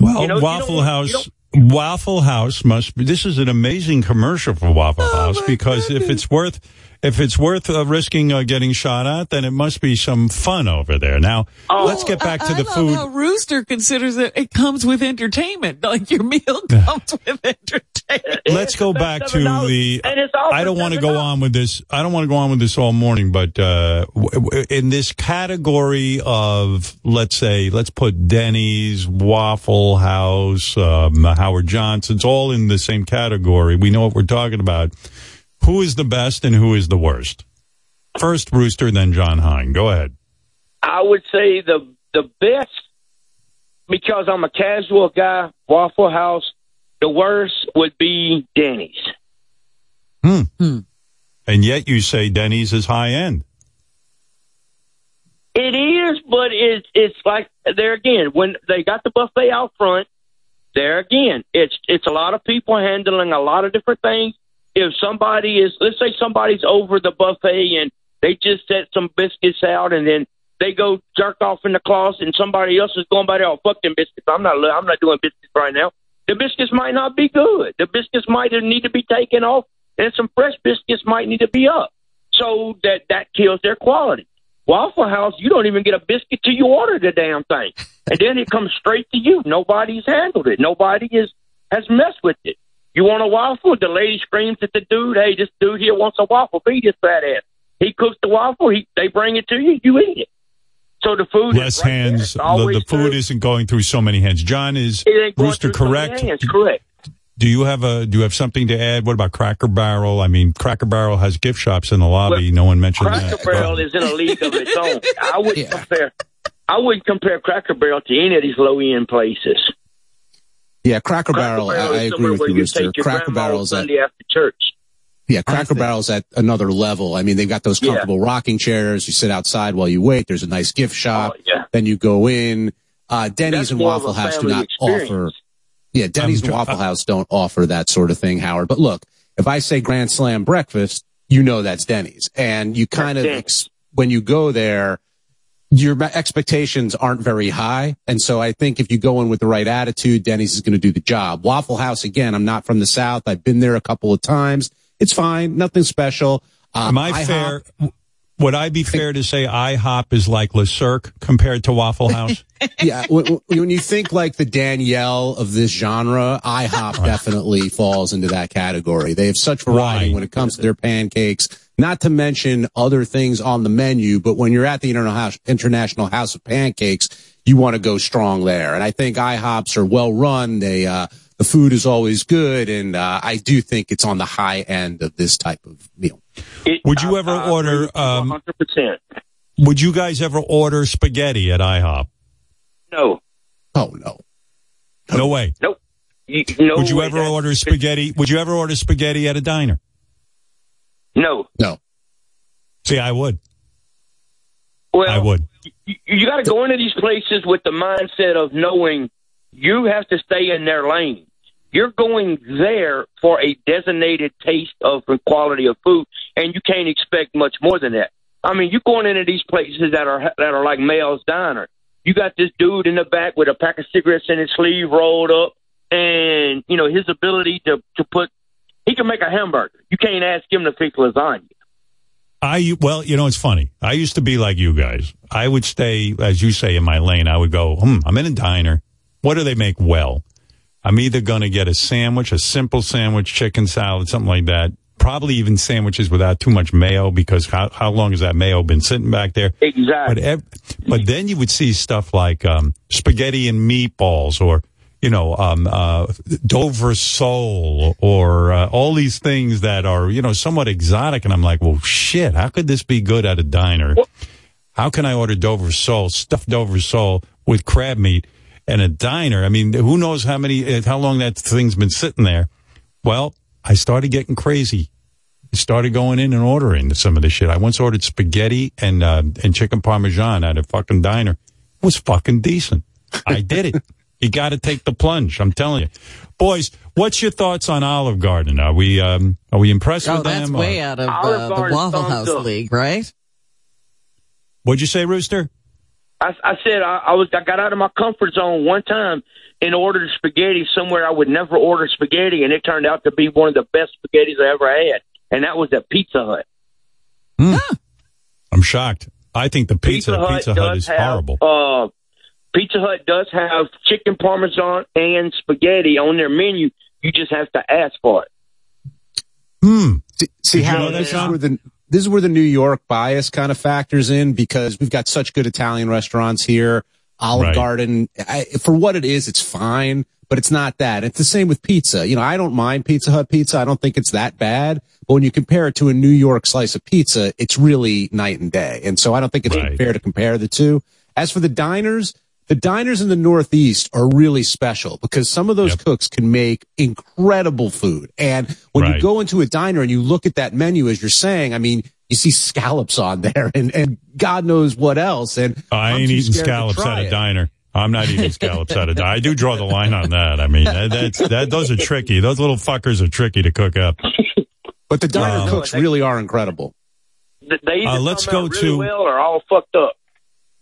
Well, You know, Waffle House. Waffle House must be. This is an amazing commercial for Waffle Oh, House because if it's worth if it's worth uh, risking uh, getting shot at, then it must be some fun over there. Now, Oh. let's get back to I the love food. how Rooster considers it. It comes with entertainment. Like your meal comes with entertainment. Let's go back to the. And it's all I don't want to go on with this. I don't want to go on with this all morning, but uh, w- w- in this category of, let's say, let's put Denny's, Waffle House, um, Howard Johnson's, all in the same category. We know what we're talking about. Who is the best and who is the worst? First Rooster, then John Hine. Go ahead. I would say the the best because I'm a casual guy. Waffle House. The worst would be Denny's. Hmm. And yet you say Denny's is high end. It is, but it's it's like there again when they got the buffet out front. There again, it's it's a lot of people handling a lot of different things. If somebody is, let's say somebody's over the buffet and they just set some biscuits out and then they go jerk off in the closet and somebody else is going by there. Oh, fuck them biscuits! I'm not I'm not doing biscuits right now. The biscuits might not be good. The biscuits might need to be taken off, and some fresh biscuits might need to be up. So that that kills their quality. Waffle House, you don't even get a biscuit till you order the damn thing, and then it comes straight to you. Nobody's handled it. Nobody is has messed with it. You want a waffle? The lady screams at the dude, "Hey, this dude here wants a waffle. Feed his fat ass." He cooks the waffle. He they bring it to you. You eat it. So the food Less is right hands. The, the food served- isn't going through so many hands. John is It ain't going Rooster through so many correct? hands, correct. Do you have a do you have something to add? What about Cracker Barrel? I mean, Cracker Barrel has gift shops in the lobby. no one mentioned Cracker that. Barrel is in a league of its own. I wouldn't compare. I wouldn't compare Cracker Barrel to any of these low end places. Yeah, Cracker, Barrel. Barrel I, I agree with you, you Rooster. take Cracker grandma Barrel's at after church. yeah, Cracker Barrel's at another level. I mean, they've got those Yeah. comfortable rocking chairs. You sit outside while you wait. There's a nice gift shop. Oh, yeah. Then you go in. Uh, Denny's That's and Waffle House do not experience. offer. Yeah, Denny's I'm and tr- Waffle House don't offer that sort of thing, Howard. But look, if I say Grand Slam breakfast, you know that's Denny's, and you kind of ex- when you go there, your expectations aren't very high. And so I think if you go in with the right attitude, Denny's is going to do the job. Waffle House, again, I'm not from the South. I've been there a couple of times. It's fine. Nothing special. Um, Am I IHOP- fair? Would I be fair to say IHOP is like Le Cirque compared to Waffle House? yeah. When, when you think like the Danielle of this genre, IHOP definitely falls into that category. They have such variety Right. when it comes to their pancakes, not to mention other things on the menu. But when you're at the International House, International House of Pancakes, you want to go strong there. And I think IHOPs are well run. They, uh, the food is always good. And, uh, I do think it's on the high end of this type of meal. It- Would you ever I order, agree with you um, 100%. Would you guys ever order spaghetti at IHOP? No. Oh, no. No way. Nope. You, no would you ever order spaghetti? Would you ever order spaghetti at a diner? No. No. See, I would. Well, I would. you, you got to go into these places with the mindset of knowing you have to stay in their lane. You're going there for a designated taste of quality of food, and you can't expect much more than that. I mean, you're going into these places that are that are like Mel's Diner. you got this dude in the back with a pack of cigarettes in his sleeve rolled up, and you know his ability to to put he can make a hamburger. You can't ask him to fix lasagna. I well, you know, it's funny. I used to be like you guys. I would stay, as you say, in my lane. I would go, hmm, I'm in a diner. What do they make well? I'm either going to get a sandwich, a simple sandwich, chicken salad, something like that. Probably even sandwiches without too much mayo because how, how long has that mayo been sitting back there? Exactly. But, ev- but then you would see stuff like um, spaghetti and meatballs or, you know, um, uh, Dover sole or uh, all these things that are, you know, somewhat exotic. And I'm like, well, shit, how could this be good at a diner? How can I order Dover sole, stuffed Dover sole with crab meat and a diner? I mean, who knows how many, uh, how long that thing's been sitting there? Well, I started getting crazy. I started going in and ordering some of this shit. I once ordered spaghetti and uh, and chicken parmesan at a fucking diner. It was fucking decent. I did it. you got to take the plunge. I'm telling you, boys. What's your thoughts on Olive Garden? Are we um, are we impressed Oh, with that's them? or- way out of uh, the Garden Waffle House up. League, right? What'd you say, Rooster? I, I said I, I was I got out of my comfort zone one time and ordered spaghetti somewhere I would never order spaghetti, and it turned out to be one of the best spaghettis I ever had, and that was at Pizza Hut. I'm shocked. I think the pizza Pizza Pizza Hut Hut, is have, horrible. Uh, Pizza Hut does have chicken parmesan and spaghetti on their menu. You just have to ask for it. Hmm. See, see Did how this is where the this is where the New York bias kind of factors in because we've got such good Italian restaurants here. Olive Right. Garden, I, for what it is, it's fine, but it's not that. It's the same with pizza. You know, I don't mind Pizza Hut pizza. I don't think it's that bad. But when you compare it to a New York slice of pizza, it's really night and day. And so I don't think it's Right. fair to compare the two. As for the diners, the diners in the Northeast are really special because some of those cooks can make incredible food. And when you go into a diner and you look at that menu, as you're saying, I mean, you see scallops on there and, and God knows what else. And I I'm ain't eating scallops at a it. diner. I'm not eating scallops at a diner. I do draw the line on that. I mean, that, that's that. Those are tricky. Those little fuckers are tricky to cook up. But the diner Um, cooks really are incredible. They either Uh, let's come out go really to- well or all fucked up.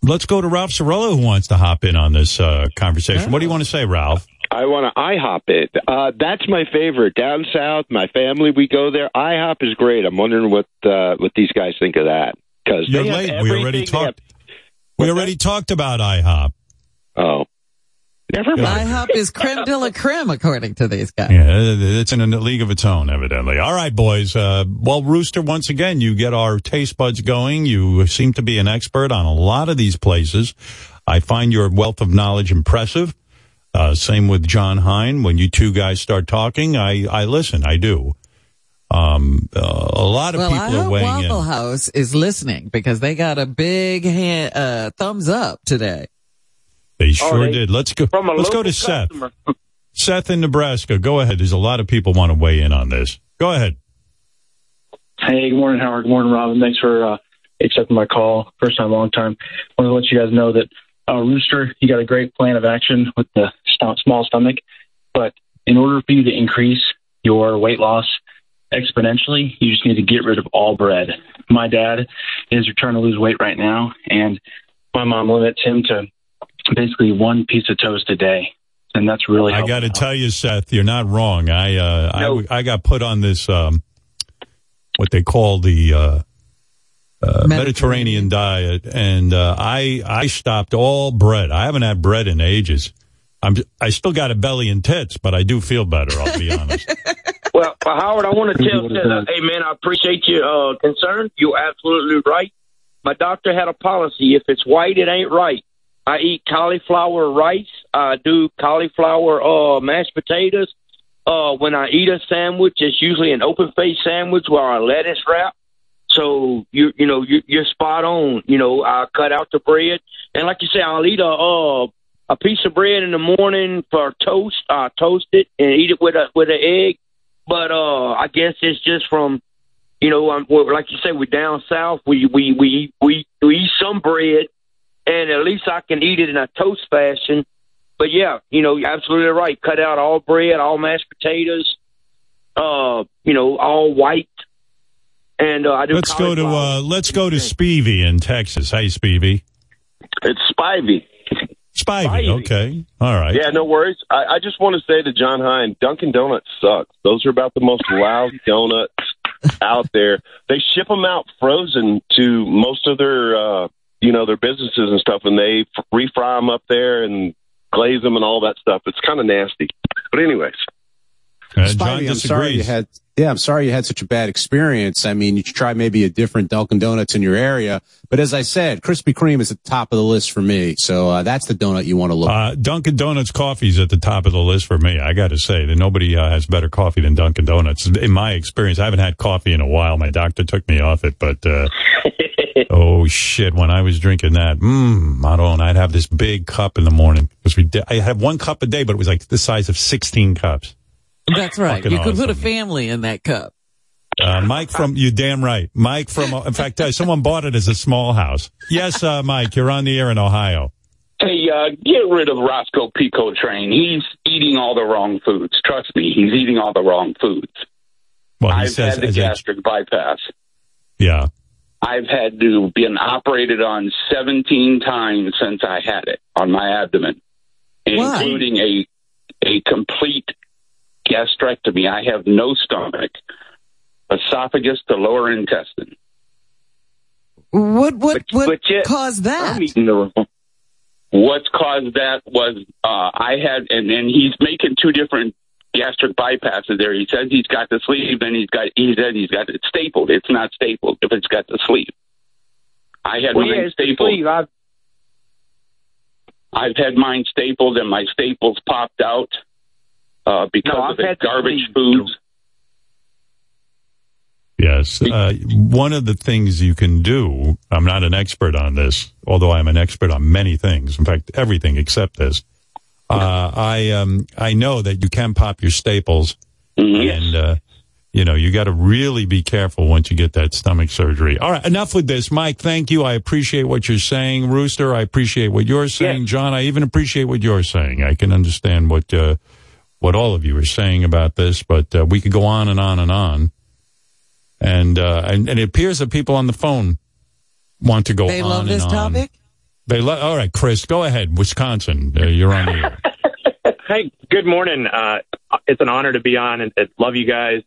Let's go to Ralph Cirillo, who wants to hop in on this uh, conversation. What do you want to say, Ralph? I want to IHOP it. Uh, that's my favorite down south. My family, we go there. IHOP is great. I'm wondering what uh, what these guys think of that because You're they late. We already everything. They talked. We already talked about IHOP. oh, never mind. IHOP is creme de la creme, according to these guys. Yeah, it's in a league of its own, evidently. All right, boys. Uh, well, Rooster, once again, you get our taste buds going. You seem to be an expert on a lot of these places. I find your wealth of knowledge impressive. Uh, same with John Hine. When you two guys start talking, I, I listen. I do. Um, uh, a lot of Well, people I are hope weighing Waffle in. House is listening because they got a big hand, uh, thumbs up today. They sure they- did. Let's go. from a Let's go local to Seth. Seth in Nebraska. Go ahead. There's a lot of people want to weigh in on this. Go ahead. Hey, good morning, Howard. Good morning, Robin. Thanks for uh, accepting my call. First time, long time. I want to let you guys know that uh, Rooster, you got a great plan of action with the st- small stomach, but in order for you to increase your weight loss exponentially, you just need to get rid of all bread. My dad is trying to lose weight right now, and my mom limits him to basically one piece of toast a day, and that's really I got to tell you, Seth, you're not wrong. I uh, I I got put on this um, what they call the uh, uh, Mediterranean diet, and uh, I I stopped all bread. I haven't had bread in ages. I'm I still got a belly and tits, but I do feel better. I'll be honest. Well, well, Howard, I want to tell Seth, uh, hey man, I appreciate your uh, concern. You're absolutely right. My doctor had a policy: if it's white, it ain't right. I eat cauliflower rice. I do cauliflower uh, mashed potatoes. Uh, when I eat a sandwich, it's usually an open face sandwich with a lettuce wrap. So you you know you, you're spot on. You know I cut out the bread, and like you say, I'll eat a uh, a piece of bread in the morning for toast. I toast it and eat it with a with an egg. But uh, I guess it's just from you know um, well, like you say, we're down south. We we we we we eat some bread, and at least I can eat it in a toast fashion. But yeah, you know, you're absolutely right. Cut out all bread, all mashed potatoes, uh, you know, all white. And uh, I do. Let's go to uh, let's go to Spivey in Texas. Hey, Spivey. It's Spivey. Spivey. Spivey. Okay. All right. Yeah, no worries. I, I just want to say to John Hine, Dunkin' Donuts sucks. Those are about the most loud donuts out there. They ship them out frozen to most of their, uh, you know, their businesses and stuff, and they f- refry them up there and glaze them and all that stuff. It's kind of nasty. But anyways, Uh, Spivey, I'm sorry you had. Yeah, I'm sorry you had such a bad experience. I mean, you should try maybe a different Dunkin' Donuts in your area. But as I said, Krispy Kreme is at the top of the list for me. So uh, that's the donut you want to look. Uh, Dunkin' Donuts coffee's at the top of the list for me. I got to say that nobody uh, has better coffee than Dunkin' Donuts. In my experience, I haven't had coffee in a while. My doctor took me off it, but uh, oh shit, when I was drinking that, mmm, I don't. I'd have this big cup in the morning because we. I had one cup a day, but it was like the size of sixteen cups. That's right. Fucking You could put a family in that cup. Uh, Mike from you damn right. Mike from in fact, uh, someone bought it as a small house. Yes, uh, Mike, you're on the air in Ohio. Hey, uh, get rid of Rosco P. Coltrane. He's eating all the wrong foods. Trust me, he's eating all the wrong foods. Well, he I've says had the as a- gastric bypass. yeah. I've had to been operated on 17 times since I had it on my abdomen, Why? including a a complete gastrectomy. I have no stomach, esophagus to lower intestine. What what what but yet, caused that? I'm eating the wrong. What's caused that was uh, I had, and then he's making two different gastric bypasses there. He says he's got the sleeve, and he's got he said he's got it stapled. It's not stapled if it's got the sleeve. I had Well, mine yeah, stapled. sleeve. I've- I've had mine stapled, and my staples popped out uh, because No, of the garbage sleeve. foods. Yes. Uh, one of the things you can do, I'm not an expert on this, although I'm an expert on many things. In fact, everything except this. Uh, I, um, I know that you can pop your staples and, uh, you know, you got to really be careful once you get that stomach surgery. All right. Enough with this. Mike, thank you. I appreciate what you're saying. Rooster, I appreciate what you're saying. John, I even appreciate what you're saying. I can understand what, uh, what all of you are saying about this, but, uh, we could go on and on and on and uh, and, and it appears that people on the phone want to go They on love and this on. topic. They lo- all right, Chris, go ahead. Wisconsin, uh, you're on the air. Hey, good morning. Uh, it's an honor to be on and, and love you guys.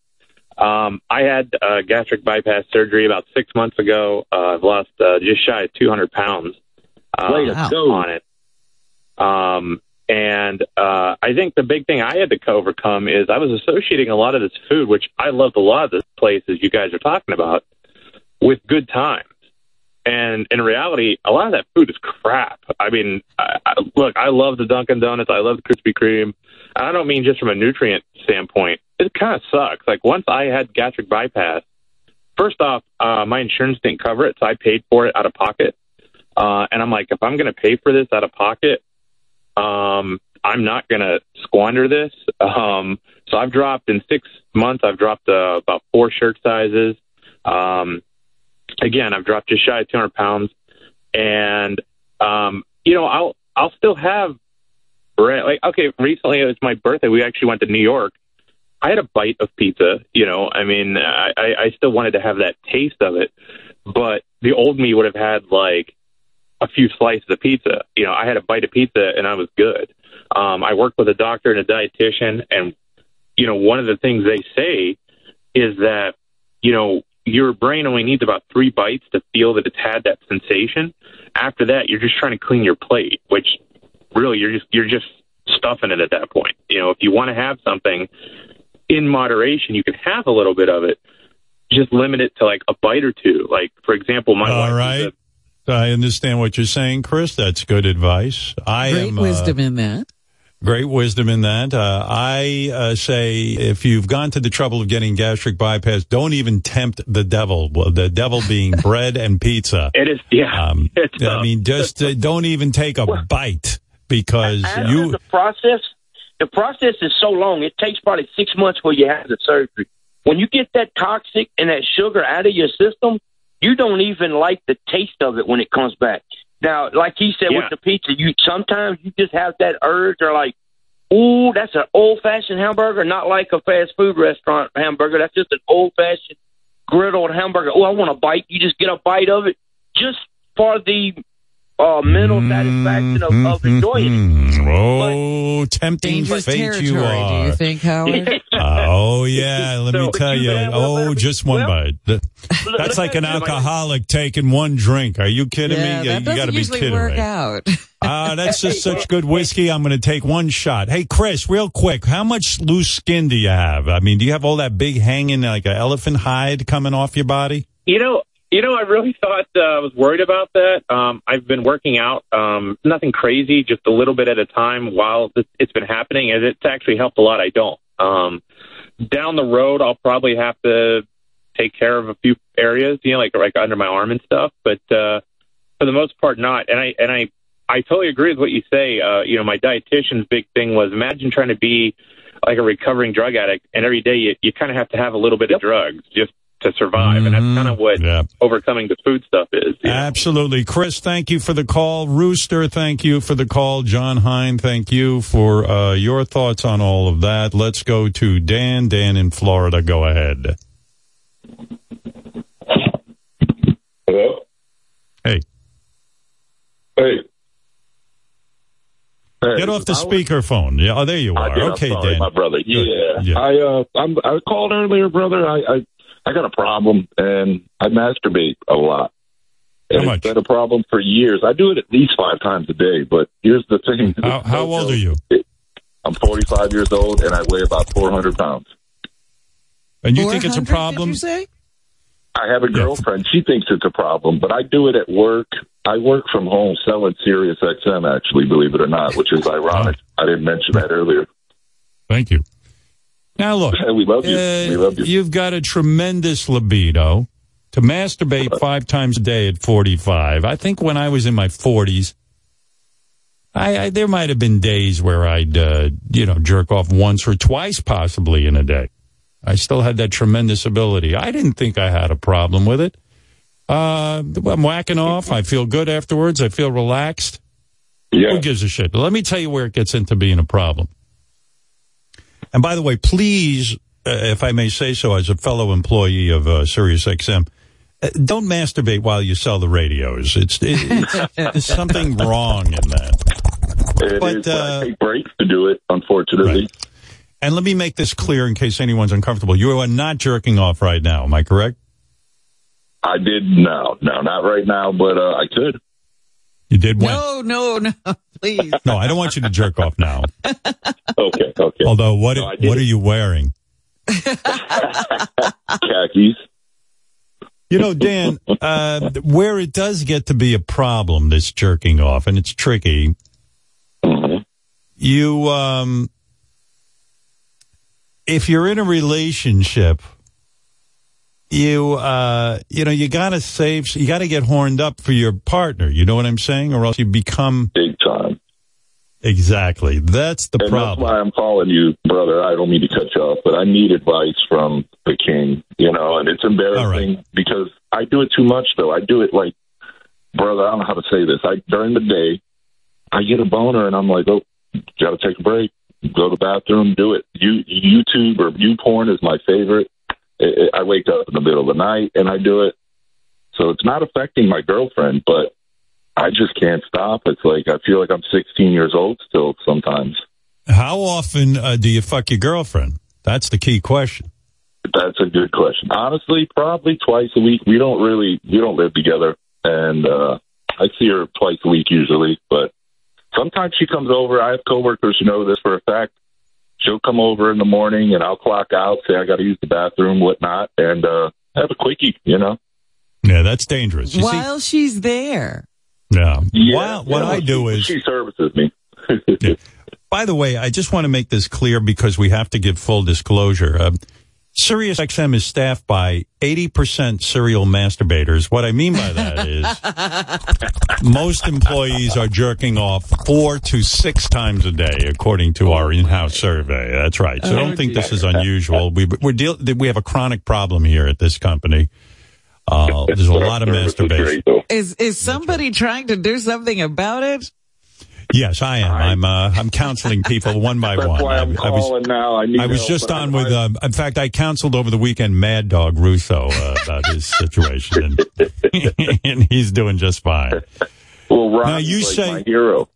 Um, I had uh, gastric bypass surgery about six months ago. Uh, I've lost uh, just shy of 200 pounds uh, Way to go. on it. Um, and uh, I think the big thing I had to overcome is I was associating a lot of this food, which I loved a lot of this places you guys are talking about, with good times. And in reality, a lot of that food is crap. I mean, I, I, look, I love the Dunkin' Donuts. I love the Krispy Kreme. I don't mean just from a nutrient standpoint. It kind of sucks. Like once I had gastric bypass, first off, uh, my insurance didn't cover it, so I paid for it out of pocket. Uh, and I'm like, if I'm going to pay for this out of pocket, um, I'm not going to squander this. Um, so I've dropped in six months. I've dropped uh, about four shirt sizes. Um, again, I've dropped just shy of 200 pounds, and um, you know, I'll I'll still have. Like, okay, recently it was my birthday. We actually went to New York. I had a bite of pizza. You know, I mean, I I still wanted to have that taste of it, but the old me would have had like a few slices of pizza. You know, I had a bite of pizza and I was good. Um, I worked with a doctor and a dietitian, and you know, one of the things they say is that you know your brain only needs about three bites to feel that it's had that sensation. After that, you're just trying to clean your plate, which really you're just you're just stuffing it at that point. You know, if you want to have something in moderation, you can have a little bit of it. Just limit it to like a bite or two. Like for example, my wife All is right. I understand what you're saying, Chris. That's good advice. I Great am uh, wisdom in that. Great wisdom in that. Uh, I uh, say if you've gone to the trouble of getting gastric bypass, don't even tempt the devil. Well, the devil being bread and pizza. It is, yeah. Um, It's, I uh, mean, just uh, don't even take a bite because And you. the process, the process is so long. It takes probably six months before you have the surgery. When you get that toxic and that sugar out of your system, you don't even like the taste of it when it comes back. Now, like he said Yeah. with the pizza, you sometimes you just have that urge or like, ooh, that's an old fashioned hamburger, not like a fast food restaurant hamburger. That's just an old fashioned griddled hamburger. Oh, I want a bite. You just get a bite of it just for the uh, mental satisfaction of, of enjoying it. Oh, tempting Dangerous fate you are. do you think, Howard? Uh, oh yeah, let me tell you. Oh, just one bite. Th- That's like an alcoholic taking one drink. Are you kidding yeah, me? that you doesn't got to be usually kidding work me. out. Ah, that's just such good whiskey. I'm going to take one shot. Hey, Chris, real quick, how much loose skin do you have? I mean, do you have all that big hanging like an elephant hide coming off your body? You know, you know, I really thought uh, I was worried about that. Um, I've been working out, um, nothing crazy, just a little bit at a time while it's been happening, and it's actually helped a lot. I don't. Um, down the road, I'll probably have to take care of a few areas, you know, like like under my arm and stuff. But uh, for the most part, not. And I and I I totally agree with what you say. Uh, you know, my dietitian's big thing was imagine trying to be like a recovering drug addict, and every day you, you kind of have to have a little bit of drugs just to survive, and that's kind of what overcoming the food stuff is. Absolutely. Chris, thank you for the call. Rooster, thank you for the call. Jon Hein, thank you for uh, your thoughts on all of that. Let's go to Dan. Dan in Florida. Go ahead. Hello? Hey. Hey. Get off the speakerphone. Yeah, oh, there you are. Did. Okay, sorry, Dan. my brother. Yeah, Yeah. I uh, I'm, I called earlier, brother. I, I I got a problem, and I masturbate a lot. And How It's been a problem for years. I do it at least five times a day. But here's the thing. How, how old are you? I'm 45 years old, and I weigh about 400 pounds. And you think it's a problem? you say? I have a girlfriend. She thinks it's a problem, but I do it at work. I work from home selling Sirius XM, actually, believe it or not, which is ironic. I didn't mention that earlier. Thank you. Now look, we love you. uh, we love you. You've got a tremendous libido to masturbate five times a day at 45. I think when I was in my 40s, I, I there might have been days where I'd uh, you know jerk off once or twice possibly in a day. I still had that tremendous ability. I didn't think I had a problem with it. Uh, I'm whacking off. I feel good afterwards. I feel relaxed. Yeah. Who gives a shit? Let me tell you where it gets into being a problem. And by the way, please, uh, if I may say so, as a fellow employee of uh, SiriusXM, uh, don't masturbate while you sell the radios. It's, it, it's there's something wrong in that. It But, is, uh, I take breaks to do it, unfortunately. And let me make this clear in case anyone's uncomfortable. You are not jerking off right now. Am I correct? I did no, no, not right now, but uh, I could. You did when? No, no, no, please. No, I don't want you to jerk off now. Okay, okay. Although, what No, what are you wearing? Khakis. You know, Dan, uh, where it does get to be a problem, this jerking off, and it's tricky. You, um, if you're in a relationship, you, uh, you know, you gotta save, you gotta get horned up for your partner. You know what I'm saying? Or else you become big time. Exactly. That's the and problem. that's why I'm calling you, brother. I don't mean to cut you off, but I need advice from the king, you know, and it's embarrassing because I do it too much, though. I do it like, brother, I don't know how to say this. I During the day, I get a boner and I'm like, oh, got to take a break, go to the bathroom, do it. You, YouTube or view porn is my favorite. I I wake up in the middle of the night and I do it. So it's not affecting my girlfriend, but I just can't stop. It's like I feel like I'm 16 years old still sometimes. How often uh, do you fuck your girlfriend? That's the key question. That's a good question. Honestly, probably twice a week. We don't really we don't live together, and uh, I see her twice a week usually. But sometimes she comes over. I have coworkers who know this for a fact. She'll come over in the morning, and I'll clock out, say I got to use the bathroom, whatnot, and uh, have a quickie. You know. Yeah, that's dangerous. You see? While she's there. Yeah. Yeah, Well, what yeah, I do she- is she services me. By the way, I just want to make this clear because we have to give full disclosure. Uh, Sirius XM is staffed by 80% serial masturbators. What I mean by that is most employees are jerking off four to six times a day, according to our in-house survey. That's right. So I don't think this is unusual. We, we're deal, we have a chronic problem here at this company. Uh, there's a lot of masturbation. Is is somebody trying to do something about it? Yes, I am. I'm uh, I'm counseling people one by That's one. why I'm I was- calling now. I need I was help, just on I- with. Um, in fact, I counseled over the weekend Mad Dog Russo uh, about his situation, and, and he's doing just fine. Well, Ron Now, you like say- my hero.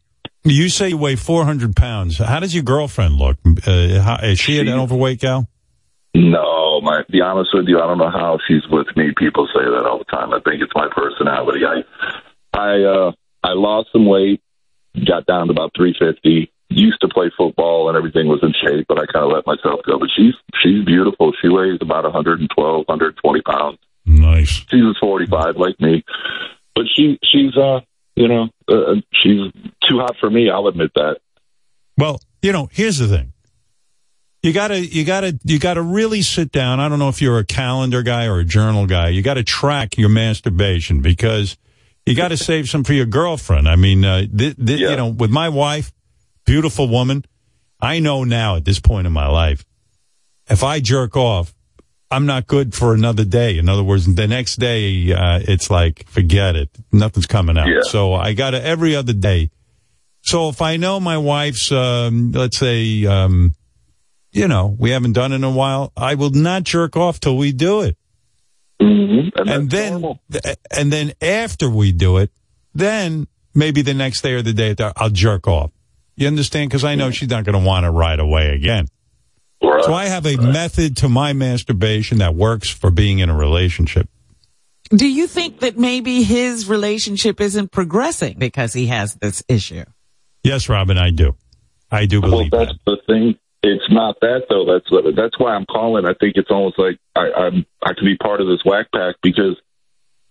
You say you weigh 400 pounds. How does your girlfriend look? Uh, how, is she an overweight gal? No, my be honest with you, I don't know how she's with me. People say that all the time. I think it's my personality. I I uh I lost some weight, got down to about three fifty. Used to play football and everything was in shape, but I kind of let myself go. But she's she's beautiful. She weighs about 112, 120 pounds. Nice. She's 45 like me, but she she's uh you know uh, she's too hot for me. I'll admit that. Well, you know, here's the thing. You gotta, you gotta, you gotta really sit down. I don't know if you're a calendar guy or a journal guy. You gotta track your masturbation because you gotta save some for your girlfriend. I mean, uh, th- th- you know, with my wife, beautiful woman, I know now at this point in my life, if I jerk off, I'm not good for another day. In other words, the next day, uh, it's like, forget it. Nothing's coming out. Yeah. So I gotta every other day. So if I know my wife's, um, let's say, um, you know, we haven't done it in a while, I will not jerk off till we do it. Mm-hmm. And, then, th- and then after we do it, then maybe the next day or the day after, I'll jerk off. You understand? Because I know she's not going to want it right away again. So I have a method to my masturbation that works for being in a relationship. Do you think that maybe his relationship isn't progressing because he has this issue? Yes, Robin, I do. I do believe well, that's the thing. It's not that though. That's what, that's why I'm calling. I think it's almost like I, I'm I could be part of this whack pack because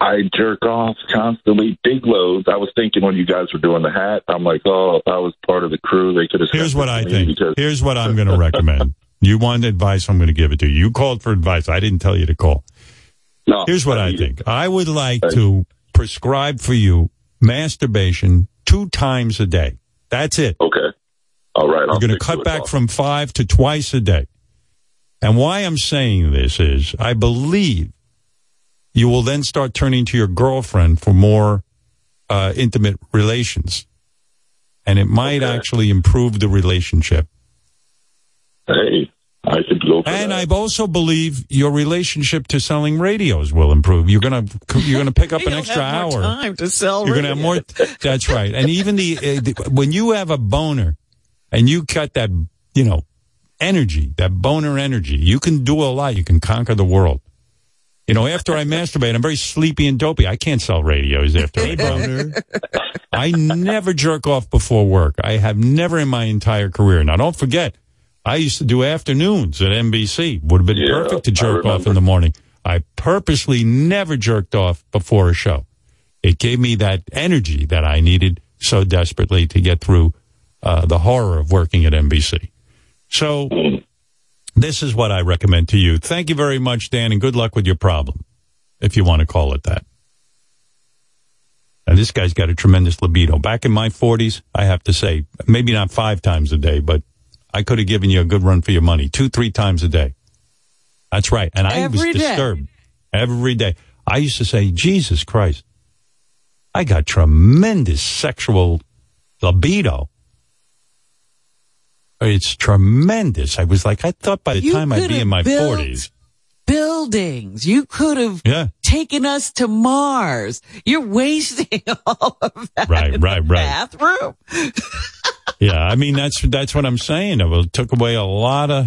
I jerk off constantly, big loads. I was thinking when you guys were doing the hat, I'm like, oh, if I was part of the crew, they could have. Here's what I think. Because Here's what I'm going to recommend. You want advice? I'm going to give it to you. You called for advice. I didn't tell you to call. No. Here's what I think. I would like to prescribe for you masturbation two times a day. That's it. Okay. All right. You're going to cut back from five to twice a day. And why I'm saying this is I believe you will then start turning to your girlfriend for more uh, intimate relations. And it might actually improve the relationship. Hey, I could go for And I also believe your relationship to selling radios will improve. You're gonna you're gonna pick up an extra have hour. more time to sell You're gonna have more. That's right. And even the, uh, the when you have a boner, and you cut that you know energy, that boner energy, you can do a lot. You can conquer the world. You know, after I masturbate, I'm very sleepy and dopey. I can't sell radios after I bone. I never jerk off before work. I have never in my entire career. Now, don't forget, I used to do afternoons at NBC. Would have been Yeah, perfect to jerk off in the morning. I purposely never jerked off before a show. It gave me that energy that I needed so desperately to get through uh, the horror of working at NBC. So, this is what I recommend to you. Thank you very much, Dan, and good luck with your problem, if you want to call it that. And this guy's got a tremendous libido. Back in my 40s, I have to say, maybe not five times a day, but I could have given you a good run for your money, two, three times a day. That's right. And I Every was day. disturbed every day. I used to say, Jesus Christ, I got tremendous sexual libido. It's tremendous. I was like, I thought by the You time I'd be in my 40s. Buildings. You could have Yeah. taken us to Mars. You're wasting all of that Right, in right, the right. bathroom. Yeah, I mean that's that's what I'm saying. It took away a lot of.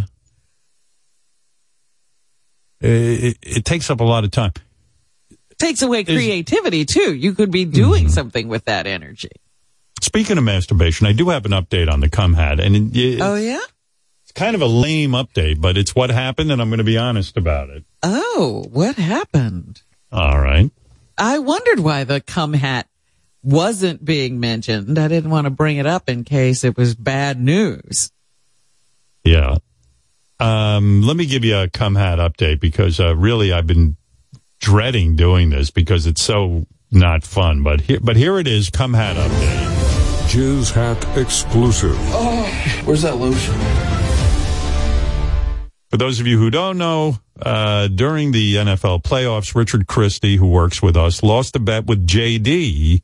It, it, it takes up a lot of time. Takes away creativity too. You could be doing Mm-hmm. something with that energy. Speaking of masturbation, I do have an update on the cum hat, and it, Oh yeah. it's kind of a lame update, but it's what happened, and I'm going to be honest about it. Oh, what happened? All right. I wondered why the cum hat wasn't being mentioned. I didn't want to bring it up in case it was bad news. Yeah. Um, let me give you a cum hat update because uh, really I've been dreading doing this because it's so not fun. But here, but here it is, cum hat update. Jizz Hat exclusive. Oh, where's that lotion? For those of you who don't know, uh, during the NFL playoffs, Richard Christie, who works with us, lost a bet with JD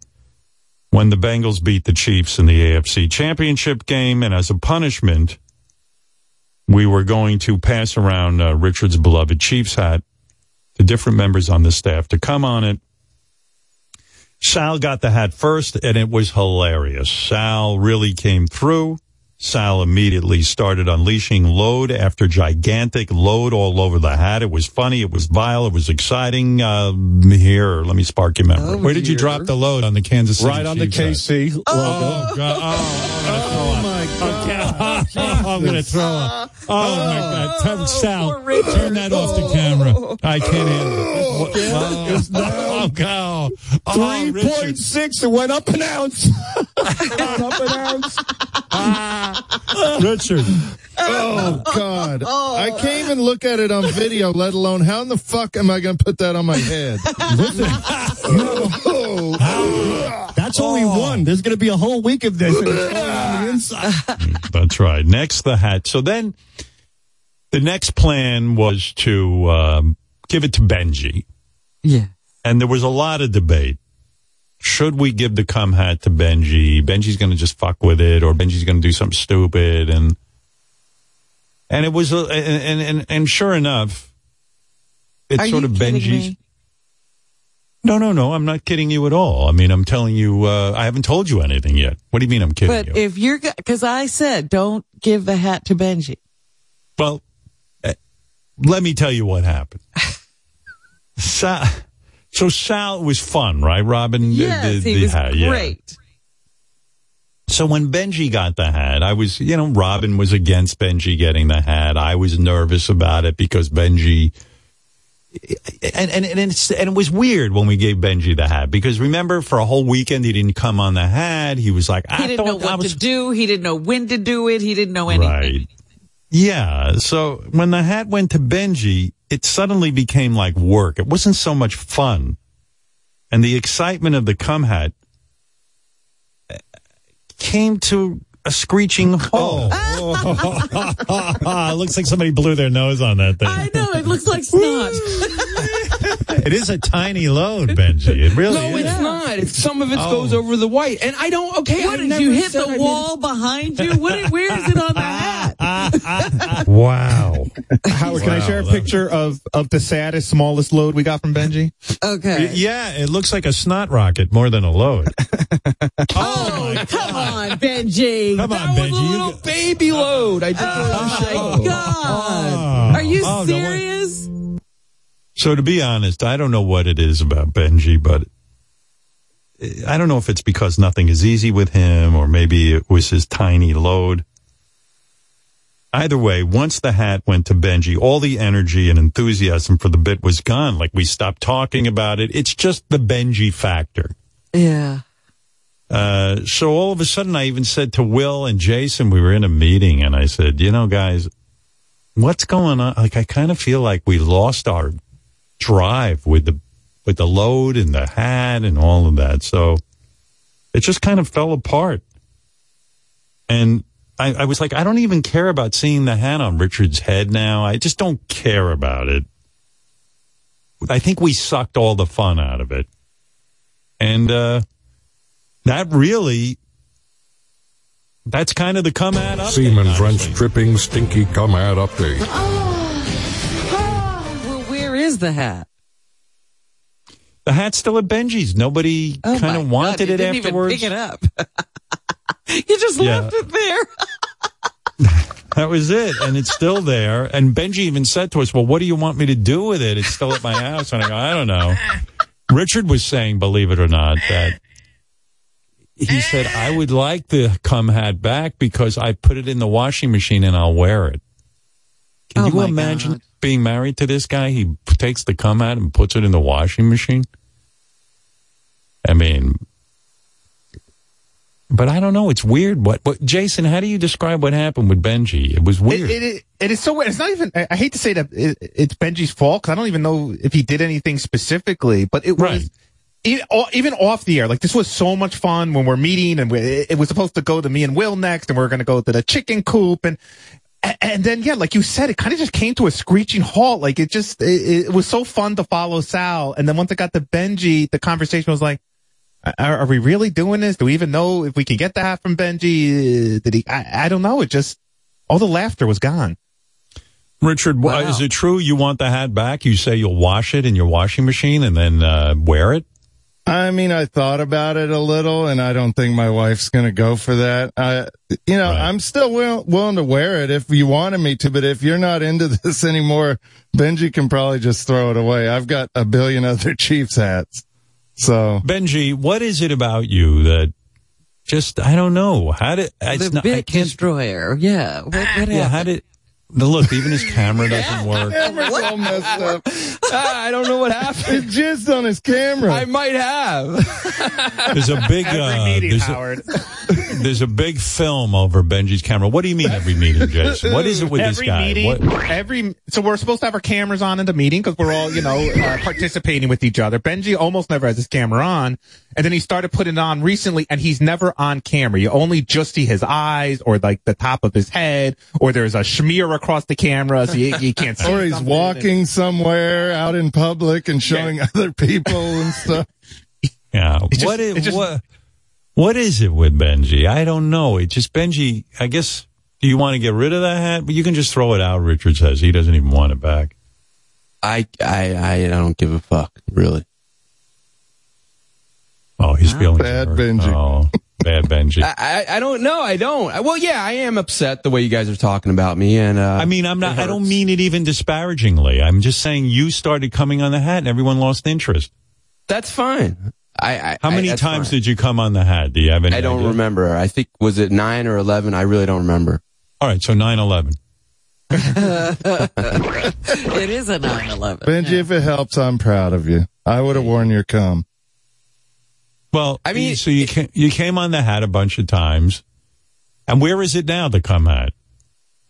when the Bengals beat the Chiefs in the AFC championship game. And as a punishment, we were going to pass around uh, Richard's beloved Chiefs hat to different members on the staff to come on it. Sal got the hat first, and it was hilarious. Sal really came through. Sal immediately started unleashing load after gigantic load all over the hat. It was funny. It was vile. It was exciting. Uh, here, let me spark your memory. Where did you drop the load on the Kansas City Right on the Chiefs KC hat? logo. Oh, God. Oh, my God. I'm going to throw up. Oh, my God. Turn, Sal, turn that off the camera. I can't handle it. Oh, oh, God. Oh, Three Richard. point six. It went up an ounce. went up an ounce. Richard. Oh God! I can't even look at it on video, let alone how in the fuck am I going to put that on my head? Listen, That's only one. There's going to be a whole week of this. And it's going on the inside. That's right. Next, the hat. So then the next plan was to um, give it to Benji. Yeah. And there was a lot of debate. Should we give the cum hat to Benji? Benji's going to just fuck with it, or Benji's going to do something stupid, and and it was, uh, and and and sure enough, it's Are sort of Benji's. me? No, no, no. I'm not kidding you at all. I mean, I'm telling you. Uh, I haven't told you anything yet. What do you mean? I'm kidding But you? if you're, because I said don't give the hat to Benji. Well, uh, let me tell you what happened. Sal, so Sal it was fun, right, Robin? The- Yes, the- he the was hat, yeah. great. So when Benji got the hat, I was, you know, Robin was against Benji getting the hat. I was nervous about it because Benji, and and and, it's, and it was weird when we gave Benji the hat because remember for a whole weekend he didn't come on the hat. He was like, He I didn't know what was to do. He didn't know when to do it. He didn't know anything. Right. Yeah. So when the hat went to Benji, it suddenly became like work. It wasn't so much fun. And the excitement of the cum hat came to a screeching halt. Oh, it looks like somebody blew their nose on that thing. I know. It looks like snot. It is a tiny load, Benji. It really no, is. it's not. It's, some of it Oh. goes over the white, and I don't. Okay, What I did you hit said I the didn't- wall behind you? What? Where is it on the hat? wow. Howard, can I share a picture of of the saddest, smallest load we got from Benji? Okay. Yeah, it looks like a snot rocket more than a load. Oh, oh come on, Benji. Come on, That was a Benji. little baby load. I did Oh my God. Oh, Are you Oh, no, serious? So to be honest, I don't know what it is about Benji, but I don't know if it's because nothing is easy with him or maybe it was his tiny load. Either way, once the hat went to Benji, all the energy and enthusiasm for the bit was gone. Like we stopped talking about it. It's just the Benji factor. Yeah. Uh, so all of a sudden, I even said to Will and Jason, we were in a meeting, and I said, you know, guys, what's going on? Like, I kind of feel like we lost our drive with the with the load and the hat and all of that. So it just kind of fell apart. And I, I was like, I don't even care about seeing the hat on Richard's head now. I just don't care about it. I think we sucked all the fun out of it. And uh that really that's kind of the come at up. Semen drenched, dripping, stinky cum hat update. The hat? The hat's still at Benji's. Nobody Oh kind of wanted God, it didn't afterwards. Even pick it up. you just Yeah. left it there. That was it. And it's still there. And Benji even said to us, Well, what do you want me to do with it? It's still at my house. And I go, I don't know. Richard was saying, believe it or not, that he said, I would like the cum hat back because I put it in the washing machine and I'll wear it. Can Oh you imagine God. being married to this guy? He takes the cum out and puts it in the washing machine. I mean, but I don't know. It's weird. What, what, Jason, how do you describe what happened with Benji? It was weird. It, it, it is so weird. It's not even. I, I hate to say that it, it's Benji's fault because I don't even know if he did anything specifically. But it was e- o- even off the air. Like this was so much fun when we're meeting, and we, it, it was supposed to go to me and Will next, and we are going to go to the chicken coop, and a- and then yeah, like you said, it kind of just came to a screeching halt. Like it just it, it was so fun to follow Sal, and then once it got to Benji, the conversation was like. Are, are we really doing this? Do we even know if we can get the hat from Benji? Uh, Did he? I, I don't know. It just all the laughter was gone. Richard, wh- is it true you want the hat back? You say you'll wash it in your washing machine and then uh, wear it? I mean, I thought about it a little, and I don't think my wife's going to go for that. I, you know, I'm still will, willing to wear it if you wanted me to, but if you're not into this anymore, Benji can probably just throw it away. I've got a billion other Chiefs hats. So, Benji, what is it about you that just I don't know how did the bit destroyer. Yeah. What, what yeah happened? how did the look even his camera doesn't work. camera's all messed up. Ah, I don't know what happened. He jizzed on his camera. I might have. There's a big uh, meeting, there's, Howard. A, there's a big film over Benji's camera. What do you mean every meeting, Jason? What is it with every this guy? meeting, What- every so we're supposed to have our cameras on in the meeting because we're all you know uh, participating with each other. Benji almost never has his camera on, and then he started putting it on recently, and he's never on camera. You only just see his eyes or like the top of his head, or there's a smear across the camera, so you, you can't see. or he's something. walking somewhere out in public and showing other people and stuff. Yeah. Just- what is just- what what is it with Benji? I don't know. It just Benji. I guess. Do you want to get rid of that hat? But you can just throw it out. Richard says he doesn't even want it back. I, I, I don't give a fuck, really. Oh, he's feeling Bad hurt. Benji. Oh, bad Benji. I, I, I don't know. I don't. I- Well, yeah, I am upset the way you guys are talking about me, and uh, I mean, I'm not. I don't mean it even disparagingly. I'm just saying you started coming on the hat and everyone lost interest. That's fine. I, I How many I, times fine. did you come on the hat? Do you have any? I don't idea? remember. I think was it nine or eleven. I really don't remember. All right, so 9/11. it is a 9/11. Benji, if it helps, I'm proud of you. I would have worn your cum. Well, I mean- so you came, you came on the hat a bunch of times, and where is it now? The cum hat.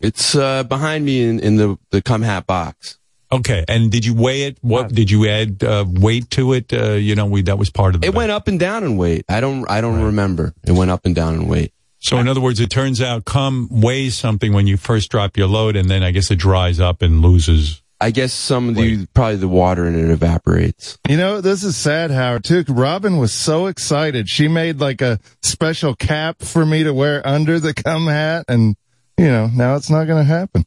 It's uh, behind me in, in the the cum hat box. Okay, and did you weigh it? What did you add uh, weight to it? Uh, you know, we that was part of the. It went up and down in weight. I don't I don't remember. It went up and down in weight. So in other words, it turns out cum weighs something when you first drop your load, and then I guess it dries up and loses. I guess some of the probably the water in it evaporates. You know, this is sad, Howard, too. Robin was so excited. She made like a special cap for me to wear under the cum hat. And, you know, now it's not going to happen.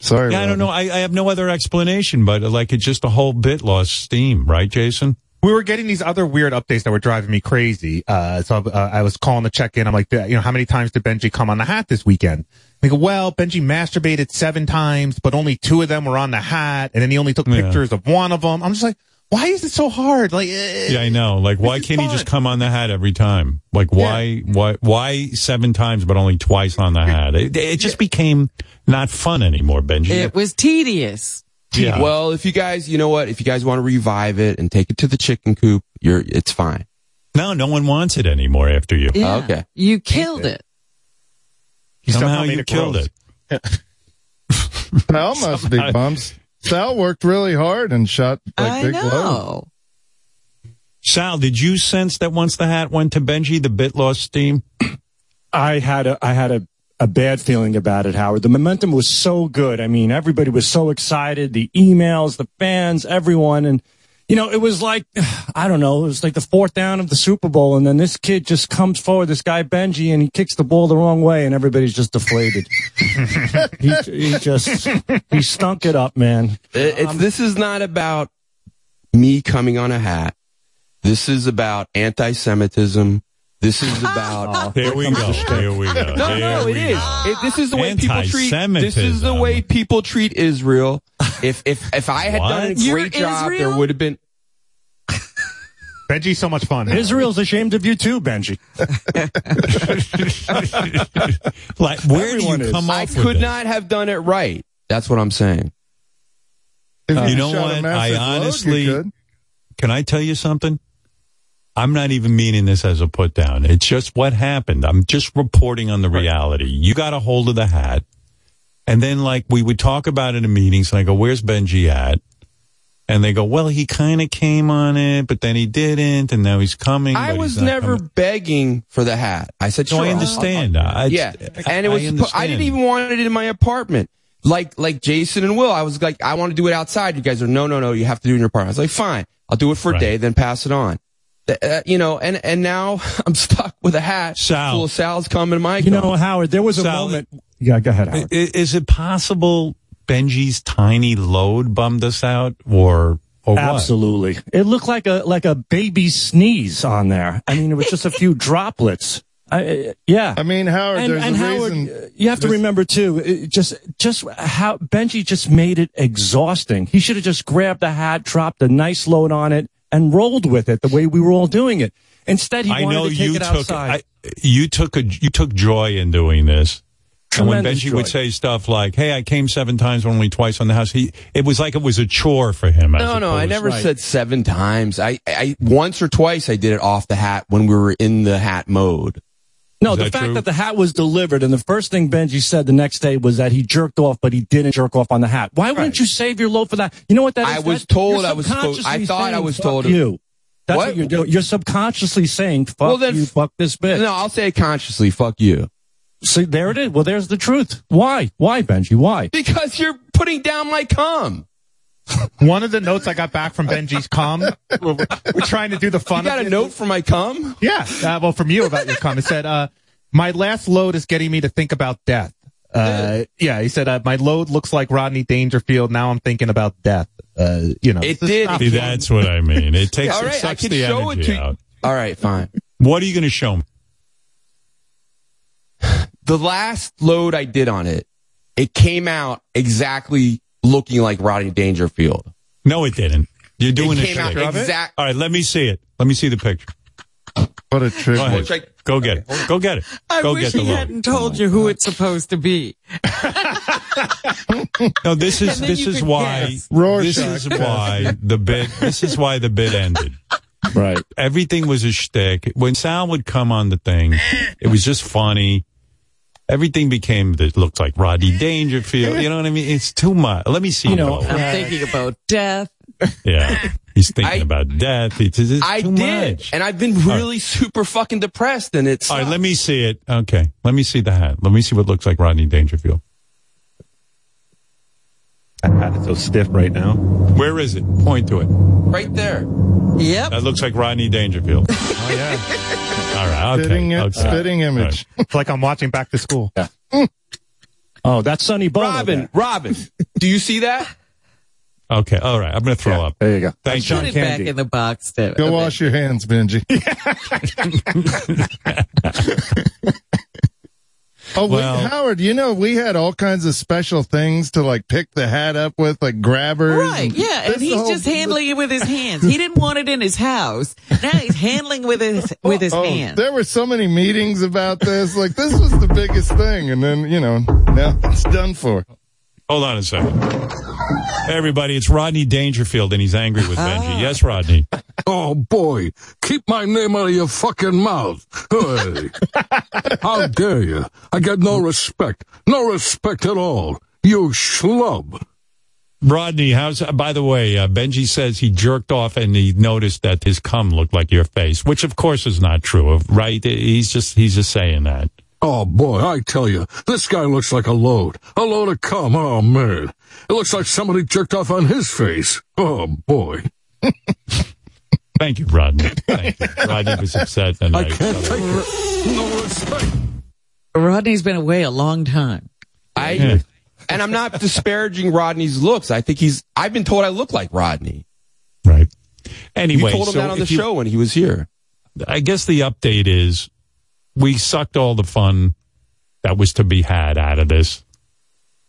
Sorry. Yeah, I don't know. I, I have no other explanation, but uh, like it's just a whole bit lost steam, right, Jason? we were getting these other weird updates that were driving me crazy. Uh, so uh, I was calling to check in. I'm like, you know, how many times did Benji come on the hat this weekend? They go, well, Benji masturbated seven times, but only two of them were on the hat, and then he only took Yeah. pictures of one of them. I'm just like, why is it so hard? Like, eh, Yeah, I know. Like, why can't he just come on the hat every time? Like, why, why, why seven times but only twice on the hat? It, it just became not fun anymore, Benji. It was tedious. Yeah. Well, if you guys, you know what, if you guys want to revive it and take it to the chicken coop, you're it's fine. no, no one wants it anymore after you. Yeah. Okay. You killed it. He Somehow somehow you killed gross. it. Sal must be bumps. Sal worked really hard and shot like I big loads. know. Sal, did you sense that once the hat went to Benji, the bit lost steam? I had a I had a, a bad feeling about it, Howard. The momentum was so good. I mean, everybody was so excited. The emails, the fans, everyone, and you know, it was like I don't know, it was like the fourth down of the Super Bowl, and then this kid just comes forward, this guy Benji, and he kicks the ball the wrong way, and everybody's just deflated. he, he just he stunk it up, man. It- it's, um, this is not about me coming on a hat. This is about anti-Semitism. This is about. Oh, Here we go. Here we go. No, Here no, it is. It, this is the way people treat. This is the way people treat Israel. If if if I had done a great You're job, Israel? there would have been. Benji's so much fun. Israel's ashamed of you too, Benji. Like, where Everyone do you is. come I off with could this? not have done it right. That's what I'm saying. If you know shot a what? I honestly, could. can I tell you something? I'm not even meaning this as a put down. It's just what happened. I'm just reporting on the reality. You got a hold of the hat. And then like we would talk about it in meetings and I go, where's Benji at? And they go, well, he kind of came on it, but then he didn't. And now he's coming. I was never coming." begging for the hat. I said, No, sure. I I'll- understand. I'll- I- yeah, and it was. I I, didn't even want it in my apartment. Like like Jason and Will, I was like, I want to do it outside. You guys are no, no, no. You have to do it in your apartment. I was like, fine, I'll do it for a Right. day, then pass it on. Uh, you know, and and now I'm stuck with a hat Sal. full of Sal's coming my. You know, Howard, there was a Sal, moment. Yeah, go ahead, Howard. i- Is it possible Benji's tiny load bummed us out or or what? Absolutely. It looked like a like a baby sneeze on there. I mean, it was just a few droplets. I, uh, yeah. I mean, Howard, and, there's and a Howard, reason. uh, you have to remember too, it just just how Benji just made it exhausting. He should have just grabbed the hat, dropped a nice load on it, and rolled with it the way we were all doing it. Instead, he I wanted know to take you it took outside. I, you took a you took joy in doing this. And when Tremendous Benji would say stuff like, "Hey, I came seven times, only twice on the house," he it was like it was a chore for him. as No, no, I opposed- never said seven times. I, I once or twice I did it off the hat when we were in the hat mode. No, Is the that fact true? that the hat was delivered and the first thing Benji said the next day was that he jerked off, but he didn't jerk off on the hat. Why wouldn't you save your load for that? You know what that is? I was told I was supposed- I thought I was "Fuck told- you. That's what? What? you're doing. You're subconsciously saying, fuck Well, then you, fuck this bitch. No, I'll say it consciously. Fuck you. See, there it is. Well, there's the truth. Why? Why, Benji? Why? Because you're putting down my cum. One of the notes I got back from Benji's cum, we're, we're trying to do the fun. You got a note for my cum? Yeah, uh, well, from you about your cum. It said, uh, "My last load is getting me to think about death." Uh, yeah, he said, uh, "My load looks like Rodney Dangerfield. Now I'm thinking about death." Uh, you know, It did. See, that's what I mean. It takes All it right, I sucks can the show it energy to out. All right, fine. What are you going to show me? The last load I did on it, it came out exactly looking like Rodney Dangerfield. No, it didn't. You're doing it a came out trick. exact. All right, let me see it. Let me see the picture. What a trick. Go ahead. Looks like- Go get it. Go get it. I Go wish get the he load. hadn't told you who it's supposed to be. No, this is this is why guess. this is why the bit this is why the bit ended. Right. Everything was a shtick. When Sal would come on the thing, it was just funny. Everything became that looked like Rodney Dangerfield. You know what I mean? It's too much. Let me see. You know. I'm thinking about death. yeah, he's thinking about death. It's, it's I too did, much. and I've been really super fucking depressed, and it's All right, let me see it. Okay, let me see the hat. Let me see what looks like Rodney Dangerfield. That hat is so stiff right now. Where is it? Point to it. right there. Yep. That looks like Rodney Dangerfield. Oh yeah, All right, okay. Spitting, okay. spitting image. it's like I'm watching Back to School. Yeah. Oh, that's Sonny Bono. Robin, there. Robin, do you see that? Okay, all right. I'm going to throw up. There you go. Thank Put you. it back in the box. To, Go wash your hands, Benji. Oh, we- Well- Howard, you know, we had all kinds of special things to like pick the hat up with, like grabbers. Right, and- yeah, and he's whole- just handling it with his hands. He didn't want it in his house. Now he's handling with his with his oh, oh, hands. There were so many meetings about this. Like this was the biggest thing, and then you know now it's done for. Hold on a second. Hey, everybody, it's Rodney Dangerfield, and he's angry with Ah. Benji. Yes, Rodney. Oh boy, keep my name out of your fucking mouth. Hey. How dare you? I got no respect. No respect at all. You schlub. Rodney, how's, by the way, uh, Benji says he jerked off and he noticed that his cum looked like your face, which of course is not true, right? He's just, he's just saying that. Oh boy, I tell you, this guy looks like a load. A load of cum. Oh man. It looks like somebody jerked off on his face. Oh boy. Thank you, Rodney. Thank you. Rodney was upset And I tonight. can't take it. No respect. Rodney's been away a long time. I Yeah. and I'm not disparaging Rodney's looks. I think he's. I've been told I look like Rodney. Right. Anyway, You Anyway, told him so that on the you- show when he was here. I guess the update is we sucked all the fun that was to be had out of this.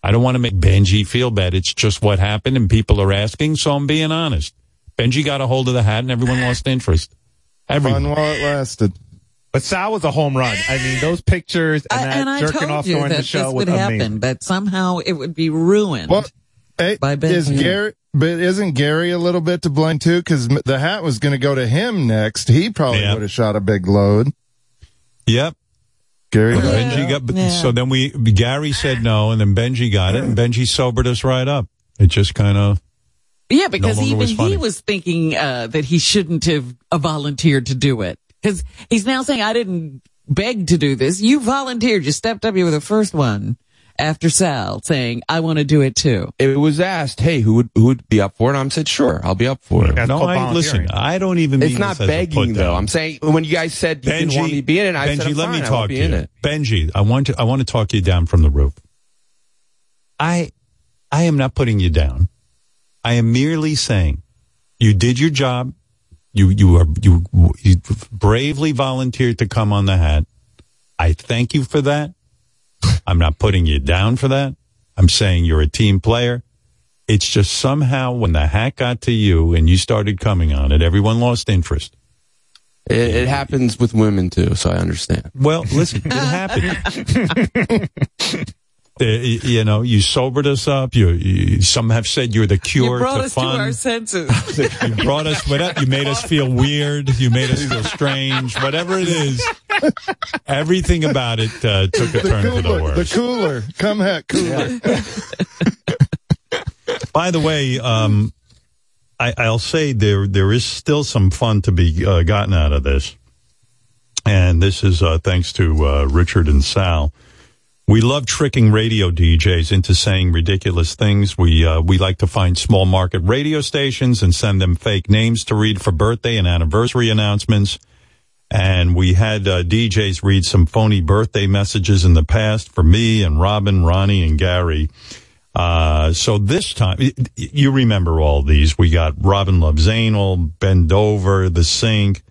I don't want to make Benji feel bad. It's just what happened, and people are asking, so I'm being honest. Benji got a hold of the hat, and everyone lost interest. Everyone. Fun while it lasted. But Sal was a home run. I mean, those pictures and I, that and I jerking told off you during that the show this was would happen, amazing. that somehow it would be ruined. Well, hey, By Ben is Gary? But isn't Gary a little bit to blame too? Because the hat was going to go to him next. He probably Yeah. would have shot a big load. Yep. Gary. Benji got, Yeah. so then we, Gary said no, and then Benji got it, and Benji sobered us right up. It just kind of, Yeah, because longer even was he was thinking uh, that he shouldn't have uh, volunteered to do it. Because he's now saying, I didn't beg to do this. You volunteered. You stepped up. You were the first one after Sal saying, I want to do it too. It was asked, "Hey, who would who would be up for it?" And I said, "Sure, I'll be up for it." That's no, I, listen. I don't even mean It's not this as a begging though. I'm saying when you guys said you didn't want me to be in it, I Benji, said, let fine, me talk be to in you. it. Benji, I want to I want to talk you down from the roof. I I am not putting you down. I am merely saying You did your job. You you are you, you bravely volunteered to come on the hat. I thank you for that. I'm not putting you down for that. I'm saying you're a team player. It's just somehow when the hat got to you and you started coming on it, everyone lost interest. It, it happens with women too, so I understand. Well, listen, it happened. Uh, you know, you sobered us up. You, you some have said you're the cure you brought to us fun. to our senses. you brought us whatever. You made us feel weird. You made us feel strange. Whatever it is, everything about it uh, took a turn for the worse. the cooler, cum hat cooler. By the way, um, I, I'll say there there is still some fun to be uh, gotten out of this, and this is uh, thanks to uh, Richard and Sal. We love tricking radio DJs into saying ridiculous things. We uh, we like to find small market radio stations and send them fake names to read for birthday and anniversary announcements. And we had uh, DJs read some phony birthday messages in the past for me and Robin, Ronnie, and Gary. Uh, so this time, you remember all these. We got Robin Loves Anal, Bend Over, The Sink,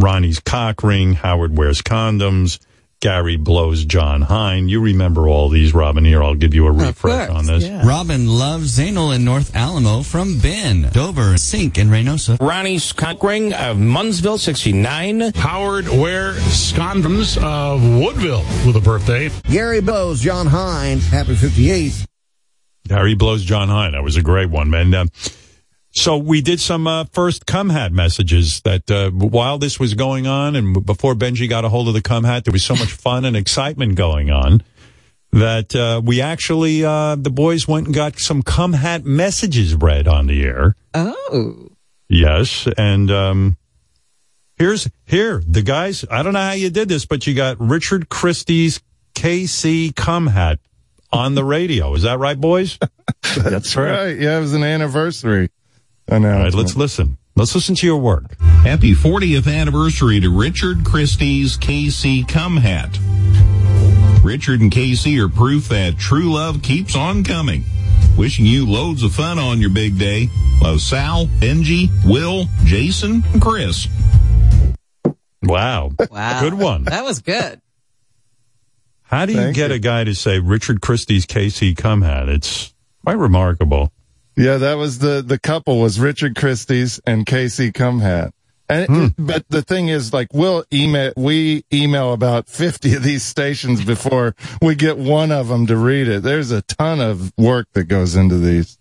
Ronnie's Cock Ring, Howard Wears Condoms, Gary Blows Jon Hein. You remember all these, Robin. Here, I'll give you a refresh on this. Robin loves Zanel in North Alamo from Ben, Dover, Sink, and Reynosa. Ronnie cock ring of Munsville, 69. Howard Ware Scondrums of Woodville with a birthday. Gary Blows, Jon Hein, happy 58th. Gary blows Jon Hein. That was a great one, man. Uh, so we did some uh, first cum hat messages that uh, while this was going on and before Benji got a hold of the cum hat, there was so much fun and excitement going on that uh, we actually uh, the boys went and got some cum hat messages read on the air. Oh. Yes, and um, here's here the guys. I don't know how you did this, but you got Richard Christie's KC cum hat on the radio. Is that right, boys? That's right. Yeah, it was an anniversary. All right, let's listen. Let's listen to your work. Happy 40th anniversary to Richard Christie's KC Cum Hat. Richard and KC are proof that true love keeps on coming. Wishing you loads of fun on your big day. Love Sal, Benji, Will, Jason, and Chris. Wow. Wow. Good one. That was good. How do you Thank get you. a guy to say Richard Christie's KC cum hat? It's quite remarkable. Yeah, that was the the couple was Richard Christie's and Casey Cumhat. And Hmm. but the thing is, like, we'll email we email about fifty of these stations before we get one of them to read it. There's a ton of work that goes into these.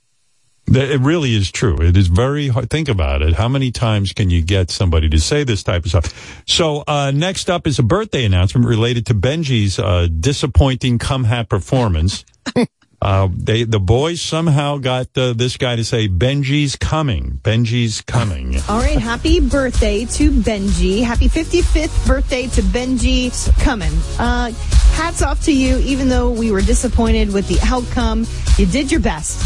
It really is true. It is very hard. Think about it. How many times can you get somebody to say this type of stuff? So, uh, next up is a birthday announcement related to Benji's, uh, disappointing cum hat performance. uh, they, the boys somehow got, uh, this guy to say, Benji's coming. Benji's coming. All right, happy birthday to Benji. Happy 55th birthday to Benji coming. Uh, hats off to you, even though we were disappointed with the outcome. You did your best.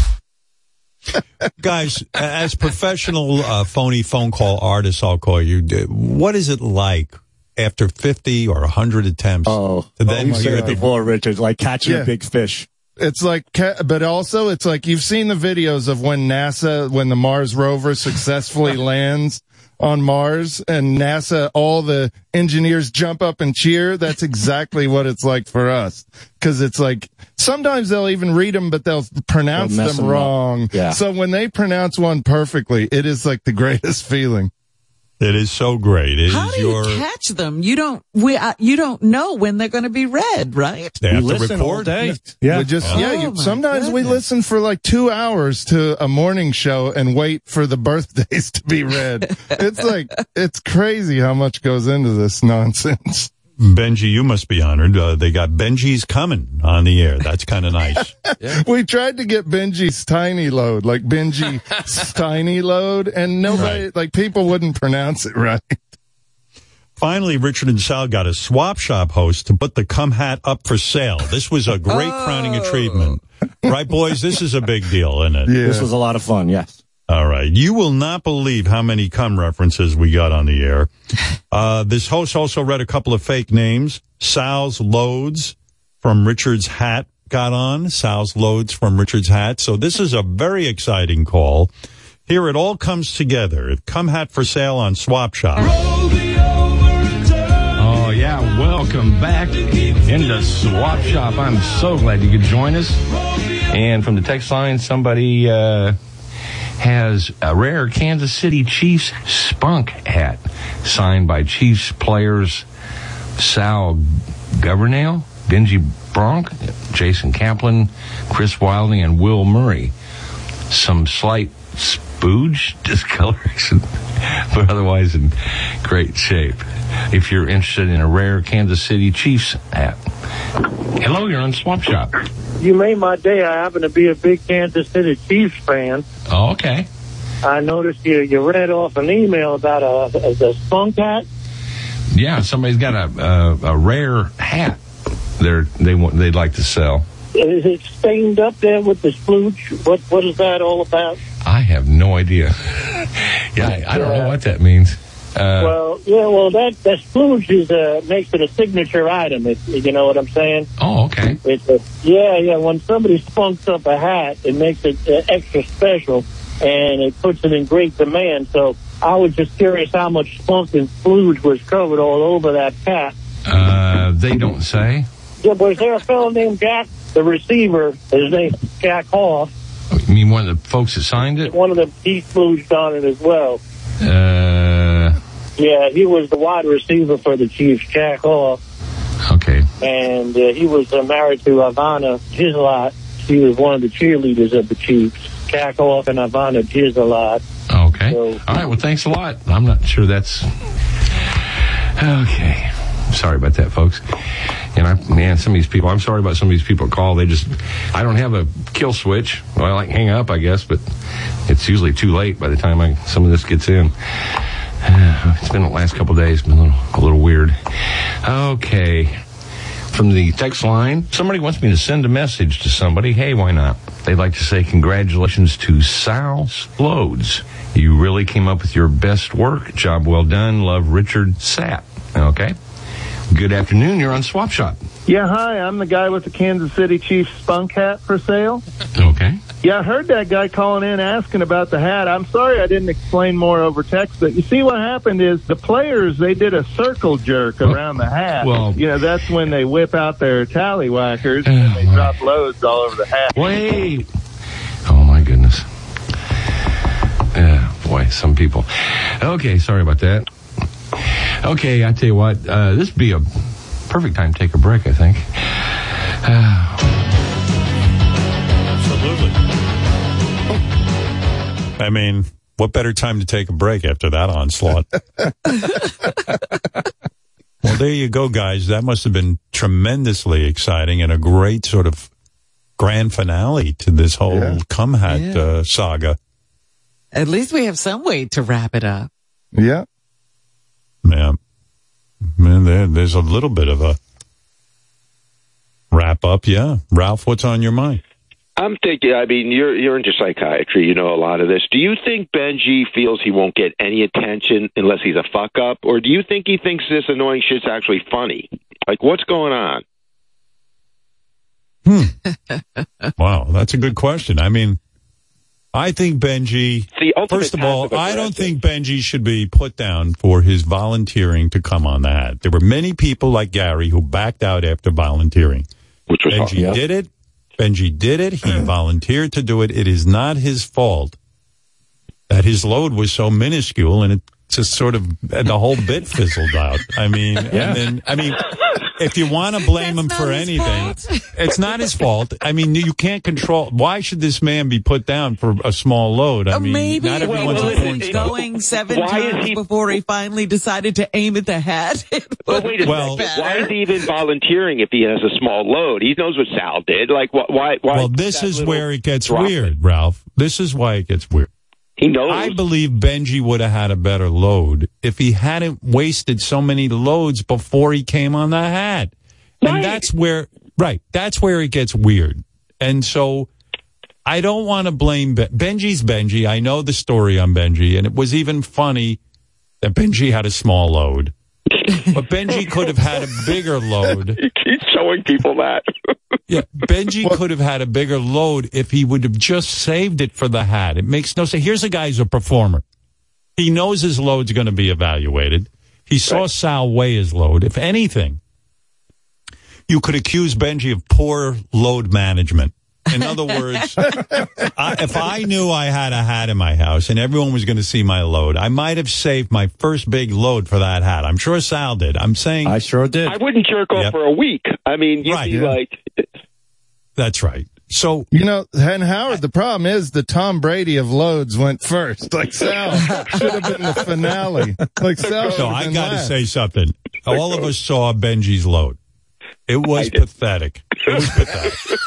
Guys, as professional, uh, phony phone call artists, I'll call you. What is it like after 50 or 100 attempts Oh, to then you said hear it the before, Richard, like catching Yeah. a big fish. It's like, but also it's like you've seen the videos of when NASA, when the Mars rover successfully lands on Mars and NASA, all the engineers jump up and cheer. That's exactly what it's like for us. Cause it's like, sometimes they'll even read them, but they'll pronounce They'll them them wrong. Yeah. So when they pronounce one perfectly, it is like the greatest feeling. It is so great. It is How do your. you catch them? You don't. We. Uh, you don't know when they're going to be read, right? They have to Listen all record. day. We Yeah. just, Oh, yeah, you, my sometimes we listen for like two hours to a morning show and wait for the birthdays to be read. it's like, it's crazy how much goes into this nonsense. Benji, you must be honored. Uh, they got Benji's coming on the air. That's kind of nice. We tried to get Benji's tiny load, like Benji's tiny load, and nobody, Right. like people wouldn't pronounce it right. Finally, Richard and Sal got a swap shop host to put the cum hat up for sale. This was a great crowning achievement. Right, boys? This is a big deal, isn't it? Yeah. This was a lot of fun, yes. All right. You will not believe how many cum references we got on the air. Uh, this host also read a couple of fake names. Sal's Loads from Richard's Hat got on. Sal's Loads from Richard's Hat. So this is a very exciting call. Here it all comes together. Cum hat for sale on Swap Shop. Oh, yeah. Welcome back into Swap Shop. I'm so glad you could join us. And from the text line, somebody uh, has a rare Kansas City Chiefs spunk hat signed by Chiefs players Sal Governale, Benji Bronk, Jason Kaplan, Chris Wilding, and Will Murray. Some slight spooge discoloration, but otherwise in great shape. If you're interested in a rare Kansas City Chiefs hat. Hello, you're on Swap Shop. You made my day. I happen to be a big Kansas City Chiefs fan. Oh, okay. I noticed you you read off an email about a, a spunk hat. Yeah, somebody's got a a, a rare hat. They're they want they'd like to sell. Is it stained up there with the splooge? What what is that all about? I have no idea. yeah, I, I don't know what that means. Uh, well, yeah, well that that splooge is uh, makes it a signature item. If you know what I'm saying. Oh, okay. It's a, yeah, yeah. When somebody spunks up a hat, it makes it uh, extra special, and it puts it in great demand. So I was just curious how much spunk and splooge was covered all over that hat. uh, they don't say. Yeah, was there a fellow named Jack, the receiver? His name's Jack Hoff. You mean one of the folks that signed it? One of them, he splooged on it as well. Uh, Yeah, he was the wide receiver for the Chiefs, Jack Hoff. Okay. And uh, he was uh, married to Ivana Gislot. She was one of the cheerleaders of the Chiefs. Jack Hoff and Ivana Gislot. Okay. All right. Well, thanks a lot. I'm not sure that's okay. Sorry about that, folks. And I, man, some of these people. I'm sorry about some of these people call. They just, I don't have a kill switch. Well, I like hang up, I guess, but it's usually too late by the time I some of this gets in. It's been the last couple days, been a little, a little weird. Okay. From the text line, somebody wants me to send a message to somebody. Hey, why not? They'd like to say congratulations to Sal Loads. You really came up with your best work. Job well done. Love Richard Sapp. Okay. Good afternoon. You're on Swap Shop. Yeah, hi. I'm the guy with the Kansas City Chiefs spunk hat for sale. Okay. Yeah, I heard that guy calling in asking about the hat. I'm sorry I didn't explain more over text, but you see what happened is the players they did a circle jerk around the hat. well- you know that's when they whip out their tallywhackers and they drop loads all over the hat. Wait. Oh my goodness. Yeah, boy, some people. Okay, sorry about that. Okay, I tell you what, uh, this would be a perfect time to take a break, I think. Absolutely. I mean, what better time to take a break after that onslaught? well, there you go, guys. That must have been tremendously exciting and a great sort of grand finale to this whole cum hat Yeah. uh, saga. At least we have some way to wrap it up. Yeah. Yeah. Man, there, there's a little bit of a wrap up. Yeah. Ralph, what's on your mind? I'm thinking. I mean, you're you're into psychiatry. You know a lot of this. Do you think Benji feels he won't get any attention unless he's a fuck up, or do you think he thinks this annoying shit's actually funny? Like, what's going on? Hmm. Wow, that's a good question. I mean, I think Benji. First of all, I don't think Benji should be put down for his volunteering to come on that. There were many people like Gary who backed out after volunteering. Which was Benji hard. did it. Benji did it. He volunteered to do it. It is not his fault that his load was so minuscule and it just sort of the whole bit fizzled out. I mean, Yeah. and then I mean, if you want to blame him for anything, it's not his fault. I mean, you can't control. Why should this man be put down for a small load? I uh, mean, Maybe not it everyone's a was porn star. going seven Why times he- before he finally decided to aim at the hat. But wait a Well- second. Why is he even volunteering if he has a small load? He knows what Sal did. Like, why? Why? Well, this is where it gets drop? weird, Ralph. This is why it gets weird. He knows. I believe Benji would have had a better load if he hadn't wasted so many loads before he came on the hat. And that's where, right, that's where it gets weird. And so I don't want to blame ben- Benji's Benji. I know the story on Benji, and it was even funny that Benji had a small load. But Benji could have had a bigger load. He's showing people that. Yeah, Benji could have had a bigger load if he would have just saved it for the hat. It makes no sense. Here's a guy who's a performer. He knows his load's going to be evaluated. He saw Sal weigh his load. If anything, you could accuse Benji of poor load management. In other words, I, if I knew I had a hat in my house and everyone was going to see my load, I might have saved my first big load for that hat. I'm sure Sal did. I'm saying I sure did. I wouldn't jerk off Yep. for a week. I mean, you'd Right, be yeah. like, That's right. So you know, and Howard, the problem is the Tom Brady of loads went first. Like Sal should have been the finale. Like Sal. So I got to say something. All of us saw Benji's load. It was pathetic. It was pathetic.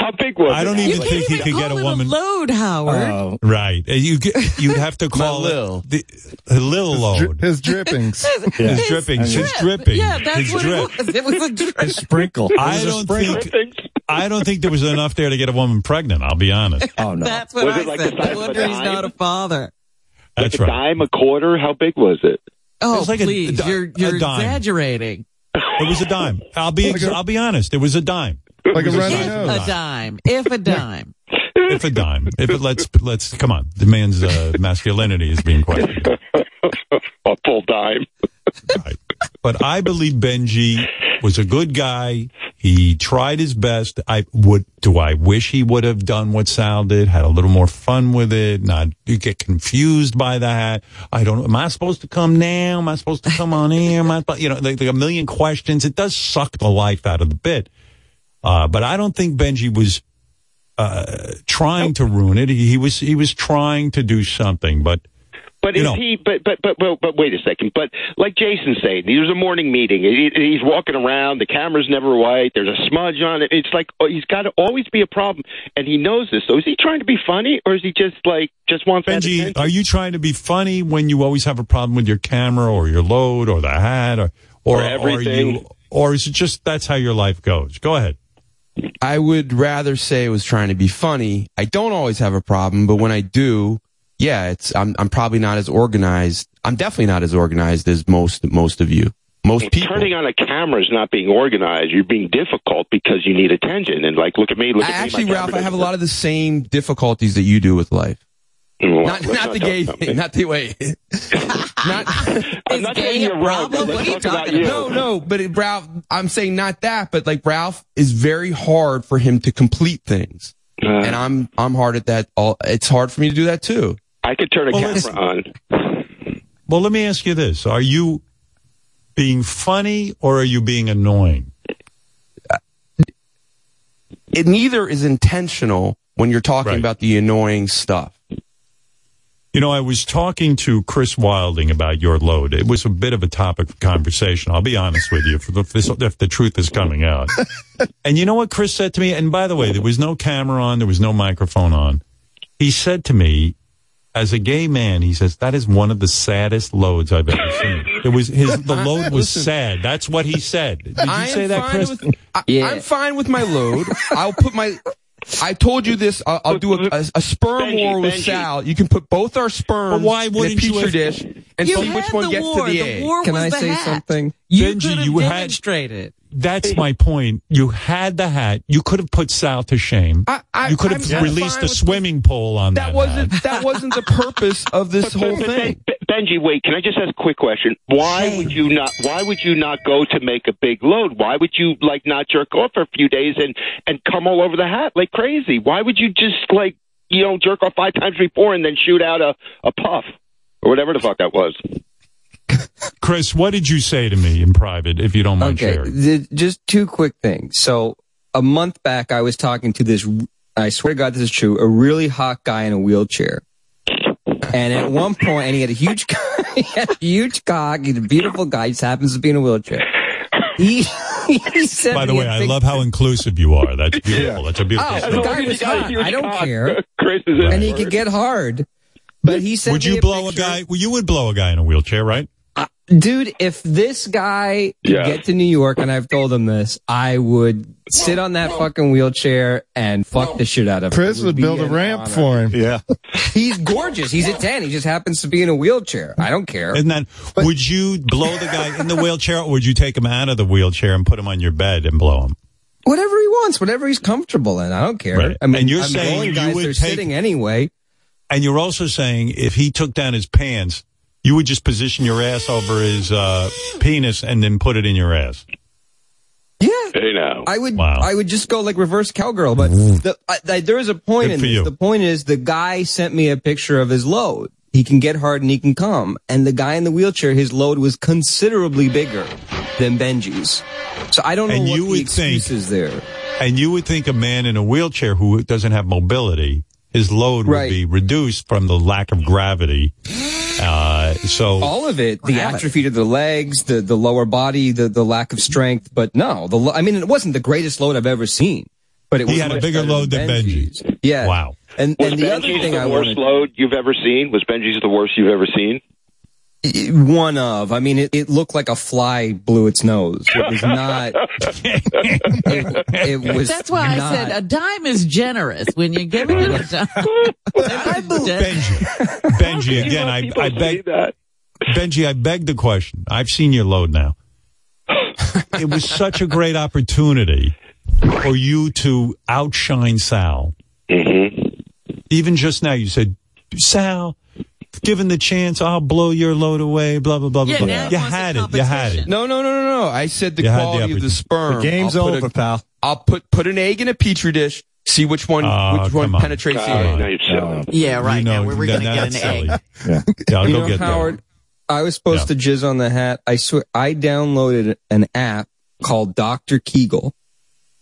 how big was I don't it? even think he could get a woman. load, Howard. Right. Uh, You get, you'd have to call lil. it the, a little load. His drippings. His drippings. His dripping. Yeah, that's his what drip. it was. It was a drip. Sprinkle. I don't think. I don't think there was enough there to get a woman pregnant. I'll be honest. Oh no. That's what Was I it like said. the size No of a wonder he's dime? not a father. That's like a right. dime, a quarter? How big was it? Oh, was like a- please, a di- you're a you're dime. exaggerating. It was a dime. I'll be. Like a- I'll be honest. It was a dime. Like a It was runny size of nose. A dime, if a dime. If a dime. If it let's let's come on. The man's uh, masculinity is being questioned. a full dime. Right. But I believe Benji was a good guy. He tried his best. I would. Do I wish he would have done what Sal did? Had a little more fun with it. Not you get confused by that. I don't. Am I supposed to come now? Am I supposed to come on air? Am I, you know, like, like a million questions. It does suck the life out of the bit. Uh, but I don't think Benji was uh, trying to ruin it. He, he was. He was trying to do something. But But You is know- he? But, but but but but wait a second. But like Jason said, there's a morning meeting. He, he's walking around. The camera's never white. There's a smudge on it. It's like oh, he's got to always be a problem, and he knows this. So is he trying to be funny, or is he just like just wants that Benji, attention? are you trying to be funny when you always have a problem with your camera or your load or the hat or or, Or are everything. you or is it just that's how your life goes? Go ahead. I would rather say it was trying to be funny. I don't always have a problem, but when I do, yeah, it's I'm I'm probably not as organized. I'm definitely not as organized as most most of you. Most people. Turning on a camera is not being organized. You're being difficult because you need attention. And like, look at me. Look at Actually, me. my Ralph, I have a lot of the same difficulties that you do with life. Well, Not, let's not the talk gay thing. Not the way. not, I'm not saying you're wrong. but Let's talk about you. No, no, but it, Ralph, I'm saying not that, but like Ralph is very hard for him to complete things, Uh, and I'm I'm hard at that. All it's hard for me to do that too. I could turn a Well, camera on. Well, let me ask you this: Are you being funny or are you being annoying? Uh, it neither is intentional when you're talking Right. about the annoying stuff. You know, I was talking to Chris Wilding about your load. It was a bit of a topic of conversation. I'll be honest with you, if, this, if the truth is coming out. and you know what Chris said to me? And by the way, there was no camera on, there was no microphone on. He said to me, as a gay man, he says that is one of the saddest loads I've ever seen. It was his. The load was Listen. sad. That's what he said. Did you I say am that, fine Chris? With, I, Yeah. I'm fine with my load. I'll put my. I told you this. I'll, I'll do a, a, a sperm Benji, war with Benji. Sal. You can put both our sperms But why in a wouldn't you petri have- dish and You see which one the gets war. to the The egg. war Can was I the say hat. something? You Benji, could have you had- demonstrated. That's my point. You had the hat. You could have put Sal to shame. I, I, you could have I'm released a with- swimming pool on that. That wasn't hat. that wasn't the purpose of this whole But thing. Ben- Ben- Benji, wait. Can I just ask a quick question? Why would you not? Why would you not go to make a big load? Why would you like not jerk off for a few days and and come all over the hat like crazy? Why would you just like you know jerk off five times before and then shoot out a a puff or whatever the fuck that was? Chris, what did you say to me in private, if you don't mind Okay, sharing? th- just two quick things. So a month back, I was talking to this. I swear to God, this is true. A really hot guy in a wheelchair, and at one point, and he had a huge, he had a huge cock. He's a beautiful guy. He just happens to be in a wheelchair. He, he said. By the way, I big- love how inclusive you are. That's beautiful. That's a beautiful Oh, story. the guy was hot. I don't care. Chris is and he could get hard. But he said, Would you blow a guy? Well, you would blow a guy in a wheelchair, right? Dude, if this guy could Yeah. get to New York, and I've told him this, I would sit on that fucking wheelchair and fuck the shit out of him. Chris It would build a ramp honor. for him. Yeah. He's gorgeous. He's a 10. He just happens to be in a wheelchair. I don't care. And then, would you blow the guy in the wheelchair, or would you take him out of the wheelchair and put him on your bed and blow him? Whatever he wants, whatever he's comfortable in. I don't care. Right. I mean, And you're I'm saying blowing you guys, would they're take- sitting anyway. And you're also saying if he took down his pants, you would just position your ass over his uh, penis and then put it in your ass. Yeah. Hey now. I would, Wow. I would just go like reverse cowgirl, but the, I, I, there is a point Good in this. you. The point is the guy sent me a picture of his load. He can get hard and he can come. And the guy in the wheelchair, his load was considerably bigger than Benji's. So I don't know And what you the would think- is there. And you would think a man in a wheelchair who doesn't have mobility, his load would be reduced from the lack of gravity. Uh, so All of it, the atrophy to the legs, the, the lower body, the, the lack of strength. But no, the, lo- I mean, it wasn't the greatest load I've ever seen, but it was he had a bigger load than Benji's. Yeah. Wow. And, Was and the other thing the I worst wanted, load you've ever seen? Was Benji's the worst you've ever seen? One of, I mean, it, it looked like a fly blew its nose. It was not, it, it was That's why not- I said a dime is generous when you're giving it a dime. Benji, Benji, again, I, I beg, That? Benji, I beg the question. I've seen your load now. It was such a great opportunity for you to outshine Sal. Even just now, you said, Sal, given the chance, I'll blow your load away, blah, blah, blah, blah. Yeah, blah. now You he wants had it. You had it. No, no, no, no, no. I said the You had the quality of the sperm. The game's I'll put over, a- pal. I'll put put an egg in a petri dish. See which one Oh, which one on. penetrates the Oh, egg. now you're silly. Yeah, right. You know, now we were that- going to get an that's egg. silly. Yeah, I'll you go know, get that. Howard, I was supposed to jizz on the hat. I swear, I downloaded an app called Dr. Kegel,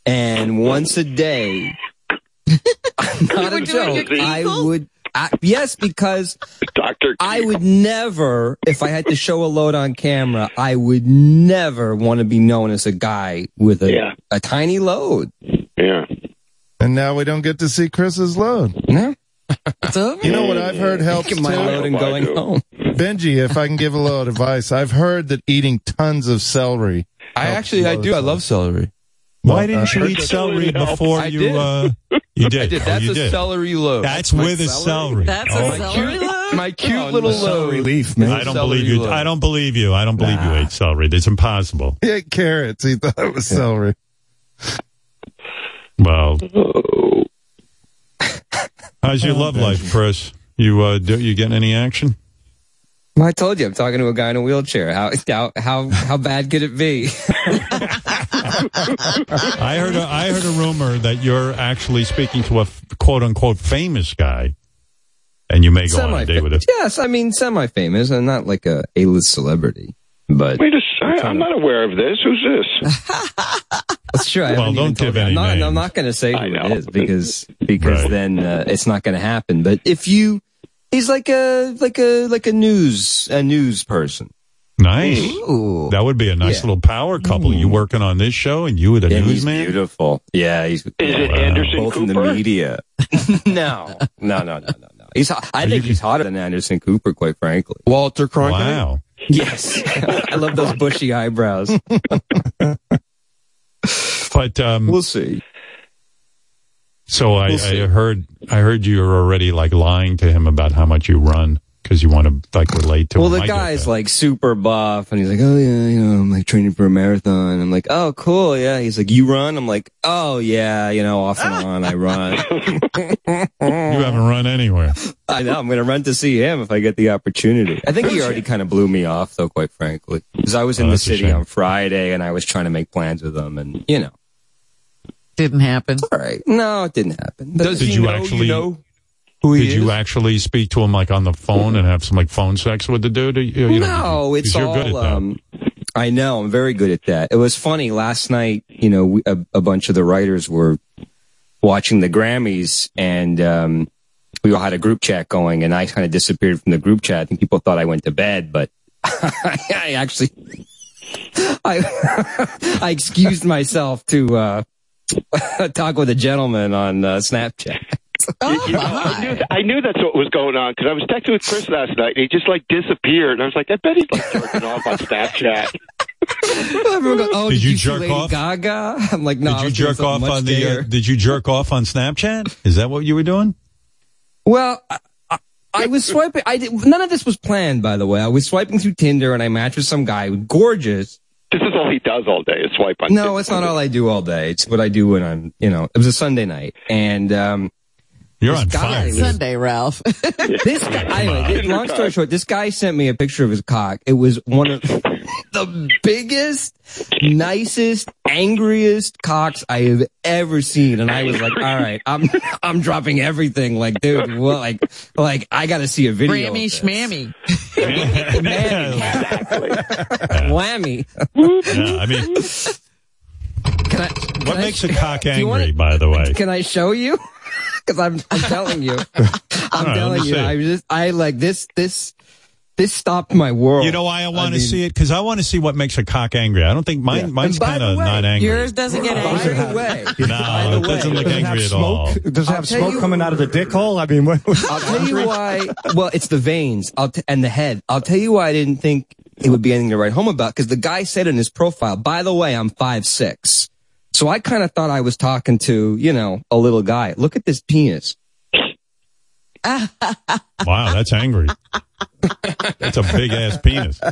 and once a day, not a joke, I would, I, yes, because Doctor, I would never, if I had to show a load on camera, I would never want to be known as a guy with a, Yeah. a tiny load. Yeah. And now we don't get to see Chris's load. No. It's over. You know what I've heard helps Taking my too? load and going home. Benji, if I can give a little advice, I've heard that eating tons of celery. I actually I load do. I love celery. Why didn't I you eat that- celery before I you, did. uh, you did? I did. Oh, That's you a did. celery load. That's with a celery. That's Oh, a celery load? My cute Oh, little celery load. leaf, man. I don't believe you. load. I don't believe you. I don't believe you ate celery. It's impossible. He ate carrots. He thought it was celery. Well, Oh. how's your love life, Chris? You uh, do, you getting any action? Well, I told you, I'm talking to a guy in a wheelchair. How how how, how bad could it be? I heard a, I heard a rumor that you're actually speaking to a quote unquote famous guy, and you may go on a date with him. Yes, I mean semi-famous and not like a A-list celebrity, but Wait a second. I'm not aware of this. Who's this? that's true. I Well, haven't don't even told give you. any I'm not, I'm not going to say I who know. it is because because Right. then uh, it's not going to happen. But if you, he's like a like a like a news a news person. Nice. Ooh. That would be a nice Yeah. little power couple. You working on this show, and you with a And he's newsman. beautiful. Yeah, he's Is it Wow. Anderson both in the Cooper? media. no, no, no, no, no, no. He's. hot- I think he's hotter than Anderson Cooper, quite frankly. Walter Cronkite. Wow. Yes, I love those bushy eyebrows. But um, We'll see. so I, we'll see. I heard I heard you were already like lying to him about how much you run because you want to like relate to Well, the I get guy's like super buff, and he's like, "Oh yeah, you know, I'm like training for a marathon." I'm like, "Oh, cool, yeah." He's like, "You run?" I'm like, "Oh yeah, you know, off and on, I run." you haven't run anywhere. I know I'm gonna run to see him if I get the opportunity. I think he already kind of blew me off, though, quite frankly, because I was in Oh, the city on Friday and I was trying to make plans with him, and you know, Didn't happen. all right, no, it didn't happen. But Does Did he you know actually- you know who Did is? you actually speak to him like on the phone and have some like phone sex with the dude? You, you know, no, it's good at all. Um, I know. I'm very good at that. It was funny last night. You know, we, a, a bunch of the writers were watching the Grammys, and um, we all had a group chat going, and I kind of disappeared from the group chat. I think people thought I went to bed, but I actually, I, I excused myself to uh, talk with a gentleman on uh, Snapchat. Oh, You know, I knew I knew that's what was going on because I was texting with Chris last night and he just like disappeared and I was like, I bet he's like jerking off on Snapchat. Everyone goes, oh, Did did, you you, jerk Lady off? Gaga? I'm like, no. Did you jerk off on the? Uh, did you jerk off on Snapchat? Is that what you were doing? Well, I, I, I was swiping. I did, none of this was planned, by the way. I was swiping through Tinder and I matched with some guy, who gorgeous. This is all he does all day is swipe on. No, it's not all I do all day. It's what I do when I'm, you know, it was a Sunday night and, um, You're this on guy fire. Sunday, Ralph. this guy, anyway, this- long story short, this guy sent me a picture of his cock. It was one of the biggest, nicest, angriest cocks I have ever seen. And I was like, all right, I'm, I'm dropping everything. Like, dude, what, like, like, I gotta see a video. of Grammy this. schmammy. Whammy. Yeah, I mean, Can I, what makes a cock angry? wanna- by the way, Can I show you? Because I'm, I'm telling you, I'm right, let telling me you, see. I was just, I like this, this, this stopped my world. you know why I want to mean- see it because I want to see what makes a cock angry. I don't think mine. Yeah. Mine's kind of not angry. Yours doesn't get angry. By angry. the way, no, by the it doesn't look Does have angry at all. smoke? Does it I'll have smoke you- coming out of the dick hole? I mean, what, I'll tell you why. Well, it's the veins. I'll t- and the head. I'll tell you why I didn't think it would be anything to write home about because the guy said in his profile, by the way, I'm five six. So I kind of thought I was talking to, you know, a little guy. Look at this penis. Wow, that's angry. That's a big ass penis. I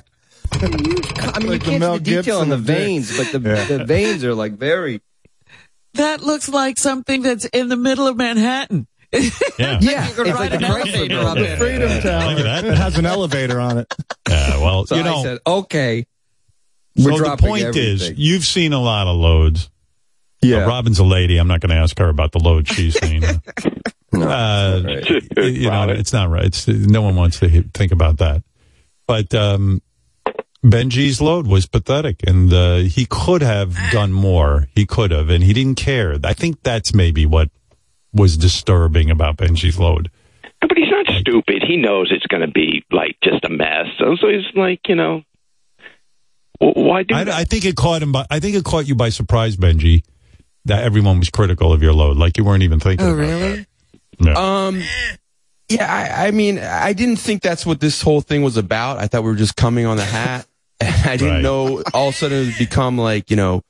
mean, Like you the can't Mel see the detail Gibson on the of dicks. veins, but the, the veins are like very. That looks like something that's in the middle of Manhattan. Yeah. Yeah, You could it's ride like an a Chrysler elevator up building. there. Freedom Look Tower. at that. it has an elevator on it. Yeah, well, So you I know, said, okay. so We're the dropping point is, you've seen a lot of loads. Yeah. Uh, Robin's a lady. I'm not going to ask her about the load she's seen. uh, you know, it's not right. It's no one wants to think about that. But um, Benji's load was pathetic, and uh, he could have done more. He could have, and he didn't care. I think that's maybe what was disturbing about Benji's load. But he's not stupid. He knows it's going to be like just a mess. So, so he's like, you know, why do I. I think it caught him. By, I think it caught you by surprise, Benji. That everyone was critical of your load, like you weren't even thinking. Oh, about really? that. Um, yeah, I, I mean, I didn't think that's what this whole thing was about. I thought we were just coming on the hat. I didn't Right. know all of a sudden it would become like, you know,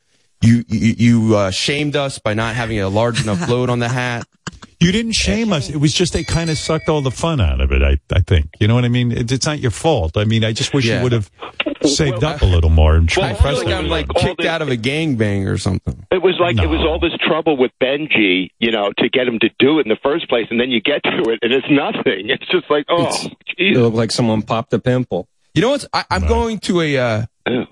you, you, you uh, shamed us by not having a large enough load on the hat. You didn't shame us. It was just they kind of sucked all the fun out of it. I, I think. You know what I mean? It, it's not your fault. I mean, I just wish Yeah. you would have saved up a little more and Well, tried I I press feel like it. I'm like kicked this- out of a gangbang or something. It was like it was all this trouble with Benji, you know, to get him to do it in the first place, and then you get to it, and it's nothing. It's just like, oh, It's- It looked like someone popped a pimple. You know what? I, I'm going to a, uh, Ew.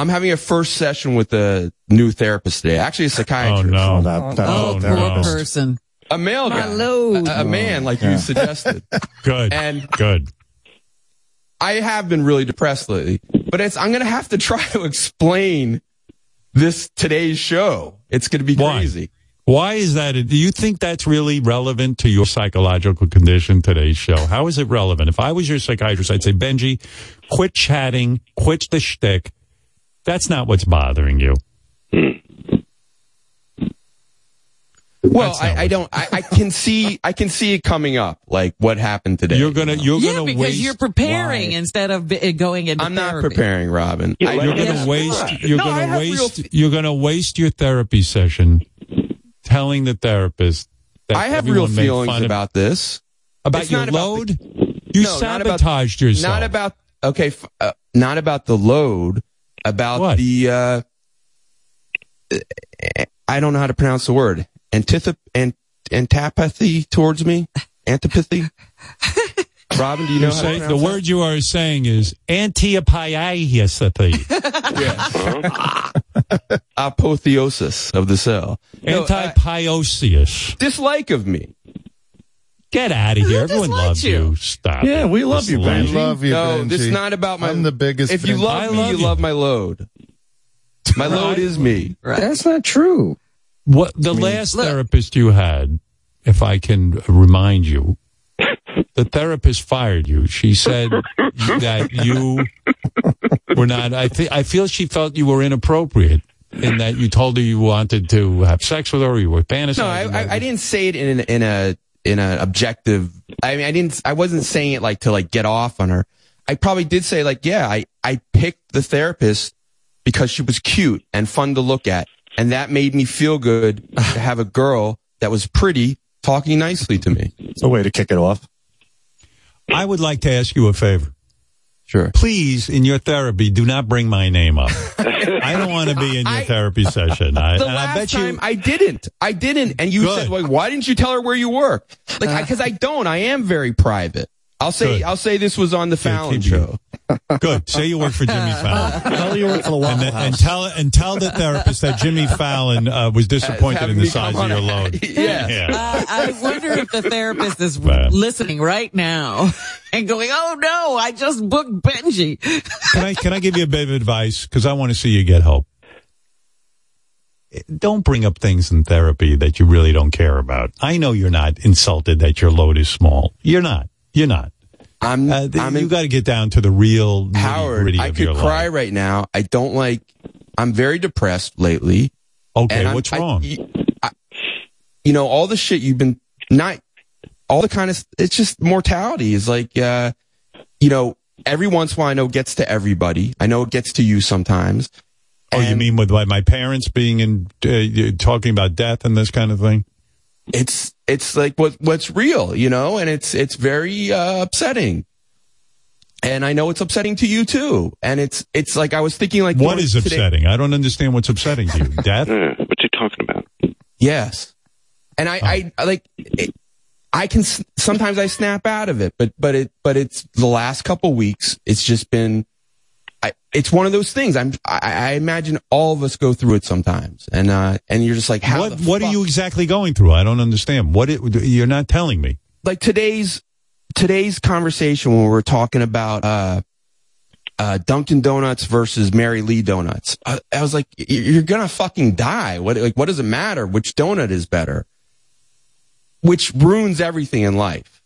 I'm having a first session with a new therapist today. Actually, a psychiatrist. Oh psychiatrist. no! Oh, that, that, Oh, Oh, poor no. person. A male My guy. load. A, a man, like you suggested. Good. And Good. I have been really depressed lately, but it's, I'm going to have to try to explain this today's show. It's going to be Why? crazy. Why is that? Do you think that's really relevant to your psychological condition? Today's show. How is it relevant? If I was your psychiatrist, I'd say, Benji, quit chatting, quit the shtick. That's not what's bothering you. Well, I, I don't, I, I can see, I can see it coming up, like what happened today. You're gonna, you're Yeah, gonna because waste. you're preparing instead of going into I'm not therapy. preparing, Robin. I, You're gonna Yes. waste. You're No, I gonna have real waste. you're gonna waste your therapy session telling the therapist that I have real feelings of- about this. about It's your not about load. you No, not about- sabotaged yourself. Not about, okay, f- uh, not about the load, about What? the, uh, I don't know how to pronounce the word. Antithep, ant, antipathy towards me? Antipathy? Robin, do you know You say, the pronounce word you are saying is antiapiaciety. that? Apotheosis of the cell. No, uh, Antipioceus. dislike of me. Get out of here. Everyone loves you? you. Stop. Yeah, it. we love you, Dislike. I love you, no, Benji. this is not about my. I'm the biggest. If you Benji. love me, love you you. love my load. My load is me. That's not true. What the last look- therapist you had, if I can remind you, the therapist fired you. She said that you were not. I think I feel she felt you were inappropriate in that you told her you wanted to have sex with her. Or you were fantasizing. No, I, I, I didn't say it in an, in a in an objective. I mean, I didn't. I wasn't saying it like to like get off on her. I probably did say like, yeah, I I picked the therapist because she was cute and fun to look at, and that made me feel good to have a girl that was pretty talking nicely to me. It's a way to kick it off. I would like to ask you a favor. Sure. Please, in your therapy, do not bring my name up. I don't want to be in your therapy session. I, the and I last bet time you. I didn't. I didn't. And you Good. said, well, why didn't you tell her where you work? Like, uh. because I don't. I am very private. I'll say, Good. I'll say this was on the Fallon keep show. Good. Say you work for Jimmy Fallon. Tell you work for the and, Waffle and House. tell and tell the therapist that Jimmy Fallon uh, was disappointed in the size of your a- load. Yeah. I, I wonder if the therapist is Man. listening right now and going, "Oh no, I just booked Benji." Can I can I give you a bit of advice because I want to see you get help. Don't bring up things in therapy that you really don't care about. I know you're not insulted that your load is small. You're not. You're not. I'm, Uh, I'm you got to get down to the real Howard, I could cry life. right now. I don't like, I'm very depressed lately. Okay, I'm- what's I- wrong? I- you know, all the shit you've been, not, all the kind of, it's just mortality is like, uh, you know, every once in a while I know it gets to everybody. I know it gets to you sometimes. oh, you mean with like, my parents being in uh, talking about death and this kind of thing? It's, it's like what, what's real, you know, and it's, it's very, uh, upsetting. And I know it's upsetting to you too. And it's, it's like, I was thinking like, what is you today- upsetting? I don't understand what's upsetting to you. Death? Uh, what you talking about? Yes. And I, I, I like, it, I can, sometimes I snap out of it, but, but it, but it's the last couple weeks, it's just been, I, it's one of those things. I'm, I, I imagine all of us go through it sometimes. And, uh, and you're just like, how what the what are you exactly going through? I don't understand. What it, you're not telling me. like today's today's conversation when we're talking about uh uh Dunkin' Donuts versus Mary Lee Donuts. I, I was like, you're gonna fucking die. What like what does it matter which donut is better? Which ruins everything in life.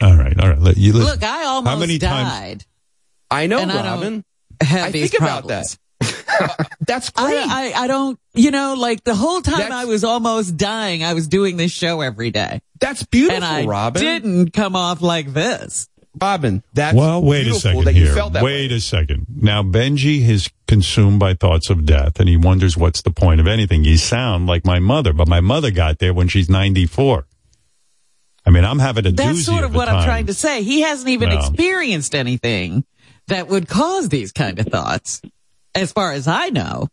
All right, all right. Let you listen. Look, I almost How many times- died. I know, And I don't Robin. have I these think about that. Uh, that's great. I, I I don't. You know, like the whole time That's- I was almost dying, I was doing this show every day, That's beautiful, and I Robin. didn't come off like this. Robin, that's well, wait a second that here. that wait way. a second. Now, Benji is consumed by thoughts of death, and he wonders what's the point of anything. You sound like my mother, but my mother got there when she's 94. I mean, I'm having a That's doozy sort of a what I'm trying to say. He hasn't even No. experienced anything that would cause these kind of thoughts, as far as I know.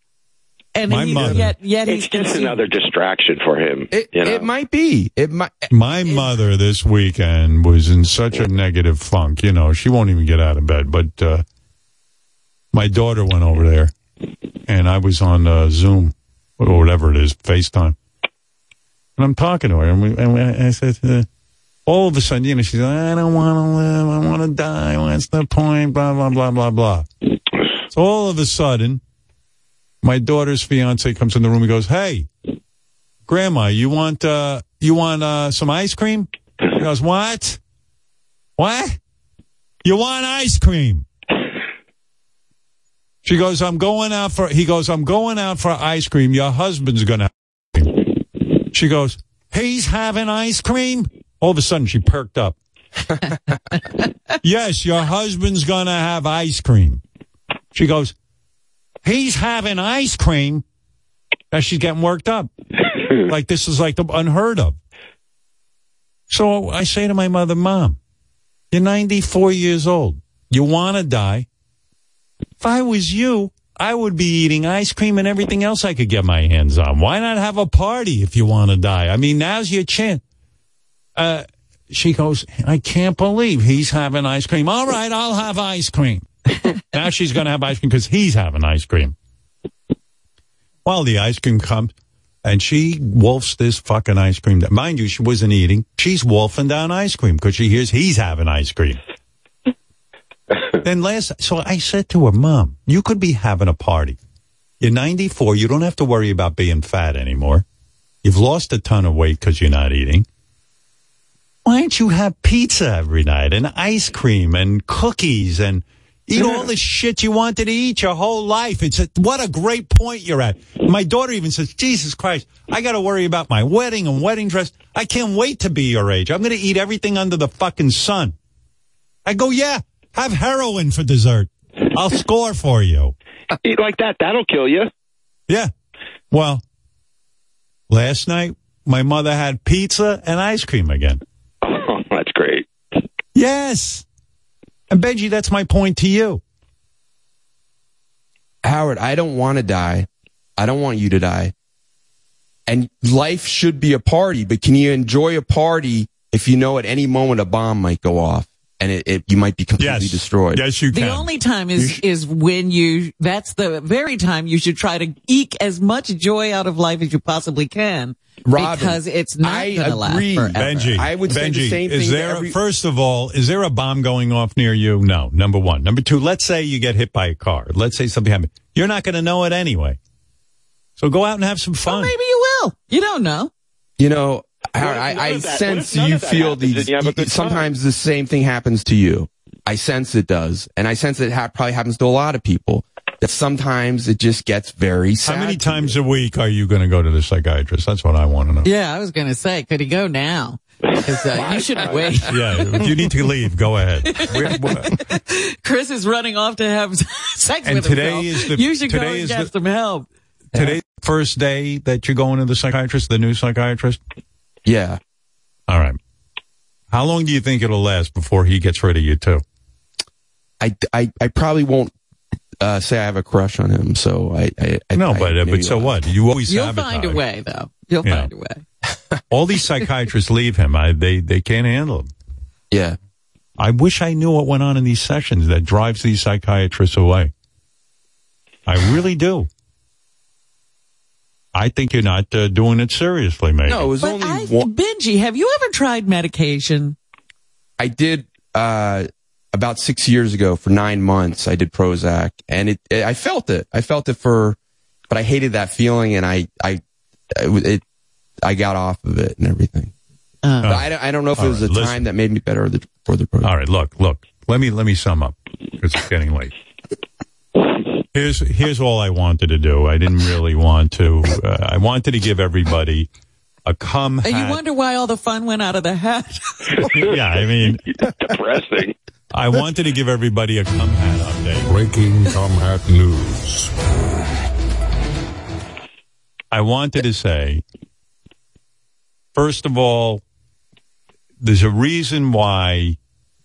And My he, mother- yet, yet It's he's just consumed. another distraction for him. It, you know? it might be. It might. My mother this weekend was in such a negative funk. You know, she won't even get out of bed. But uh, my daughter went over there, and I was on uh, Zoom or whatever it is, FaceTime, and I'm talking to her, and, we, and we, I said, uh, all of a sudden, you know, she's like, I don't want to live, I want to die. What's the point? Blah blah blah blah blah. So all of a sudden, my daughter's fiance comes in the room. He goes, "Hey, Grandma, you want uh, you want uh, some ice cream?" She goes, "What? What? You want ice cream?" She goes, "I'm going out for." He goes, "I'm going out for ice cream. Your husband's gonna." Have ice cream." She goes, "He's having ice cream." All of a sudden, she perked up. yes, your husband's gonna have ice cream. She goes, "He's having ice cream." Now she's getting worked up. like this is like the unheard of. So I say to my mother, Mom, you're 94 years old. You want to die. If I was you, I would be eating ice cream and everything else I could get my hands on. Why not have a party if you want to die? I mean, now's your chance. Uh, she goes, I can't believe he's having ice cream. All right, I'll have ice cream. now she's going to have ice cream because he's having ice cream. Well, the ice cream comes and she wolfs this fucking ice cream. That, mind you, she wasn't eating. She's wolfing down ice cream because she hears he's having ice cream. then last, so I said to her, Mom, you could be having a party. You're 94. You don't have to worry about being fat anymore. You've lost a ton of weight because you're not eating. Why don't you have pizza every night and ice cream and cookies and Eat all the shit you wanted to eat your whole life. It's a, what a great point you're at. My daughter even says, Jesus Christ, I got to worry about my wedding and wedding dress. I can't wait to be your age. I'm going to eat everything under the fucking sun. I go, yeah, have heroin for dessert. I'll score for you. Eat like that. That'll kill you. Yeah. Well, last night my mother had pizza and ice cream again. That's great. Yes. And Benji, that's my point to you. Howard, I don't want to die. I don't want you to die. And life should be a party, but can you enjoy a party if you know at any moment a bomb might go off and it, it you might be completely Yes. destroyed? Yes, you The only time is is when you. That's the very time you should try to eke as much joy out of life as you possibly can, Robin, because it's not I going to last forever. Benji, I would say the same is thing to there, every- first of all, is there a bomb going off near you? No, number one. Number two, let's say you get hit by a car. Let's say something happened. You're not going to know it anyway. So go out and have some fun. Maybe you will. You don't know. You know, Howard, I, I of that- what sense you feel happens these. and you have a good time? sometimes the same thing happens to you. I sense it does, and I sense it ha- probably happens to a lot of people. That sometimes it just gets very sad. How many times a week are you going to go to the psychiatrist? That's what I want to know. Yeah, I was going to say, could he go now? 'Cause, uh, you shouldn't wait. Yeah, if you need to leave, go ahead. We're- we're- Chris is running off to have sex And with today himself. is the- you should go today and is get the- some help. Today's the first day that you're going to the psychiatrist, the new psychiatrist? Yeah. All right. How long do you think it'll last before he gets rid of you too? I, I, I probably won't uh, say I have a crush on him. So I, I, I No, I- but uh, but so I'll- what? You always You'll sabotage. find a way, though. You'll Yeah. find a way. All these psychiatrists leave him. I, they they can't handle him. Yeah. I wish I knew what went on in these sessions that drives these psychiatrists away. I really do. I think you're not uh, doing it seriously, maybe. No, it was But only I, one. Benji, have you ever tried medication? I did uh, about six years ago for nine months. I did Prozac, and it, it I felt it. I felt it for, but I hated that feeling, and I I it, it I got off of it and everything. Uh, I, don't- I don't know if it was right, the listen. time that made me better or the, for the Prozac. All right, look, look. Let me let me sum up. It's getting late. Here's here's all I wanted to do. I didn't really want to. Uh, I wanted to give everybody a come. and you wonder why all the fun went out of the hat. yeah, I mean, Depressing. I wanted to give everybody a cum hat update. Breaking Cum Hat News. I wanted to say, first of all, there's a reason why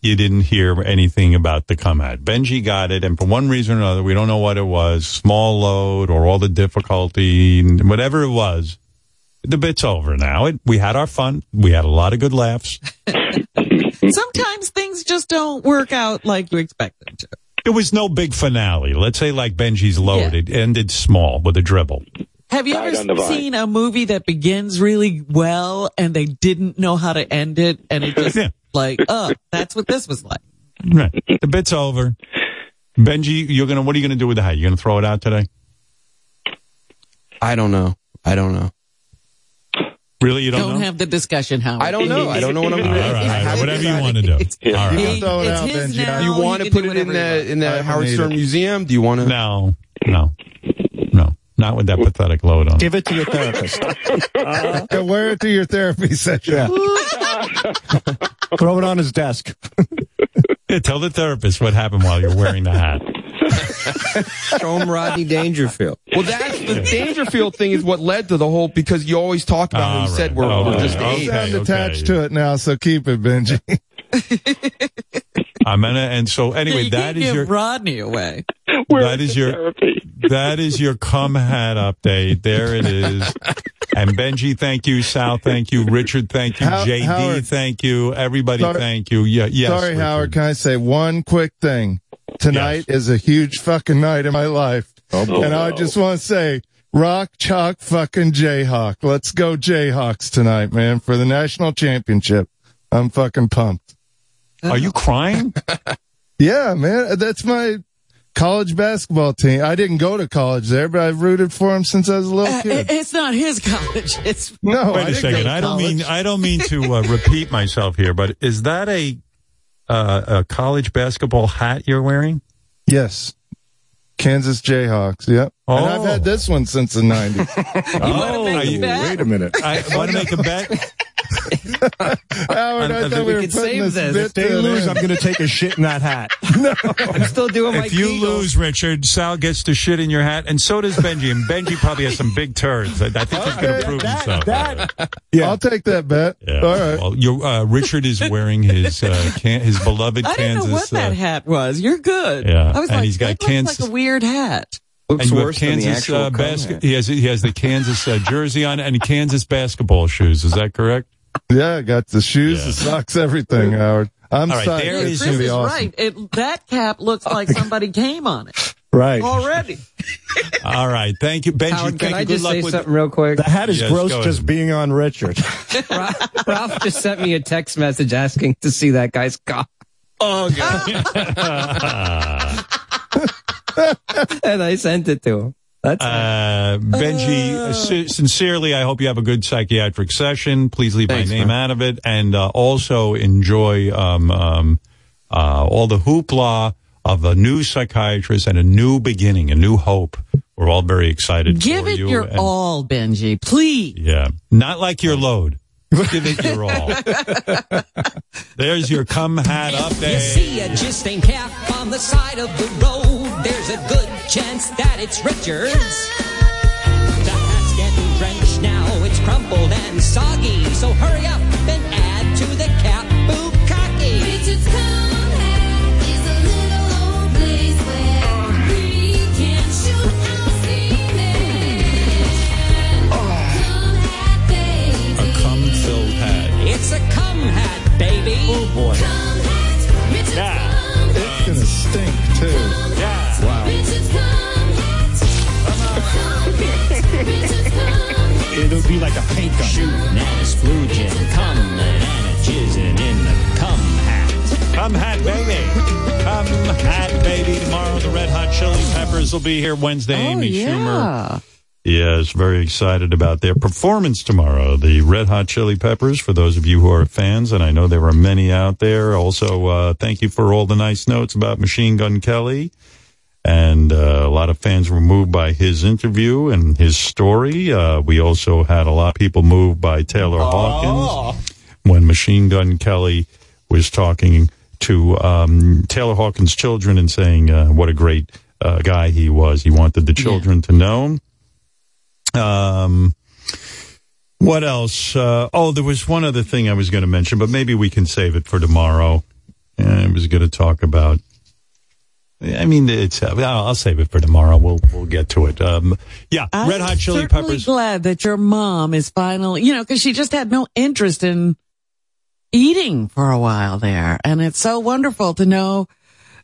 you didn't hear anything about the cum hat. Benji got it, and for one reason or another, we don't know what it was, small load or all the difficulty, whatever it was. The bit's over now. It, we had our fun. We had a lot of good laughs. Sometimes things just don't work out like you expect them to. It was no big finale. Let's say like Benji's load. Yeah. It ended small with a dribble. Have you Died ever on the vine. seen a movie that begins really well and they didn't know how to end it and it just Yeah. like, oh, that's what this was like. Right. The bit's over. Benji, you're gonna. What are you gonna do with the hat? You gonna throw it out today? I don't know. I don't know. Really, you don't, Don't, know? have the discussion, Howard. I don't know. I don't know what I'm All going right, to all right, whatever you want to do. All You right. throw it It's out, his Benji. now. Do you want to put it in whatever the in the Howard Stern it. Museum? Do you want to? No, no, no, not with that pathetic load on. Give it to your therapist. Yeah, wear it to your therapy session. Throw it on his desk. Yeah, tell the therapist what happened while you're wearing the hat. Show him Rodney Dangerfield. Well, that's the Dangerfield thing is what led to the whole because you always talk about how All you said we're, Oh, we're okay. just Okay. eight. Sound attached to it now, so keep it, Benji. I'm gonna. And so anyway, you that give your Rodney away. that is your that is your cum hat update. There it is. And Benji, thank you. Sal, thank you. Richard, thank you. How- JD, Howard. thank you. Everybody, Sorry- thank you. Yeah, yes. Sorry, Richard. Howard. Can I say one quick thing? Tonight is a huge fucking night in my life. and I just want to say, rock, chalk, fucking Jayhawk. Let's go Jayhawks tonight, man, for the national championship. I'm fucking pumped. Are you crying? Yeah, man. That's my college basketball team. I didn't go to college there, but I've rooted for him since I was a little Uh, kid. it- it's not his college. It's No, Wait I a second. I don't mean. I don't mean to uh, repeat myself here, but is that a uh, a college basketball hat you're wearing? Yes. Kansas Jayhawks. Yep. And I've Oh. had this one since the 90s. Oh, are you- Wait a minute. I want to make a bet. Howard, I thought we, were putting this, bit If they lose. I'm going to take a shit in that hat. no, I'm still doing my If you Kegels. lose, Richard, Sal gets to shit in your hat, and so does Benji. And Benji probably has some big turns. I, I think he's going to prove himself. Yeah. I'll take that bet. Yeah. All right. Well, you uh, Richard is wearing his uh, can- his beloved I didn't Kansas. know what that uh, hat was. You're good. Yeah, I was and like, he's got that looks Kansas- like a weird hat. Looks and you worse than Kansas uh, basket. He has he has the Kansas uh, jersey on and Kansas basketball shoes. Is that correct? Yeah, I got the shoes, Yeah. the socks, everything, Howard. I'm All right, psyched. there It's is Chris be is awesome. right. It, that cap looks like somebody came on it Right. already. All right, thank you, Benji. Howard, thank can I you. Good just luck say with. something real quick? The hat is Yes, gross just being on Richard. Ralph, Ralph just sent me a text message asking to see that guy's cock. Oh God. and I sent it to him. That's Uh, Benji, uh, si- sincerely, I hope you have a good psychiatric session. Please leave Thanks, my name man. out of it, and uh, also enjoy um, um, uh, all the hoopla of a new psychiatrist and a new beginning, a new hope. We're all very excited. Give for it you your and- all, Benji. Please. Yeah, not like your load. Give it your all. There's your cum hat up there. You see a Justine cap on the side of the road. There's a good chance that it's Richard's. The hat's getting drenched now. It's crumpled and soggy. So hurry up and add to the cap bukkake. Richard's baby. Oh boy. Yeah. It's gonna stink too. Yeah. Wow. It'll be like a paint gun. Shooting and a splooging, coming and a jizzing in the cum hat. Cum hat, baby. Cum hat, baby. Tomorrow, the Red Hot Chili Peppers will be here Wednesday. Oh, Amy yeah. Schumer. Yes, very excited about their performance tomorrow. The Red Hot Chili Peppers, for those of you who are fans, and I know there are many out there. Also, uh, thank you for all the nice notes about Machine Gun Kelly. And uh, a lot of fans were moved by his interview and his story. Uh, we also had a lot of people moved by Taylor Hawkins when Machine Gun Kelly was talking to um, Taylor Hawkins' children and saying uh, what a great uh, guy he was. He wanted the children to know. Um, what else? Uh, oh, there was one other thing I was going to mention, but maybe we can save it for tomorrow. I was going to talk about. I mean, it's. Uh, I'll save it for tomorrow. We'll we'll get to it. Um, yeah, I'm Red Hot Chili Peppers. glad that your mom is finally, you know, because she just had no interest in eating for a while there, and it's so wonderful to know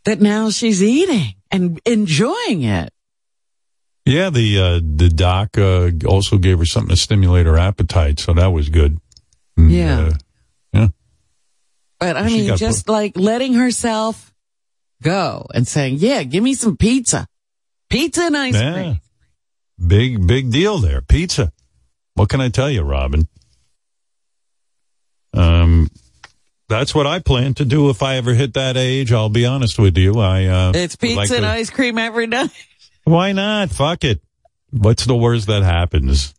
that now she's eating and enjoying it. Yeah, the uh, the doc uh, also gave her something to stimulate her appetite, so that was good. And, Yeah. uh, yeah. But I mean, just like letting herself go and saying, "Yeah, give me some pizza, pizza and ice Yeah. cream." Big big deal there. Pizza. What can I tell you, Robin? Um, that's what I plan to do if I ever hit that age. I'll be honest with you. I uh, It's pizza like and to- ice cream every night. Why not? Fuck it. What's the worst that happens?